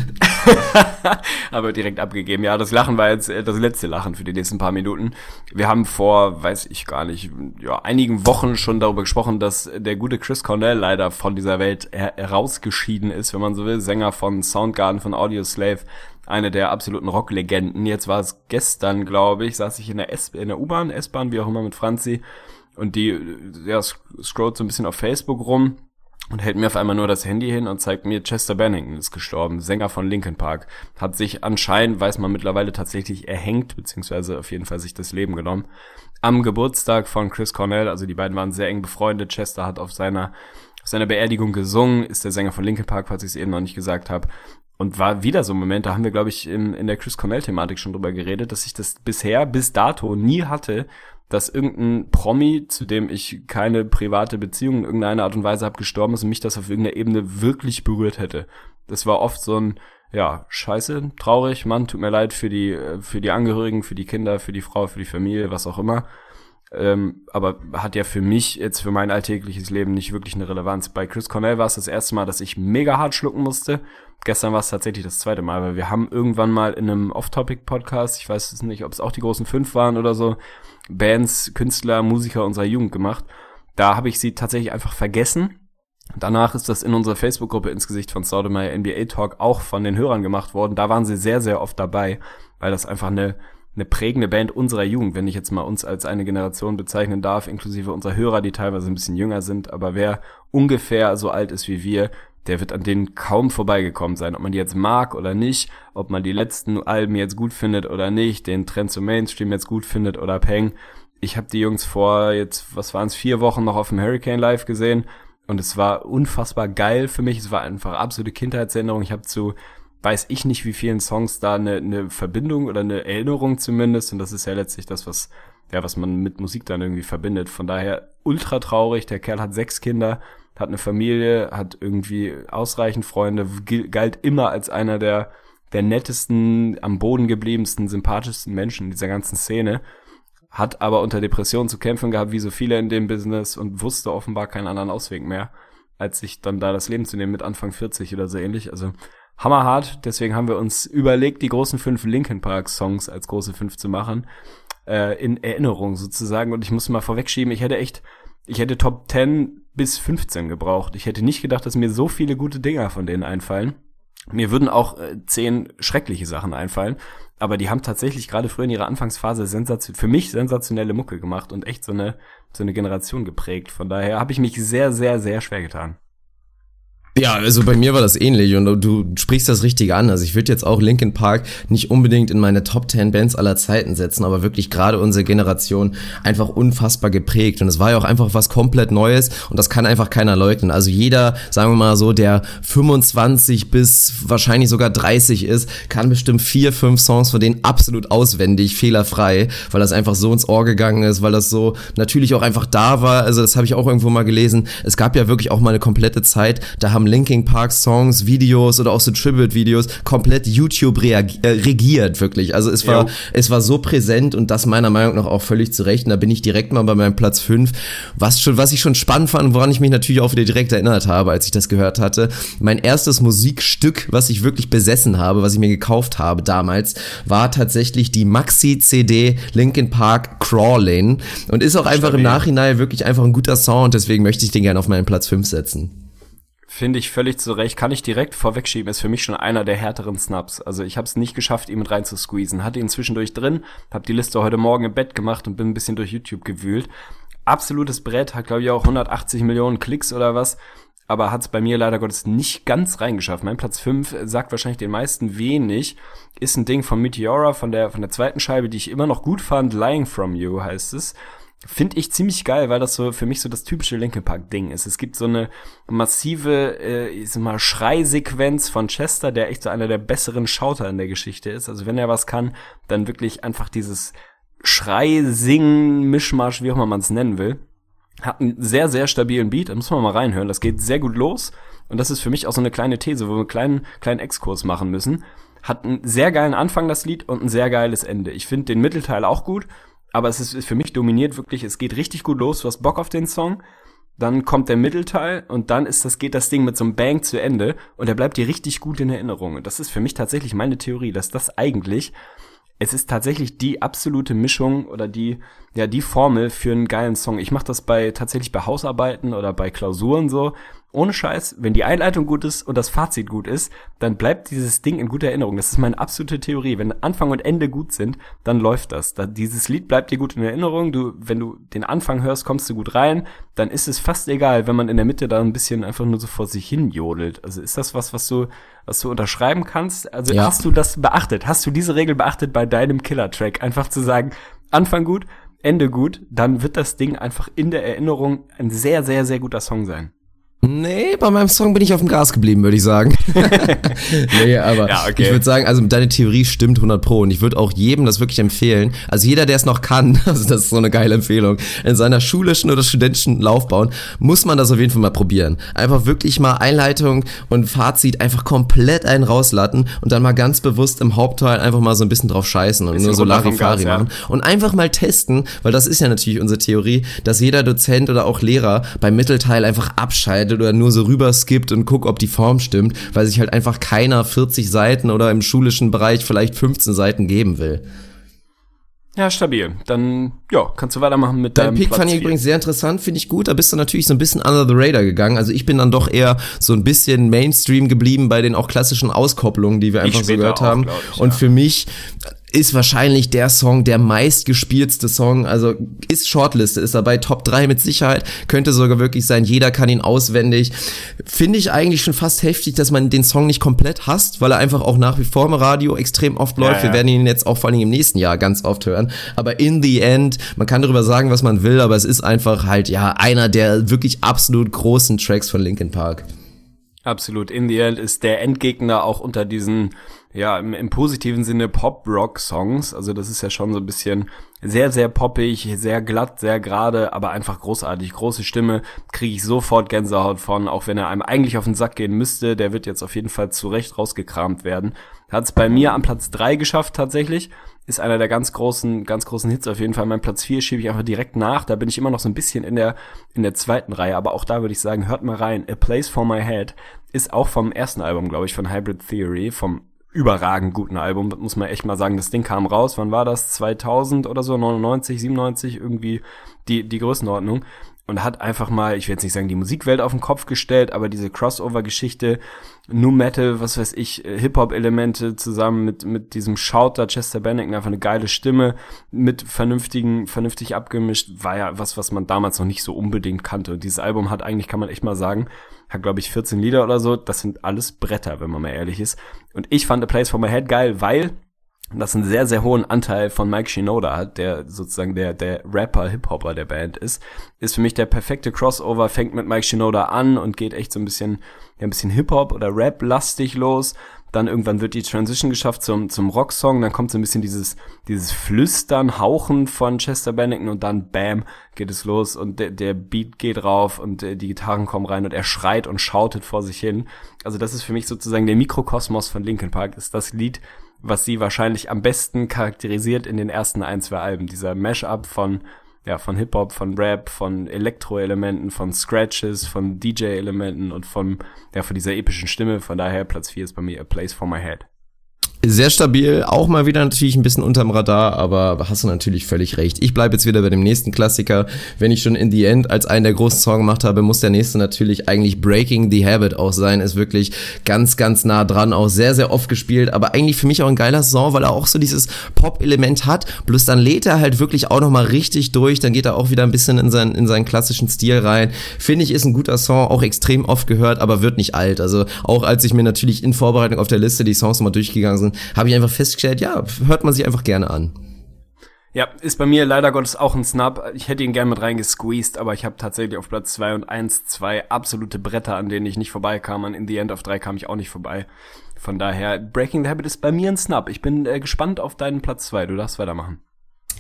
Aber direkt abgegeben. Ja, das Lachen war jetzt äh, das letzte Lachen für die nächsten paar Minuten. Wir haben vor, weiß ich gar nicht, ja, einigen Wochen schon darüber gesprochen, dass der gute Chris Cornell leider von dieser Welt her herausgeschieden ist, wenn man so will. Sänger von Soundgarden, von Audioslave, eine der absoluten Rocklegenden. Jetzt war es gestern, glaube ich, saß ich in der S in der U-Bahn, S-Bahn, wie auch immer mit Franzi und die ja, sc- scrollt so ein bisschen auf Facebook rum und hält mir auf einmal nur das Handy hin und zeigt mir, Chester Bennington ist gestorben, Sänger von Linkin Park. Hat sich anscheinend, weiß man mittlerweile, tatsächlich erhängt, beziehungsweise auf jeden Fall sich das Leben genommen. Am Geburtstag von Chris Cornell, also die beiden waren sehr eng befreundet. Chester hat auf seiner, auf seiner Beerdigung gesungen, ist der Sänger von Linkin Park, falls ich es eben noch nicht gesagt habe. Und war wieder so ein Moment, da haben wir, glaube ich, in, in der Chris Cornell-Thematik schon drüber geredet, dass ich das bisher, bis dato nie hatte, dass irgendein Promi, zu dem ich keine private Beziehung in irgendeiner Art und Weise habe, gestorben ist und mich das auf irgendeiner Ebene wirklich berührt hätte. Das war oft so ein, ja, scheiße, traurig, Mann, tut mir leid für die, für die Angehörigen, für die Kinder, für die Frau, für die Familie, was auch immer. Ähm, aber hat ja für mich jetzt für mein alltägliches Leben nicht wirklich eine Relevanz. Bei Chris Cornell war es das erste Mal, dass ich mega hart schlucken musste. Gestern war es tatsächlich das zweite Mal, weil wir haben irgendwann mal in einem Off-Topic-Podcast, ich weiß es nicht, ob es auch die großen fünf waren oder so, Bands, Künstler, Musiker unserer Jugend gemacht. Da habe ich sie tatsächlich einfach vergessen. Danach ist das in unserer Facebook-Gruppe ins Gesicht von Sodomai NBA Talk auch von den Hörern gemacht worden. Da waren sie sehr, sehr oft dabei, weil das einfach eine, eine prägende Band unserer Jugend, wenn ich jetzt mal uns als eine Generation bezeichnen darf, inklusive unserer Hörer, die teilweise ein bisschen jünger sind, aber wer ungefähr so alt ist wie wir, der wird an denen kaum vorbeigekommen sein. Ob man die jetzt mag oder nicht, ob man die letzten Alben jetzt gut findet oder nicht, den Trend zum Mainstream jetzt gut findet oder peng. Ich habe die Jungs vor jetzt, was waren es, vier Wochen noch auf dem Hurricane Live gesehen und es war unfassbar geil für mich. Es war einfach absolute Kindheitserinnerung. Ich habe zu weiß ich nicht, wie vielen Songs da eine, eine Verbindung oder eine Erinnerung zumindest und das ist ja letztlich das, was ja, was man mit Musik dann irgendwie verbindet. Von daher ultra traurig. Der Kerl hat sechs Kinder, hat eine Familie, hat irgendwie ausreichend Freunde, galt immer als einer der, der nettesten, am Boden gebliebensten, sympathischsten Menschen dieser ganzen Szene. Hat aber unter Depressionen zu kämpfen gehabt, wie so viele in dem Business und wusste offenbar keinen anderen Ausweg mehr, als sich dann da das Leben zu nehmen mit Anfang 40 oder so ähnlich. Also hammerhart. Deswegen haben wir uns überlegt, die großen fünf Linkin Park Songs als große fünf zu machen äh, in Erinnerung sozusagen. Und ich muss mal vorwegschieben, ich hätte echt, ich hätte Top 10 bis 15 gebraucht. Ich hätte nicht gedacht, dass mir so viele gute Dinger von denen einfallen. Mir würden auch äh, zehn schreckliche Sachen einfallen, aber die haben tatsächlich gerade früher in ihrer Anfangsphase sensation für mich sensationelle Mucke gemacht und echt so eine so eine Generation geprägt. Von daher habe ich mich sehr sehr sehr schwer getan. Ja, also bei mir war das ähnlich und du sprichst das richtig an. Also ich würde jetzt auch Linkin Park nicht unbedingt in meine Top 10 Bands aller Zeiten setzen, aber wirklich gerade unsere Generation einfach unfassbar geprägt und es war ja auch einfach was komplett Neues und das kann einfach keiner leugnen. Also jeder, sagen wir mal so, der 25 bis wahrscheinlich sogar 30 ist, kann bestimmt vier, fünf Songs von denen absolut auswendig, fehlerfrei, weil das einfach so ins Ohr gegangen ist, weil das so natürlich auch einfach da war. Also das habe ich auch irgendwo mal gelesen. Es gab ja wirklich auch mal eine komplette Zeit, da haben Linkin Park Songs, Videos oder auch so Tribute-Videos komplett YouTube äh, regiert, wirklich. Also es war, Jo. es war so präsent und das meiner Meinung nach auch völlig zu Recht. Und da bin ich direkt mal bei meinem Platz 5. Was schon, was ich schon spannend fand, woran ich mich natürlich auch wieder direkt erinnert habe, als ich das gehört hatte. Mein erstes Musikstück, was ich wirklich besessen habe, was ich mir gekauft habe damals, war tatsächlich die Maxi-CD Linkin Park Crawling und ist auch einfach im Stabil. Nachhinein wirklich einfach ein guter Sound. Deswegen möchte ich den gerne auf meinen Platz 5 setzen. Finde ich völlig zu Recht. Kann ich direkt vorwegschieben. Ist für mich schon einer der härteren Snaps. Also ich habe es nicht geschafft, ihn mit rein zu squeezen. Hatte ihn zwischendurch drin, habe die Liste heute Morgen im Bett gemacht und bin ein bisschen durch YouTube gewühlt. Absolutes Brett, hat glaube ich auch 180 Millionen Klicks oder was. Aber hat es bei mir leider Gottes nicht ganz reingeschafft. Mein Platz 5 sagt wahrscheinlich den meisten wenig. Ist ein Ding von Meteora, von der, von der zweiten Scheibe, die ich immer noch gut fand. Lying From You heißt es. Finde ich ziemlich geil, weil das so für mich so das typische Linkin Park Ding ist. Es gibt so eine massive, äh, ich sag mal, Schreisequenz von Chester, der echt so einer der besseren Schauter in der Geschichte ist. Also wenn er was kann, dann wirklich einfach dieses Schrei, Singen, Mischmasch, wie auch immer man es nennen will. Hat einen sehr, sehr stabilen Beat, da muss man mal reinhören. Das geht sehr gut los. Und das ist für mich auch so eine kleine These, wo wir einen kleinen, kleinen Exkurs machen müssen. Hat einen sehr geilen Anfang, das Lied, und ein sehr geiles Ende. Ich finde den Mittelteil auch gut aber es ist für mich dominiert wirklich, es geht richtig gut los, du hast Bock auf den Song, dann kommt der Mittelteil und dann ist das, geht das Ding mit so einem Bang zu Ende und er bleibt dir richtig gut in Erinnerung. Und das ist für mich tatsächlich meine Theorie, dass das eigentlich, es ist tatsächlich die absolute Mischung oder die, ja, die Formel für einen geilen Song. Ich mache das bei, tatsächlich bei Hausarbeiten oder bei Klausuren so ohne Scheiß, wenn die Einleitung gut ist und das Fazit gut ist, dann bleibt dieses Ding in guter Erinnerung. Das ist meine absolute Theorie. Wenn Anfang und Ende gut sind, dann läuft das. Da, dieses Lied bleibt dir gut in Erinnerung. Du, wenn du den Anfang hörst, kommst du gut rein. Dann ist es fast egal, wenn man in der Mitte da ein bisschen einfach nur so vor sich hin jodelt. Also ist das was, was du, was du unterschreiben kannst? Also ja. hast du das beachtet? Hast du diese Regel beachtet bei deinem Killer-Track? Einfach zu sagen, Anfang gut, Ende gut, dann wird das Ding einfach in der Erinnerung ein sehr, sehr, sehr guter Song sein. Nee, bei meinem Song bin ich auf dem Gas geblieben, würde ich sagen. nee, aber ja, okay. ich würde sagen, also deine Theorie stimmt 100 pro und ich würde auch jedem das wirklich empfehlen. Also jeder, der es noch kann, also das ist so eine geile Empfehlung, in seiner schulischen oder studentischen Laufbahn muss man das auf jeden Fall mal probieren. Einfach wirklich mal Einleitung und Fazit einfach komplett einen rauslatten und dann mal ganz bewusst im Hauptteil einfach mal so ein bisschen drauf scheißen und nur so Larifari machen ja. und einfach mal testen, weil das ist ja natürlich unsere Theorie, dass jeder Dozent oder auch Lehrer beim Mittelteil einfach abschaltet arbeitet oder nur so rüber skippt und guckt, ob die Form stimmt, weil sich halt einfach keiner 40 Seiten oder im schulischen Bereich vielleicht 15 Seiten geben will. Ja, stabil. Dann, ja, kannst du weitermachen mit deinem Dein Pick Platz fand ich übrigens sehr interessant, finde ich gut. Da bist du natürlich so ein bisschen under the radar gegangen. Also ich bin dann doch eher so ein bisschen Mainstream geblieben bei den auch klassischen Auskopplungen, die wir einfach so gehört auch, haben. Ich, Und ja. für mich ist wahrscheinlich der Song, der meistgespieltste Song, also ist Shortliste, ist dabei Top 3 mit Sicherheit, könnte sogar wirklich sein, jeder kann ihn auswendig. Finde ich eigentlich schon fast heftig, dass man den Song nicht komplett hasst, weil er einfach auch nach wie vor im Radio extrem oft läuft. Ja, ja. Wir werden ihn jetzt auch vor allem im nächsten Jahr ganz oft hören. Aber in the end, man kann darüber sagen, was man will, aber es ist einfach halt, ja, einer der wirklich absolut großen Tracks von Linkin Park. Absolut. In the end ist der Endgegner auch unter diesen ja, im, im positiven Sinne Pop-Rock-Songs. Also das ist ja schon so ein bisschen sehr, sehr poppig, sehr glatt, sehr gerade, aber einfach großartig. Große Stimme, kriege ich sofort Gänsehaut von, auch wenn er einem eigentlich auf den Sack gehen müsste. Der wird jetzt auf jeden Fall zurecht rausgekramt werden. Hat es bei mir am Platz drei geschafft tatsächlich. Ist einer der ganz großen, ganz großen Hits auf jeden Fall. Mein Platz vier schiebe ich einfach direkt nach. Da bin ich immer noch so ein bisschen in der, in der zweiten Reihe. Aber auch da würde ich sagen, hört mal rein. A Place for My Head ist auch vom ersten Album, glaube ich, von Hybrid Theory, vom überragend guten Album, muss man echt mal sagen. Das Ding kam raus, wann war das? 2000 oder so, 99, 97, irgendwie die, die Größenordnung. Und hat einfach mal, ich will jetzt nicht sagen, die Musikwelt auf den Kopf gestellt, aber diese Crossover-Geschichte, New Metal, was weiß ich, äh, Hip-Hop-Elemente zusammen mit, mit diesem Shouter Chester Bennington, einfach eine geile Stimme, mit vernünftigen, vernünftig abgemischt, war ja was, was man damals noch nicht so unbedingt kannte. Und dieses Album hat eigentlich, kann man echt mal sagen, hat glaube ich 14 Lieder oder so. Das sind alles Bretter, wenn man mal ehrlich ist. Und ich fand A Place for My Head geil, weil das einen sehr, sehr hohen Anteil von Mike Shinoda hat, der sozusagen der, der Rapper, Hip-Hopper der Band ist, ist für mich der perfekte Crossover, fängt mit Mike Shinoda an und geht echt so ein bisschen, ja, ein bisschen Hip-Hop oder Rap-lastig los dann irgendwann wird die Transition geschafft zum, zum Rocksong, dann kommt so ein bisschen dieses, dieses Flüstern, Hauchen von Chester Bennington und dann bam, geht es los und der, der Beat geht rauf und die Gitarren kommen rein und er schreit und schautet vor sich hin. Also das ist für mich sozusagen der Mikrokosmos von Linkin Park, ist das Lied, was sie wahrscheinlich am besten charakterisiert in den ersten ein, zwei Alben. Dieser Mashup von ja, von Hip-Hop, von Rap, von Elektro-Elementen, von Scratches, von DJ-Elementen und von, ja, von dieser epischen Stimme. Von daher Platz 4 ist bei mir A Place for My Head. Sehr stabil, auch mal wieder natürlich ein bisschen unterm Radar, aber hast du natürlich völlig recht. Ich bleibe jetzt wieder bei dem nächsten Klassiker. Wenn ich schon In the End als einen der großen Songs gemacht habe, muss der nächste natürlich eigentlich Breaking the Habit auch sein. Ist wirklich ganz, ganz nah dran, auch sehr, sehr oft gespielt, aber eigentlich für mich auch ein geiler Song, weil er auch so dieses Pop-Element hat. Bloß dann lädt er halt wirklich auch nochmal richtig durch, dann geht er auch wieder ein bisschen in seinen, in seinen klassischen Stil rein. Finde ich, ist ein guter Song, auch extrem oft gehört, aber wird nicht alt. Also auch als ich mir natürlich in Vorbereitung auf der Liste die Songs mal durchgegangen sind, habe ich einfach festgestellt, ja, hört man sich einfach gerne an. Ja, ist bei mir leider Gottes auch ein Snap. Ich hätte ihn gerne mit reingesqueezed, aber ich habe tatsächlich auf Platz zwei und eins zwei absolute Bretter, an denen ich nicht vorbeikam. Und in the end of drei kam ich auch nicht vorbei. Von daher, Breaking the Habit ist bei mir ein Snap. Ich bin äh, gespannt auf deinen Platz zwei. Du darfst weitermachen.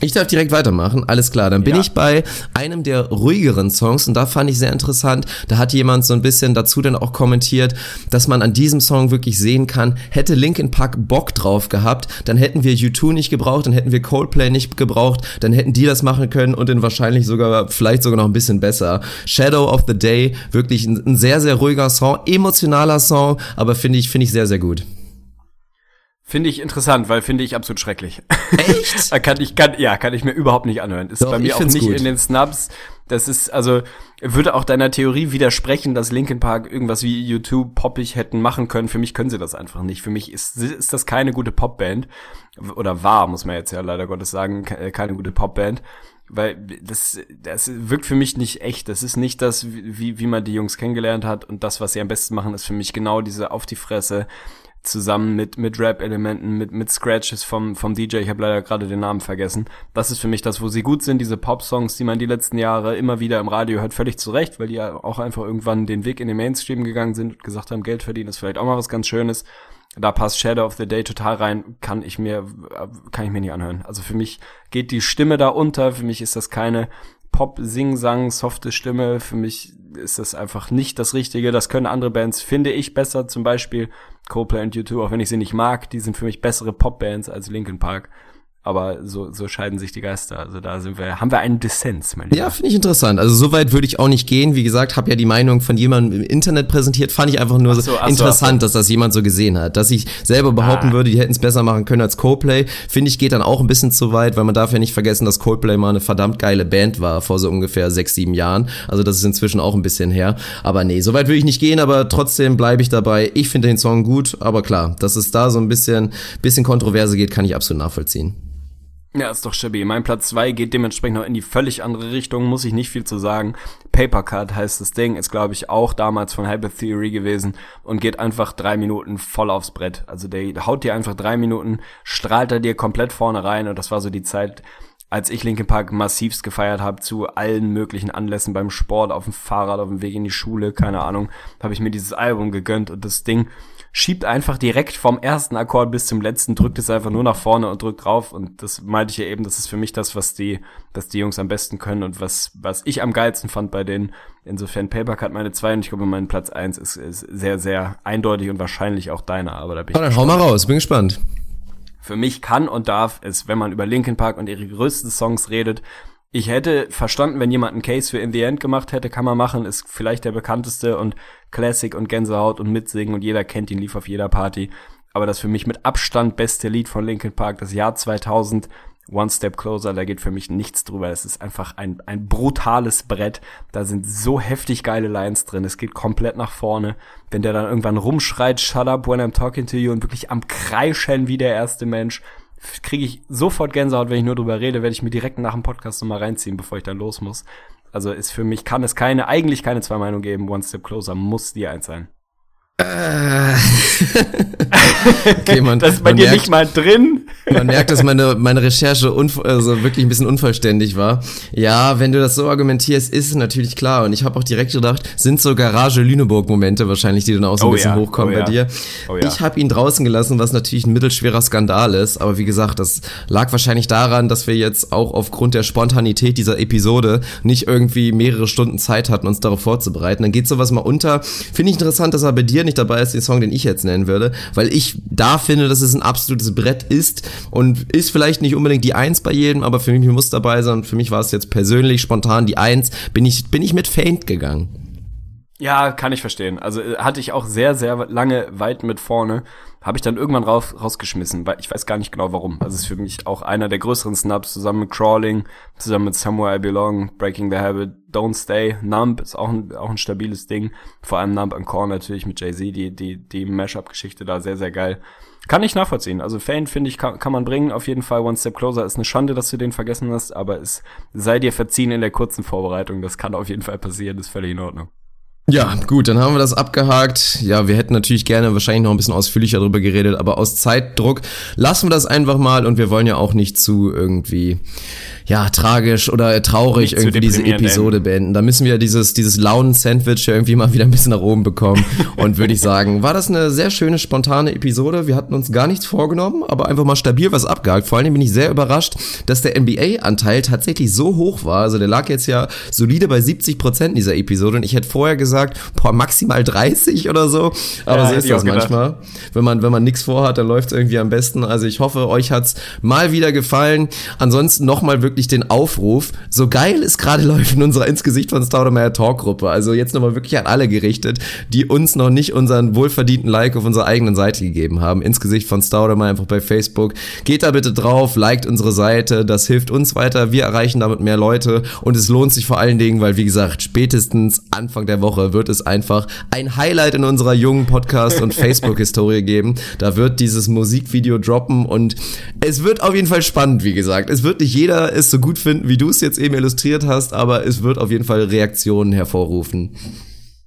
Ich darf direkt weitermachen, alles klar. Dann bin ja. ich bei einem der ruhigeren Songs und da fand ich sehr interessant. Da hat jemand so ein bisschen dazu dann auch kommentiert, dass man an diesem Song wirklich sehen kann, hätte Linkin Park Bock drauf gehabt, dann hätten wir U2 nicht gebraucht, dann hätten wir Coldplay nicht gebraucht, dann hätten die das machen können und dann wahrscheinlich sogar, vielleicht sogar noch ein bisschen besser. Shadow of the Day, wirklich ein, ein sehr, sehr ruhiger Song, emotionaler Song, aber finde ich, finde ich sehr, sehr gut. Finde ich interessant, weil finde ich absolut schrecklich. Echt? kann ich, kann, ja, kann ich mir überhaupt nicht anhören. Ist Doch, bei mir auch nicht gut. in den Snubs. Das ist, also, würde auch deiner Theorie widersprechen, dass Linkin Park irgendwas wie YouTube poppig hätten machen können. Für mich können sie das einfach nicht. Für mich ist, ist das keine gute Popband. Oder war, muss man jetzt ja leider Gottes sagen, keine gute Popband weil das, das wirkt für mich nicht echt. Das ist nicht das, wie, wie man die Jungs kennengelernt hat und das, was sie am besten machen, ist für mich genau diese auf die Fresse zusammen mit mit Rap-Elementen, mit mit Scratches vom vom DJ. Ich habe leider gerade den Namen vergessen. Das ist für mich das, wo sie gut sind. Diese Pop-Songs, die man die letzten Jahre immer wieder im Radio hört, völlig zu Recht, weil die ja auch einfach irgendwann den Weg in den Mainstream gegangen sind und gesagt haben, Geld verdienen ist vielleicht auch mal was ganz Schönes. Da passt Shadow of the Day total rein. Kann ich mir kann ich mir nicht anhören. Also für mich geht die Stimme da unter. Für mich ist das keine Pop, Sing, Sang, softe Stimme. Für mich ist das einfach nicht das Richtige. Das können andere Bands, finde ich, besser. Zum Beispiel Coldplay und U2, auch wenn ich sie nicht mag, die sind für mich bessere Popbands als Linkin Park. Aber so, so scheiden sich die Geister. Also da sind wir, haben wir einen Dissens, mein Lieber. Ja, finde ich interessant. Also so weit würde ich auch nicht gehen. Wie gesagt, habe ja die Meinung von jemandem im Internet präsentiert. Fand ich einfach nur so, interessant, so, dass das jemand so gesehen hat. Dass ich selber behaupten ah. würde, die hätten es besser machen können als Coldplay, finde ich geht dann auch ein bisschen zu weit, weil man darf ja nicht vergessen, dass Coldplay mal eine verdammt geile Band war vor so ungefähr sechs, sieben Jahren. Also das ist inzwischen auch ein bisschen her. Aber nee, so weit würde ich nicht gehen, aber trotzdem bleibe ich dabei. Ich finde den Song gut, aber klar, dass es da so ein bisschen, bisschen Kontroverse geht, kann ich absolut nachvollziehen. Ja, ist doch stabil. Mein Platz zwei geht dementsprechend noch in die völlig andere Richtung, muss ich nicht viel zu sagen. Papercut heißt das Ding, ist glaube ich auch damals von Hyper Theory gewesen und geht einfach drei Minuten voll aufs Brett. Also der haut dir einfach drei Minuten, strahlt er dir komplett vorne rein und das war so die Zeit, als ich Linkin Park massivst gefeiert habe zu allen möglichen Anlässen beim Sport, auf dem Fahrrad, auf dem Weg in die Schule, keine Ahnung, habe ich mir dieses Album gegönnt und das Ding schiebt einfach direkt vom ersten Akkord bis zum letzten, drückt es einfach nur nach vorne und drückt drauf. Und das meinte ich ja eben, das ist für mich das, was die, was die Jungs am besten können und was, was ich am geilsten fand bei denen. Insofern Papercut meine zwei und ich glaube, mein Platz eins ist, ist sehr, sehr eindeutig und wahrscheinlich auch deiner. Aber da bin ich. Oh, dann hau mal raus, bin gespannt. Für mich kann und darf es, wenn man über Linkin Park und ihre größten Songs redet, ich hätte verstanden, wenn jemand einen Case für In the End gemacht hätte, kann man machen, ist vielleicht der bekannteste und Classic und Gänsehaut und Mitsingen und jeder kennt ihn, lief auf jeder Party. Aber das für mich mit Abstand beste Lied von Linkin Park, das Jahr 2000, One Step Closer, da geht für mich nichts drüber. Es ist einfach ein, ein brutales Brett. Da sind so heftig geile Lines drin. Es geht komplett nach vorne. Wenn der dann irgendwann rumschreit, shut up when I'm talking to you und wirklich am Kreischen wie der erste Mensch kriege ich sofort Gänsehaut, wenn ich nur drüber rede, werde ich mir direkt nach dem Podcast nochmal reinziehen, bevor ich dann los muss. Also ist für mich, kann es keine, eigentlich keine zwei Meinungen geben. One Step Closer muss die eins sein. Äh. okay, man, das ist bei dir merkt, nicht mal drin. Man merkt, dass meine, meine Recherche also wirklich ein bisschen unvollständig war. Ja, wenn du das so argumentierst, ist es natürlich klar. Und ich habe auch direkt gedacht, sind so Garage-Lüneburg-Momente wahrscheinlich, die dann auch so ein oh bisschen ja, hochkommen oh bei ja. dir. Oh ja. Ich habe ihn draußen gelassen, was natürlich ein mittelschwerer Skandal ist. Aber wie gesagt, das lag wahrscheinlich daran, dass wir jetzt auch aufgrund der Spontanität dieser Episode nicht irgendwie mehrere Stunden Zeit hatten, uns darauf vorzubereiten. Dann geht sowas mal unter. Finde ich interessant, dass er bei dir nicht dabei ist, den Song, den ich jetzt nennen würde. Weil ich da finde, dass es ein absolutes Brett ist und ist vielleicht nicht unbedingt die Eins bei jedem, aber für mich muss dabei sein. Für mich war es jetzt persönlich spontan die Eins. Bin ich, bin ich mit Faint gegangen. Ja, kann ich verstehen. Also äh, hatte ich auch sehr, sehr lange weit mit vorne. Habe ich dann irgendwann raus, rausgeschmissen, weil ich weiß gar nicht genau warum. Also ist für mich auch einer der größeren Snaps, zusammen mit Crawling, zusammen mit Somewhere I Belong, Breaking the Habit, Don't Stay, Numb ist auch ein, auch ein stabiles Ding. Vor allem Numb and Core natürlich mit Jay-Z, die, die, die Mashup-Geschichte da sehr, sehr geil. Kann ich nachvollziehen. Also Fane, finde ich, kann, kann man bringen. Auf jeden Fall One Step Closer ist eine Schande, dass du den vergessen hast, aber es sei dir verziehen in der kurzen Vorbereitung. Das kann auf jeden Fall passieren, ist völlig in Ordnung. Ja, gut, dann haben wir das abgehakt. Ja, wir hätten natürlich gerne wahrscheinlich noch ein bisschen ausführlicher darüber geredet, aber aus Zeitdruck lassen wir das einfach mal und wir wollen ja auch nicht zu irgendwie ja, tragisch oder traurig irgendwie diese Episode enden. beenden. Da müssen wir dieses, dieses Launen-Sandwich irgendwie mal wieder ein bisschen nach oben bekommen. Und würde ich sagen, war das eine sehr schöne, spontane Episode. Wir hatten uns gar nichts vorgenommen, aber einfach mal stabil was abgehakt. Vor allem bin ich sehr überrascht, dass der NBA-Anteil tatsächlich so hoch war. Also der lag jetzt ja solide bei 70 Prozent dieser Episode. Und ich hätte vorher gesagt, boah, maximal 30 oder so. Aber ja, so ist das manchmal. Wenn man, wenn man nichts vorhat, dann läuft es irgendwie am besten. Also ich hoffe, euch hat's mal wieder gefallen. Ansonsten nochmal wirklich wirklich den Aufruf, so geil es gerade läuft in unserer ins Gesicht von Staudemeyer Talk-Gruppe. Also jetzt nochmal wirklich an alle gerichtet, die uns noch nicht unseren wohlverdienten Like auf unserer eigenen Seite gegeben haben. Ins Gesicht von Staudemeyer einfach bei Facebook. Geht da bitte drauf, liked unsere Seite, das hilft uns weiter. Wir erreichen damit mehr Leute und es lohnt sich vor allen Dingen, weil wie gesagt, spätestens Anfang der Woche wird es einfach ein Highlight in unserer jungen Podcast- und Facebook-Historie geben. Da wird dieses Musikvideo droppen und es wird auf jeden Fall spannend, wie gesagt. Es wird nicht jeder es so gut finden, wie du es jetzt eben illustriert hast, aber es wird auf jeden Fall Reaktionen hervorrufen.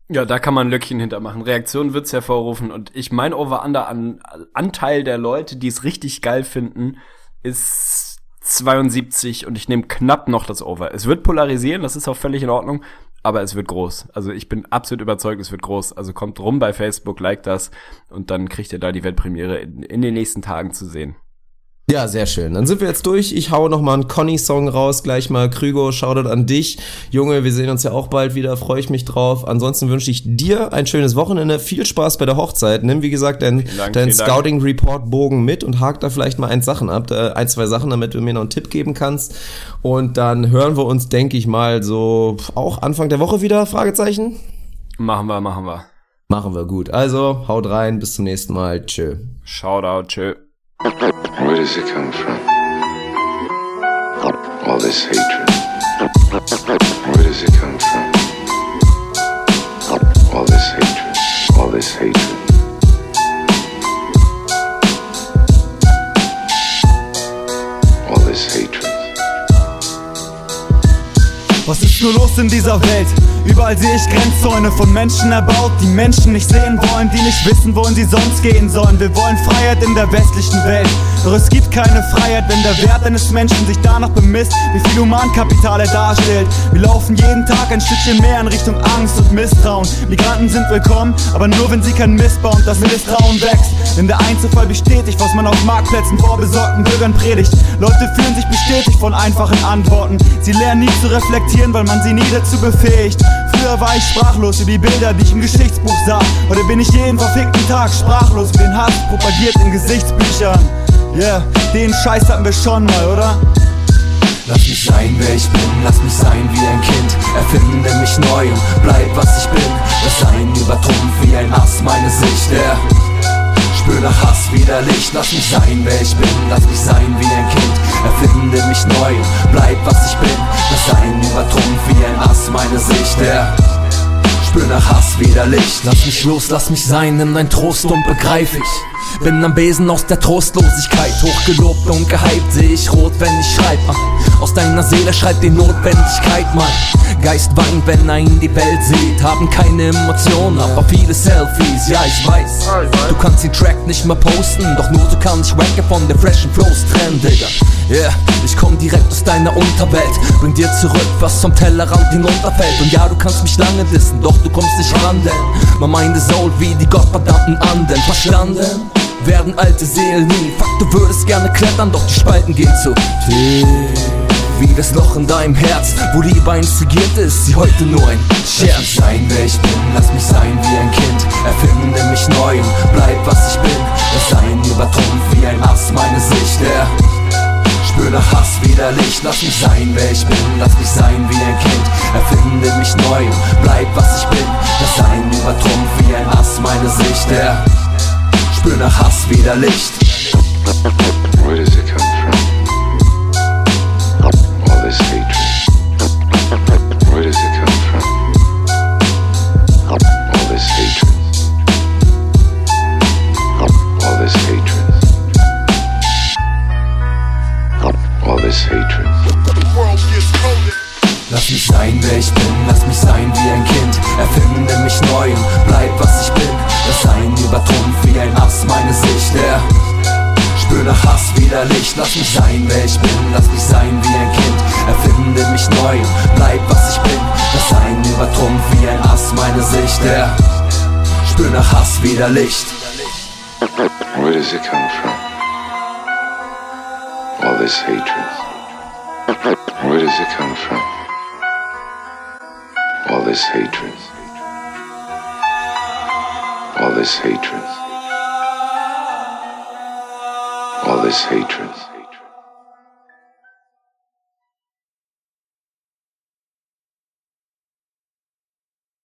Ja, da kann man ein Löckchen hintermachen. Reaktionen wird's hervorrufen und ich mein Over-Under an Anteil der Leute, die es richtig geil finden, ist 72 und ich nehme knapp noch das Over. Es wird polarisieren, das ist auch völlig in Ordnung, aber es wird groß. Also ich bin absolut überzeugt, es wird groß. Also kommt rum bei Facebook, like das und dann kriegt ihr da die Weltpremiere in, in den nächsten Tagen zu sehen. Ja, sehr schön. Dann sind wir jetzt durch. Ich hau noch mal einen Conny-Song raus, gleich mal. Krügo, Shoutout an dich. Junge, wir sehen uns ja auch bald wieder, freue ich mich drauf. Ansonsten wünsche ich dir ein schönes Wochenende, viel Spaß bei der Hochzeit. Nimm, wie gesagt, dein, dein Scouting-Report-Bogen mit und hak da vielleicht mal ein Sachen ab, ein, zwei Sachen, damit du mir noch einen Tipp geben kannst. Und dann hören wir uns, denke ich mal, so auch Anfang der Woche wieder, Fragezeichen? Machen wir, machen wir. Machen wir, gut. Also, haut rein, bis zum nächsten Mal. Tschö. Shoutout, tschö. Where does it come from? All this hatred. Where does it come from? All this hatred. All this hatred. All this hatred. Was ist nur los in dieser Welt? Überall sehe ich Grenzzäune von Menschen erbaut, die Menschen nicht sehen wollen, die nicht wissen, wohin sie sonst gehen sollen. Wir wollen Freiheit in der westlichen Welt. Doch es gibt keine Freiheit, wenn der Wert eines Menschen sich danach bemisst, wie viel Humankapital er darstellt. Wir laufen jeden Tag ein Stückchen mehr in Richtung Angst und Misstrauen. Migranten sind willkommen, aber nur wenn sie keinen Mist bauen, das Misstrauen wächst. Denn der Einzelfall bestätigt, was man auf Marktplätzen vor besorgten Bürgern predigt. Leute fühlen sich bestätigt von einfachen Antworten. Sie lernen nie zu reflektieren, weil man sie nie dazu befähigt. Früher war ich sprachlos über die Bilder, die ich im Geschichtsbuch sah. Heute bin ich jeden verfickten Tag sprachlos über den Hass propagiert in Gesichtsbüchern. Yeah, den Scheiß hatten wir schon mal, oder? Lass mich sein, wer ich bin, lass mich sein wie ein Kind Erfinde mich neu und bleib was ich bin Das Sein übertrumpft wie ein Ass meine Sicht, yeah. Spür nach Hass wieder Licht, lass mich sein, wer ich bin, lass mich sein wie ein Kind Erfinde mich neu und bleib was ich bin. Das Sein übertrumpft wie ein Ass meine Sicht, yeah. Spür nach Hass wieder Licht. Lass mich los, lass mich sein, nimm dein Trost und begreif ich. Bin am Besen aus der Trostlosigkeit, hochgelobt und gehypt, seh ich rot, wenn ich schreib. Aus deiner Seele schreit die Notwendigkeit, mein Geist weint, wenn er in die Welt sieht. Haben keine Emotionen, aber viele Selfies, ja ich weiß. Du kannst den Track nicht mehr posten, doch nur so kann ich Racke von der freshen Flows trennen, Digga. Yeah, ich komm direkt aus deiner Unterwelt, bring dir zurück, was vom Tellerrand hinunterfällt. Und ja, du kannst mich lange dissen, doch du kommst nicht ran, denn mein Mind ist old wie die gottverdammten Anden. Verstanden? werden alte Seelen nie. Fuck, du würdest gerne klettern, doch die Spalten gehen zu tief. Wie das Loch in deinem Herz, wo Liebe instigiert ist, sie heute nur ein Scherz. Lass mich sein, wer ich bin, lass mich sein wie ein Kind. Erfinde mich neu und bleib was ich bin. Das Sein übertrumpft wie ein Ass meine Sicht, der Spür nach Hass wieder Licht, lass mich sein, wer ich bin, lass mich sein wie ein Kind. Erfinde mich neu und bleib was ich bin. Das Sein übertrumpft wie ein Ass meine Sicht, der Spür nach Hass wieder Licht. Where does it come from? This hatred. Where does it come from? All this hatred. All this hatred. All this hatred. Lass mich sein, wer ich bin, lass mich sein wie ein Kind. Erfinde mich neu und bleib, was ich bin. Das Sein übertrumpft wie ein Ass meine Sicht. Der Nach Hass wieder Licht. Lass mich sein, wer ich bin, lass mich sein wie ein Kind. Erfinde mich neu und bleib, was ich bin. Das Sein übertrumpft wie ein Ass meine Sicht. Der Spür nach Hass wieder Licht. Where does it come from? All this hatred. Where does it come from? All this hatred. All this hatred. This hatred.